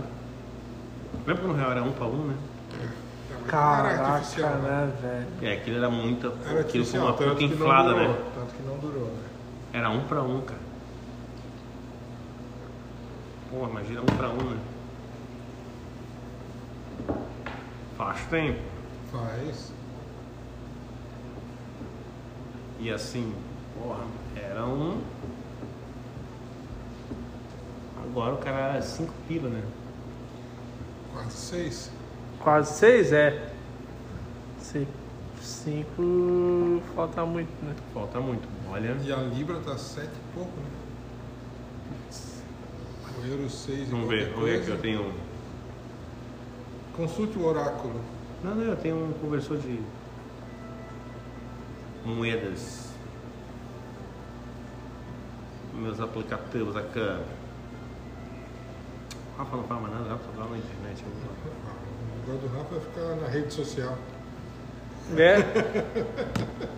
Lembra quando o real era um para um, né? tá muito Caraca, artificial, né, velho? É, aquilo era muito. Era aquilo foi uma puta inflada, durou, né? Tanto que não durou, né? Era um pra um, cara. Pô, imagina um pra um, né? Faz tempo. Faz. E assim, porra, era um. Agora o cara era 5 pila, né? Quase seis. Quase seis, é. Cinco falta muito, né? Falta muito. Olha. E a Libra tá sete e pouco, né? O euro seis e Vamos ver, vamos ver aqui. coisa. Eu tenho. um. Consulte o oráculo. Não, não, eu tenho um conversor de moedas. Meus aplicativos aqui. Rafa não fala mais nada, Rafa só fala na internet. Eu- negócio do Rafa é ficar na rede social. É.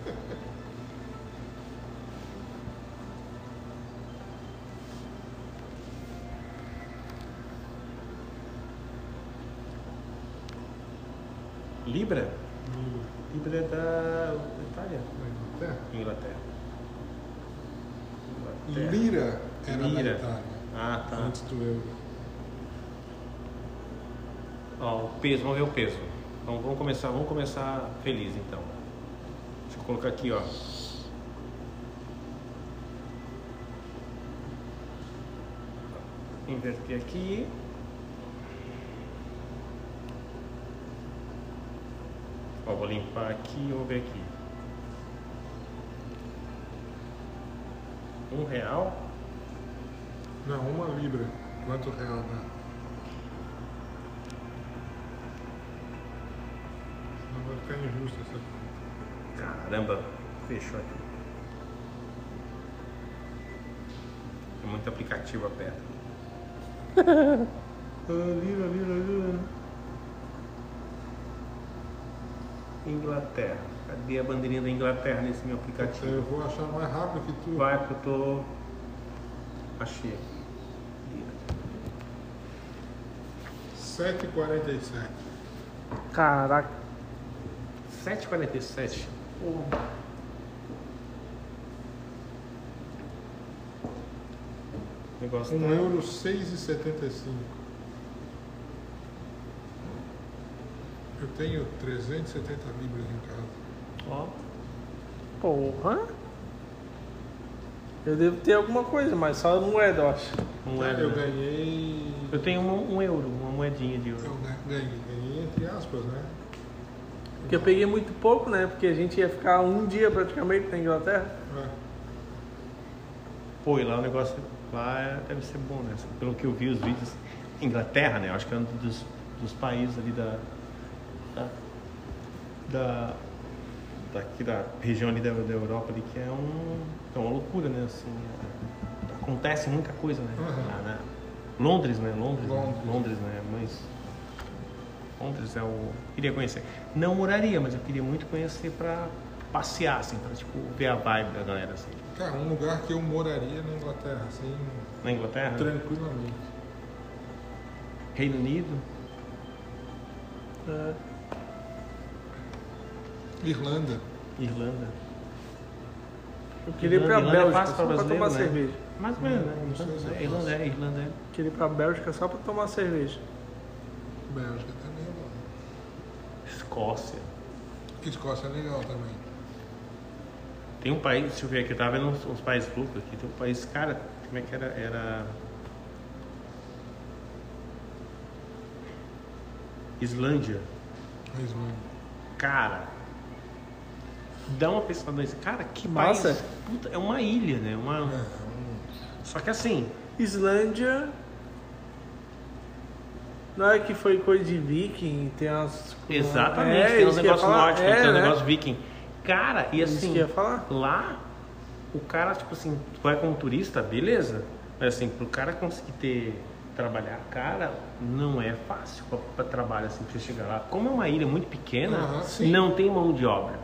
Libra? Libra é da Itália. Inglaterra. Inglaterra. Inglaterra. Lira era Lira. da Itália. Ah, tá. Antes do euro. Ó, o peso, vamos ver o peso. Então vamos começar, vamos começar feliz então. Deixa eu colocar aqui, ó. Inverter aqui. Ó, vou limpar aqui, vamos ver aqui. Um real. Não, uma libra. Quanto real, né? Vai ficar injusto essa conta. Caramba, fechou aqui. É muito aplicativo aperta. Lira, lira, lira. Inglaterra. Cadê a bandeirinha da Inglaterra nesse meu Eu aplicativo? vou achar mais rápido que tu. Vai que eu tô. Achei. Lira. 7,47. Caraca. 7,47. O negócio 1 tá- euro 6,75. Eu tenho 370 libras em casa. Ó, Porra. Eu devo ter alguma coisa, mas só moeda, eu acho. moeda. eu né? ganhei. Eu tenho um, um euro, uma moedinha de Eu euro. ga- ganhei, ganhei entre aspas, né? Porque eu peguei muito pouco, né? Porque a gente ia ficar um dia praticamente na Inglaterra. É. Pô, e lá o negócio lá é- deve ser bom, né? Pelo que eu vi os vídeos. Inglaterra, né? Eu acho que é um dos, dos países ali da. da. da daqui da região ali da, da Europa ali que é um. É uma loucura, né? Assim, é- acontece muita coisa, né? Uhum. Lá, né? Londres, né? Londres, Londres. Né? Londres, né? Mas. Londres é o. Queria conhecer. Não moraria, mas eu queria muito conhecer pra passear, assim, pra tipo, ver a vibe da galera, assim. Cara, um lugar que eu moraria na Inglaterra, assim, Na Inglaterra? tranquilamente. Reino Unido? É. Irlanda. Irlanda. Eu queria ir pra Irlanda é Bélgica só pra tomar né? cerveja. Mais ou menos, né? Se é Irlanda. Irlanda é, Irlanda é. Queria ir pra Bélgica só pra tomar cerveja. Bélgica bom. Escócia. Escócia é legal também. Tem um país, deixa eu ver aqui, eu tava vendo uns, uns países loucos aqui. Tem um país, cara, como é que era? Era. Islândia. A Islândia. Cara. Dá uma pesquisada nesse. Cara, que Massa. país. Puta, é uma ilha, né? Uma... É, um- Só que assim, Islândia. Não é que foi coisa de viking, tem umas. exatamente, É, tem uns negócios nórdicos, É, tem um né? negócio viking. Cara, e assim. Lá, o cara, tipo assim, tu vai como turista, beleza. Mas assim, pro cara conseguir ter, trabalhar, cara, não é fácil pra, pra trabalho assim, pra você chegar lá. Como é uma ilha muito pequena, sim. não tem mão de obra.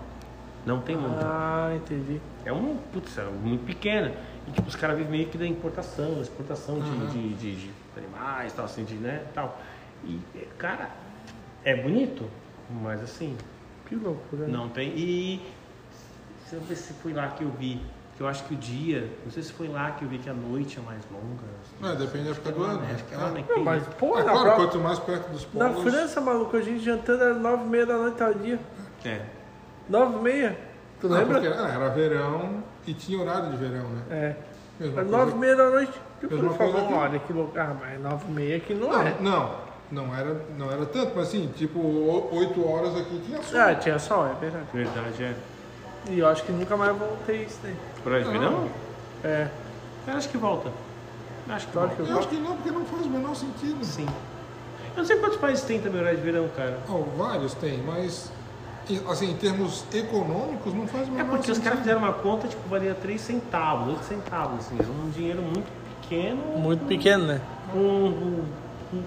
Não tem mão de obra. Ah, entendi. É um, putz, é muito pequena. E tipo, os caras vivem meio que da importação, exportação de, Aham. de, de, de animais, tal, assim, de, né, tal. E, cara, é bonito, mas assim, Que loucura. né? não tem. E deixa eu ver se foi lá que eu vi. Que eu acho que o dia, não sei se foi lá que eu vi que a noite é mais longa. É, depende da época do ano. Acho que é lá, né? né? Não, mas, pô, É na, claro, quanto mais perto dos na polos... França, maluco, a gente jantando era nove e meia da noite ao dia. É. Nove e meia? Tu Não, lembra? porque era, era verão e tinha horário de verão, né? É. Mesma Era coisa- nove e meia da noite. Eu Mesma coisa aqui. olha que louco. Ah, mas nove e meia aqui não, Não, é. não, não era, não era tanto, mas assim, tipo, o- oito horas aqui tinha sol. Ah, tinha sol, é verdade. Verdade, é. E eu acho que nunca mais vou ter isso, né? Pra ver, não? É. Eu acho que volta. Eu acho que Claro volta. que Eu acho que não, porque não faz o menor sentido. Sim. Eu não sei quantos países tem também horário de verão, cara. Oh, vários tem, mas assim, em termos econômicos não faz o É menor porque os sentido. caras fizeram uma conta, tipo, valia 3 centavos, 8 centavos, assim, era um dinheiro muito pequeno. Muito pequeno, né? um, um, um-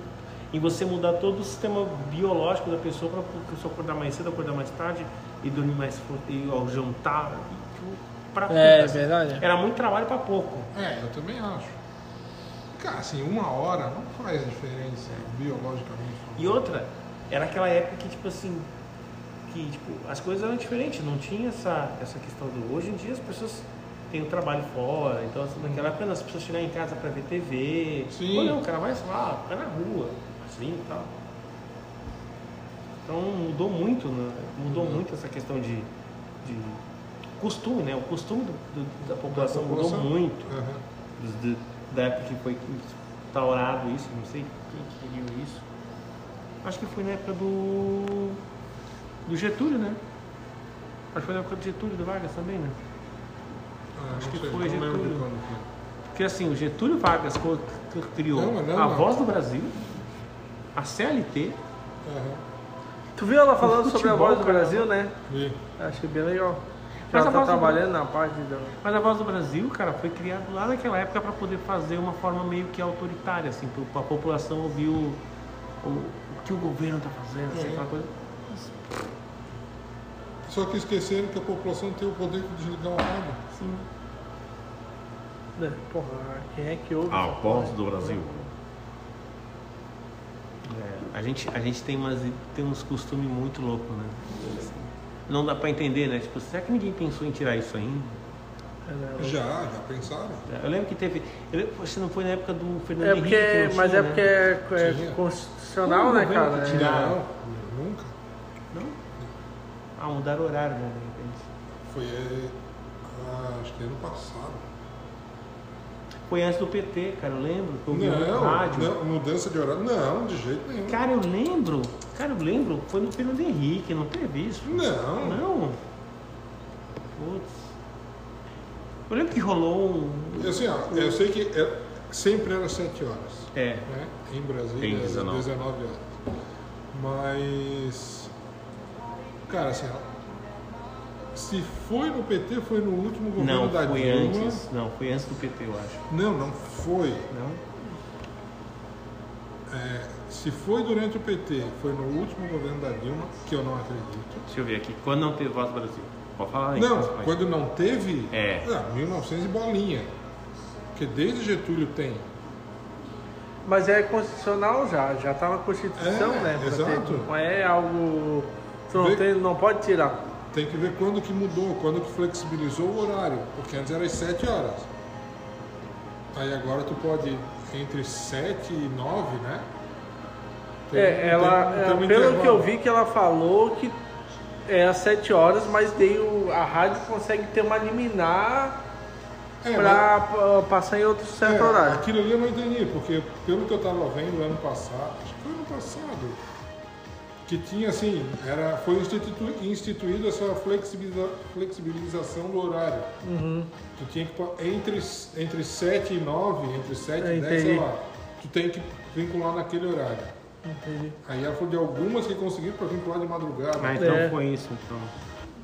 e você mudar todo o sistema biológico da pessoa para a pessoa acordar mais cedo, acordar mais tarde e dormir mais e ao jantar para É, verdade. Era muito trabalho para pouco. É, eu também acho. Cara, assim, uma hora não faz diferença biologicamente. E outra, era aquela época que tipo assim, que tipo, as coisas eram diferentes, não tinha essa essa questão do hoje em dia as pessoas têm o trabalho fora, então assim, naquela época as pessoas chegavam em casa para ver TV. Sim. Ou não, o cara vai lá, vai na rua, assim e tal. Então mudou muito, né? mudou muito essa questão de, de costume, né? O costume do- do- da população mudou população. muito. Aham. Dos- de- da época que foi instaurado isso, não sei quem que criou isso. Acho que foi na época do. do Getúlio, né? Acho que foi na época do Getúlio do Vargas também, né? Ah, Acho que sei, foi Getúlio. Porque assim, o Getúlio Vargas criou Não, não, a não. Voz do Brasil, a CLT, Aham. Tu viu ela falando O sobre a futebol, voz do cara. Brasil, né? Vi. Achei bem legal. Mas ela a tá trabalhando na parte da. Mas a Voz do Brasil, cara, foi criado lá naquela época para poder fazer uma forma meio que autoritária, assim, para a população ouvir o, o, o que o governo está fazendo, assim, Uhum. aquela coisa. Só que esqueceram que a população tem o poder de desligar o rádio. Sim. É, Porra, quem é que ouve? A essa Voz do Brasil. É, a, gente, a gente tem, umas, tem uns costumes muito loucos, né? Assim, não dá para entender, né? Tipo, será que ninguém pensou em tirar isso ainda? É, né? Já, já pensaram? Eu lembro que teve. Lembro, se não foi na época do Fernando É Henrique. que porque, não mas tinha, é porque né? é, é constitucional, né, cara? que É- tira- Não, nunca. Não? Ah, mudaram o horário, né? De repente. Foi, é, ah, acho que ano passado. Foi antes do PT, cara, eu lembro. Eu Não, rádio. não, mudança de horário? Não, de jeito nenhum. Cara, eu lembro. Cara, eu lembro. Foi no Fernando Henrique, não teve isso. Não. Não. Putz. Eu lembro que rolou um. Assim, ó, eu sei que é- sempre era 7 horas. É. né? Em Brasília, Tem às 19. 19 horas. Mas, cara, assim, ó, se foi no PT, foi no último governo Não, da foi Dilma. antes. Não, foi antes do PT, eu acho. Não, não foi. Não? É, se foi durante o PT, foi no último governo da Dilma, que eu não acredito. Deixa eu ver aqui. Quando não teve Voz do Brasil? Pode falar aí. Não, quando não teve, É. ah, 1900 e bolinha. Porque desde Getúlio tem. Mas é constitucional já, já tá na Constituição, É, né? exato. ter- Não é algo. Tu não, Vê- tem, não pode tirar. Tem que ver quando que mudou, quando que flexibilizou o horário. Porque antes era às 7 horas. Aí agora tu pode ir entre 7 e 9, né? Tem- É, ela, tem- é, tem um pelo que eu vi que ela falou que é às 7 horas, mas daí o- a rádio consegue ter uma liminar É, pra passar em outro certo É, horário. Aquilo ali eu não entendi, porque pelo que eu estava vendo ano passado, acho que foi ano passado, que tinha assim, era, foi institu, instituída essa flexibiliza, flexibilização do horário. Uhum. Tu tinha que entre, entre 7 e 9, entre 7 Eu e 10, sei lá, tu tem que vincular naquele horário. Entendi. Aí ela falou de algumas que conseguiram para vincular de madrugada. Ah, então É. foi isso, então.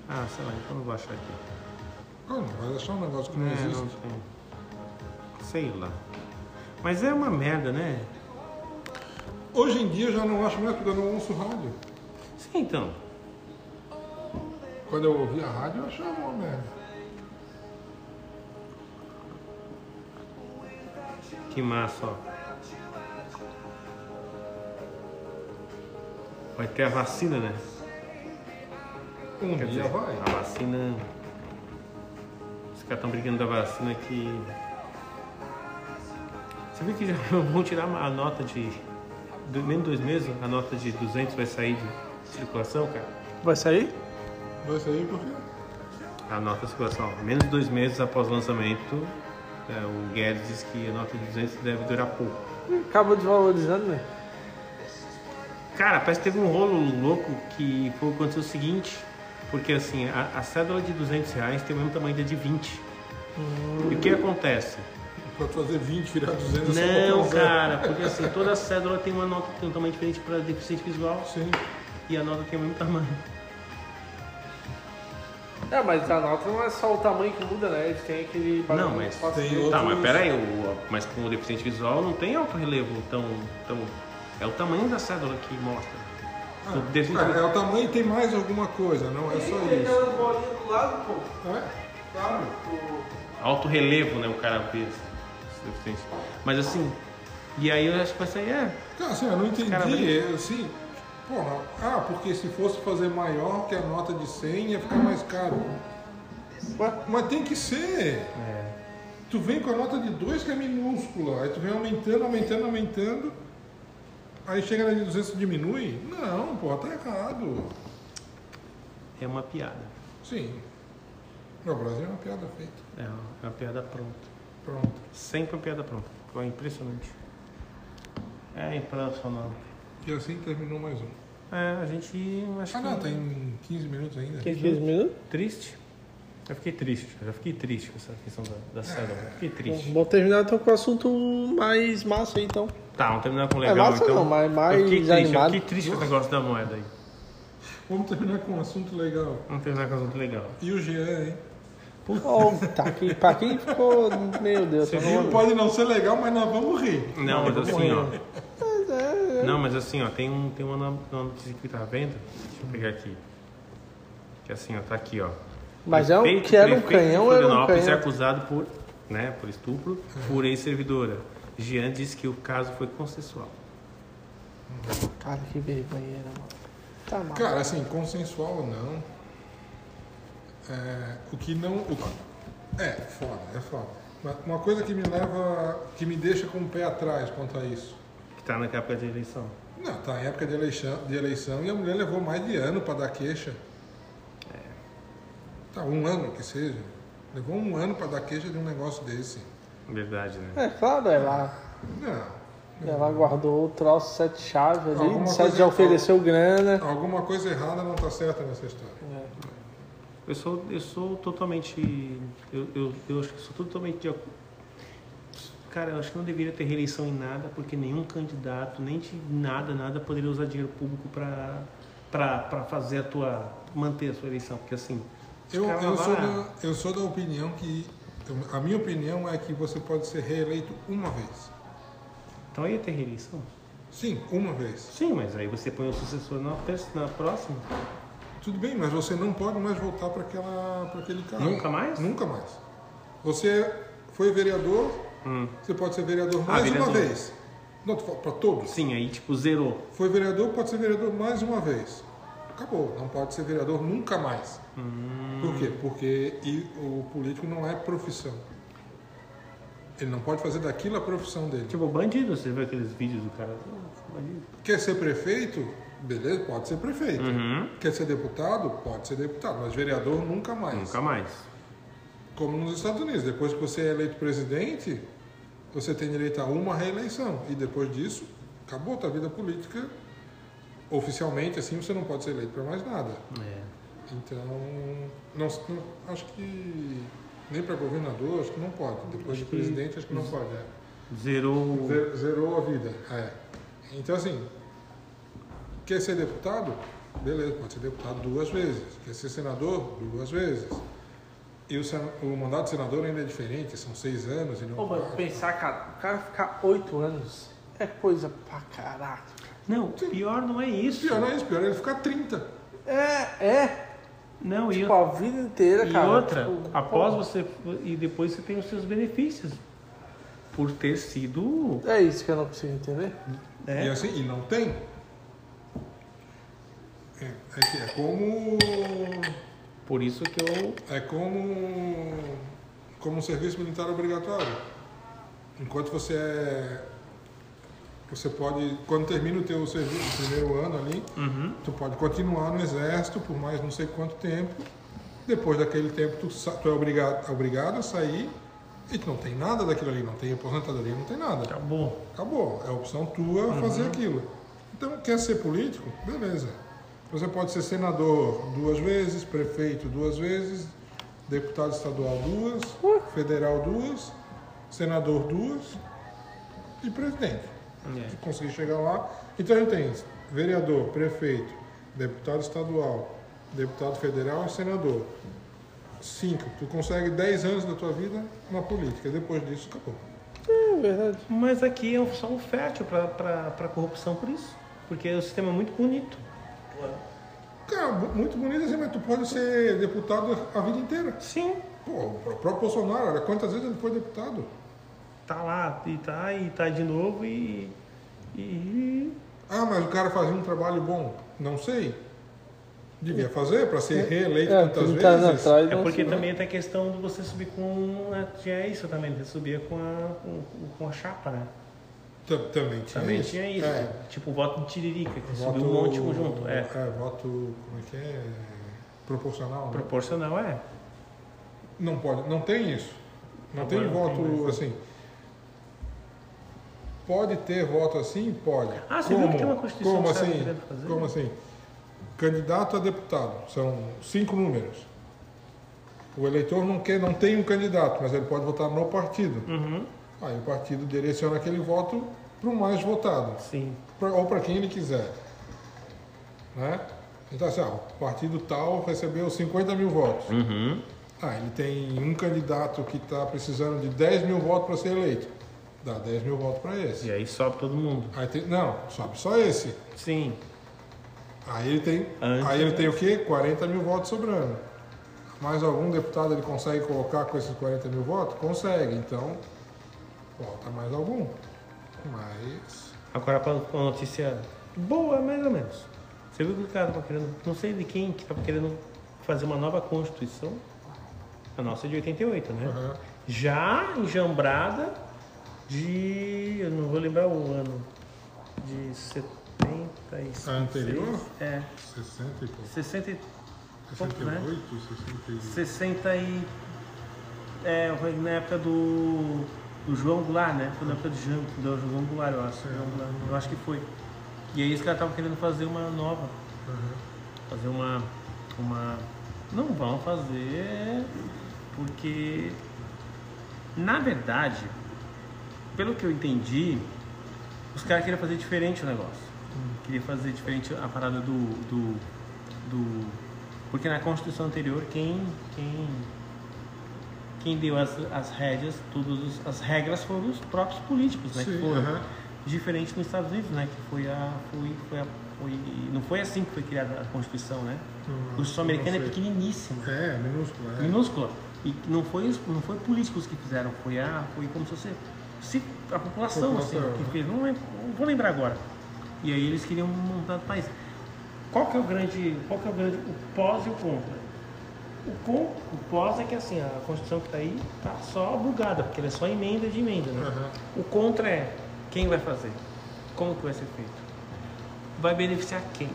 Ah, sei lá, então eu vou achar aqui. Ah, não, vai achar um negócio que não É, existe. não. Sei lá. Mas é uma merda, né? Hoje em dia eu já não acho mais porque eu não ouço rádio. Sim, então. Quando eu ouvia rádio eu achava uma merda. Que massa, ó. Vai ter a vacina, né? Um Quer dia dizer, vai. a vacina. Os caras estão brigando da vacina que. Você viu que já vão tirar a nota de. Do- Nem dois meses, a nota de 200 vai sair de circulação, cara? Vai sair? Vai sair por quê? A nota de circulação. Menos de dois meses após o lançamento, é, o Guedes diz que a nota de 200 deve durar pouco. Acaba desvalorizando, né? Cara, parece que teve um rolo louco que foi aconteceu o seguinte, porque assim, a, a cédula de 200 reais tem o mesmo tamanho da de 20. E o que acontece? Pode fazer 20, virar 200 é só Não, cara, porque assim, toda cédula tem uma nota, tem um tamanho diferente para deficiente visual Sim. e a nota tem o mesmo tamanho. É, mas a nota não é só o tamanho que muda, né? Eles têm aquele bagulho Não, mas tem outro- Tá, mas pera aí, o, mas com o deficiente visual não tem alto relevo tão, tão... É o tamanho da cédula que mostra. Ah, O deficiente é, é o tamanho e tem mais alguma coisa, não é só Tem isso. aquelas bolinhas do lado, pô. É? Claro. alto relevo, né, o cara vê Mas assim, e aí eu acho que vai sair, é, Cara, assim, eu não entendi. Cara, mas- é, assim, porra, ah, porque se fosse fazer maior que a nota de 100 ia ficar mais caro. Ué? Mas tem que ser. Tu vem com a nota de 2 que é minúscula, aí tu vem aumentando, aumentando, aumentando. Aí chega na de 200 diminui? Não, pô, tá errado. É uma piada. Sim. No Brasil é uma piada feita. É uma, é uma piada pronta. Pronto. Sempre uma piada pronta. É impressionante. É impressionante. E assim terminou mais um. É, a gente. Acho Ah, que não, tem 15 minutos ainda. Que 15 minutos? Triste. Eu fiquei triste. Eu já fiquei triste com essa questão da, da célula. Eu Fiquei triste. Vamos terminar então com o assunto mais massa aí, então. Tá, vamos terminar com É legal massa então. não, mas mais eu fiquei triste, eu animado. fiquei triste com o negócio da moeda aí. Vamos terminar com um assunto legal. Vamos terminar com um assunto legal. E o Jean, hein? Oh, tá aqui, pra quem ficou. Meu Deus, Você viu? não... Pode não ser legal, mas nós vamos rir. Não, mas assim, ó. é, Não, mas assim, ó, tem, um, tem uma, no- uma notícia que tá vendo. Deixa eu pegar aqui. Que assim, ó, tá aqui, ó. Mas é um, Prefeito- que era um canhão ou era um é canhão? acusado por, né, por estupro por ex-servidora. Jean disse que o caso foi consensual. Cara, que vergonheira, mano. Tá mal. Cara, assim, consensual ou não. É, o que não. O, é, foda, é foda. Mas uma coisa que me leva. que me deixa com o pé atrás quanto a isso. Que tá na época de eleição. Não, tá em época de eleição, de eleição e a mulher levou mais de ano para dar queixa. Tá, um ano que seja. Levou um ano para dar queixa de um negócio desse. Verdade, né? É claro, ela, Não. ela guardou o troço sete chaves ali, Alguma sete já ofereceu grana. Alguma coisa errada não tá certa nessa história. Eu sou, eu sou totalmente. Eu, eu, eu acho que sou totalmente de acordo. Cara, eu acho que não deveria ter reeleição em nada, porque nenhum candidato, nem de nada, nada, poderia usar dinheiro público para fazer a tua. manter a sua eleição. Porque assim. Eu, eu, sou da, eu sou da opinião que. A minha opinião é que você pode ser reeleito uma vez. Então ia ter reeleição? Sim, uma vez. Sim, mas aí você põe o sucessor na, na próxima. Tudo bem, mas você não pode mais voltar para aquele cargo. Nunca mais? Nunca mais. Você foi vereador, Hum. você pode ser vereador Ah, mais uma vereador. vez. Não, para todos. Sim, aí tipo zerou. Foi vereador, pode ser vereador mais uma vez. Acabou, não pode ser vereador nunca mais. Hum. Por quê? Porque o político não é profissão. Ele não pode fazer daquilo a profissão dele. Tipo, bandido, você vê aqueles vídeos do cara. "Ah, Bandido. Quer ser prefeito? Beleza, pode ser prefeito. Uhum. Quer ser deputado? Pode ser deputado, mas vereador nunca mais. Nunca mais. Como nos Estados Unidos, depois que você é eleito presidente, você tem direito a uma reeleição. E depois disso, acabou a tua vida política. Oficialmente, assim, você não pode ser eleito para mais nada. É. Então, não, não- acho que nem para governador, acho que não pode. Depois de Acho que- presidente, acho que não pode. é. Zerou. Ze- Zerou a vida. É. Então, assim, quer ser deputado? Beleza, pode ser deputado duas vezes. Quer ser senador? Duas vezes. E o, sen- o mandato de senador ainda é diferente, são seis anos e não Ô, mano, quatro. pensar, cara, o cara ficar oito anos é coisa pra caralho. Não, pior não é isso. Pior não é isso, pior é ele ficar 30. É, é. Não, e, Tipo, a vida inteira, e cara. outra, tipo, após pô, você. E depois você tem os seus benefícios. Por ter sido. É isso que eu não consigo entender. E É, assim, e não tem. É, é é como. por isso que eu. É como. Como um serviço militar obrigatório. Enquanto você é. Você pode. Quando termina o teu serviço, o primeiro ano ali, Uhum. tu pode continuar no exército por mais não sei quanto tempo. Depois daquele tempo, tu, tu é obrigado, obrigado a sair e tu não tem nada daquilo ali, não tem aposentadoria, não tem nada. Acabou. Acabou. É a opção tua fazer aquilo. Então, quer ser político? Beleza. Você pode ser senador duas vezes, prefeito duas vezes, deputado estadual duas, federal duas, senador duas e presidente. É. Se conseguir chegar lá. Então, a gente tem vereador, prefeito, deputado estadual, deputado federal e senador. Cinco. Tu consegue 10 anos da tua vida na política. Depois disso, acabou. É verdade. Mas aqui é só um fértil para corrupção por isso. Porque o sistema é muito bonito. Cara, muito bonito assim, mas tu pode ser deputado a vida inteira. Sim. Pô, o próprio Bolsonaro, olha quantas vezes ele foi deputado? Tá lá, e tá, e tá de novo e. E. Ah, mas o cara fazia um trabalho bom. Não sei. Devia fazer para ser reeleito É, tantas 30 anos vezes. atrás. É porque sei. também tem a questão de você subir com. né, Tinha isso também, você subia com a, com, com a chapa, né? Ta- Também tinha Também isso. tinha isso. É. Tipo o voto de Tiririca, que Voto, subiu um monte junto. É. voto, como é que é? Proporcional, né? Proporcional é. Não pode, não tem isso. Não Agora tem não voto tem assim. Pode ter voto assim? Pode. Ah, você viu que tem uma Constituição Como assim? fazer? Como assim? Candidato a deputado. São cinco números. O eleitor não, quer, não tem um candidato, mas ele pode votar no partido. Uhum. Aí o partido direciona aquele voto para o mais votado. Sim. pra- ou para quem ele quiser. Né? Então, assim, ó, o partido tal recebeu 50 mil votos. Uhum. Ah, ele tem um candidato que está precisando de 10 mil votos para ser eleito. Dá 10 mil votos para esse. E aí sobe todo mundo. Aí tem, não, sobe só esse. Sim. Aí ele tem, Antes, aí ele tem o quê? 40 mil votos sobrando. Mais algum deputado ele consegue colocar com esses 40 mil votos? Consegue. Então, falta mais algum. Mas. Agora para uma notícia boa, mais ou menos. Você viu que o cara estava querendo, não sei de quem, que estava querendo fazer uma nova Constituição. A nossa é de 88, né? aham. Já enjambrada de. Eu não vou lembrar o ano. De 76. A anterior? É. 60 e pouco. 60 e pouco, né? 68, 60 e... 60 e. É, na época do. Do João Goulart, né? Foi na época do João, do João Goulart, eu acho. João Goulart, eu acho que foi. E aí os caras estavam querendo fazer uma nova. Aham. Fazer uma. uma. Não vão fazer porque na verdade, pelo que eu entendi, os caras queriam fazer diferente o negócio. Queria fazer diferente a parada do. do, do porque na Constituição anterior quem. quem quem deu as, as rédeas, todas as regras foram os próprios políticos, né? que Sim, foram aham. diferente nos Estados Unidos, né? Que foi a, foi, foi a, foi, não foi assim que foi criada a Constituição, né? Hum, A Constituição americana é pequeniníssima, É, minúsculo, é. minúscula. E não foi, não foi políticos que fizeram, foi a, foi como se fosse se- a população, assim, População. que fez. Não, lembro- não vou lembrar agora. E aí eles queriam montar o país. Qual que é o grande, qual que é o grande, o pós e o contra? O, con, o pós é que assim, a Constituição que está aí tá só bugada, porque ela é só emenda de emenda, né? Aham. O contra é quem vai fazer, como que vai ser feito, vai beneficiar quem.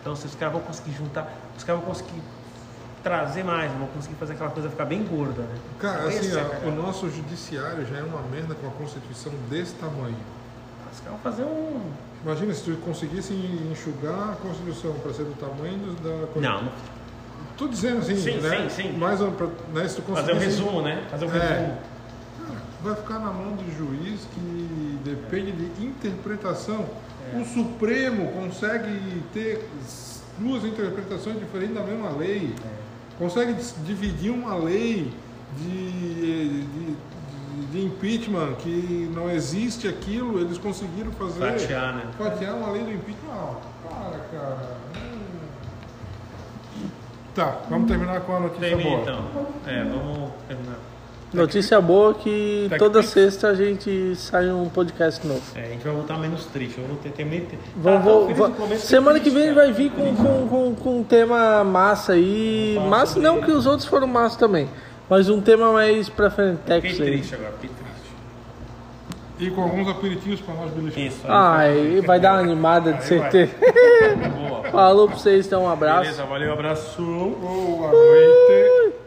Então, se os caras vão conseguir juntar, os caras vão conseguir trazer mais, vão conseguir fazer aquela coisa ficar bem gorda, né? Cara, assim, é o nosso judiciário já é uma merda com a Constituição desse tamanho. Os caras vão fazer um. Imagina se tu conseguisse enxugar a Constituição para ser do tamanho da Constituição. Não, Tô dizendo assim, Sim, né? sim, sim. Mais um, né, se tu fazer um conseguisse- resumo, né? Fazer um É. resumo. Vai ficar na mão do juiz que depende de interpretação. É. O Supremo consegue ter duas interpretações diferentes da mesma lei. É. Consegue dividir uma lei de, de, de- de impeachment que não existe aquilo, eles conseguiram fazer. Fatiar, né? Fatiar uma lei do impeachment. Ah, para, cara. Tá, vamos terminar com a notícia Termina boa. então. É, vamos terminar. Notícia boa que Tec toda Pix. sexta a gente sai um podcast novo. É, a gente vai voltar menos triste. Eu vou ter, ter meio. Vamos, Ah, vou- tô feliz vou- no começo, semana que vem cara. vai vir com, com, com, com um tema massa aí. Vamos falar Massa sobre- não que os outros foram massa também. Mas um tema mais pra frente, Fiquei aí. triste agora, fiquei triste. E com alguns aperitivos para nós beliscar. Isso aí. Ai, vai dar uma animada de Aí certeza. Boa. Falou pra vocês, então um abraço. Beleza, valeu, abraço. Boa.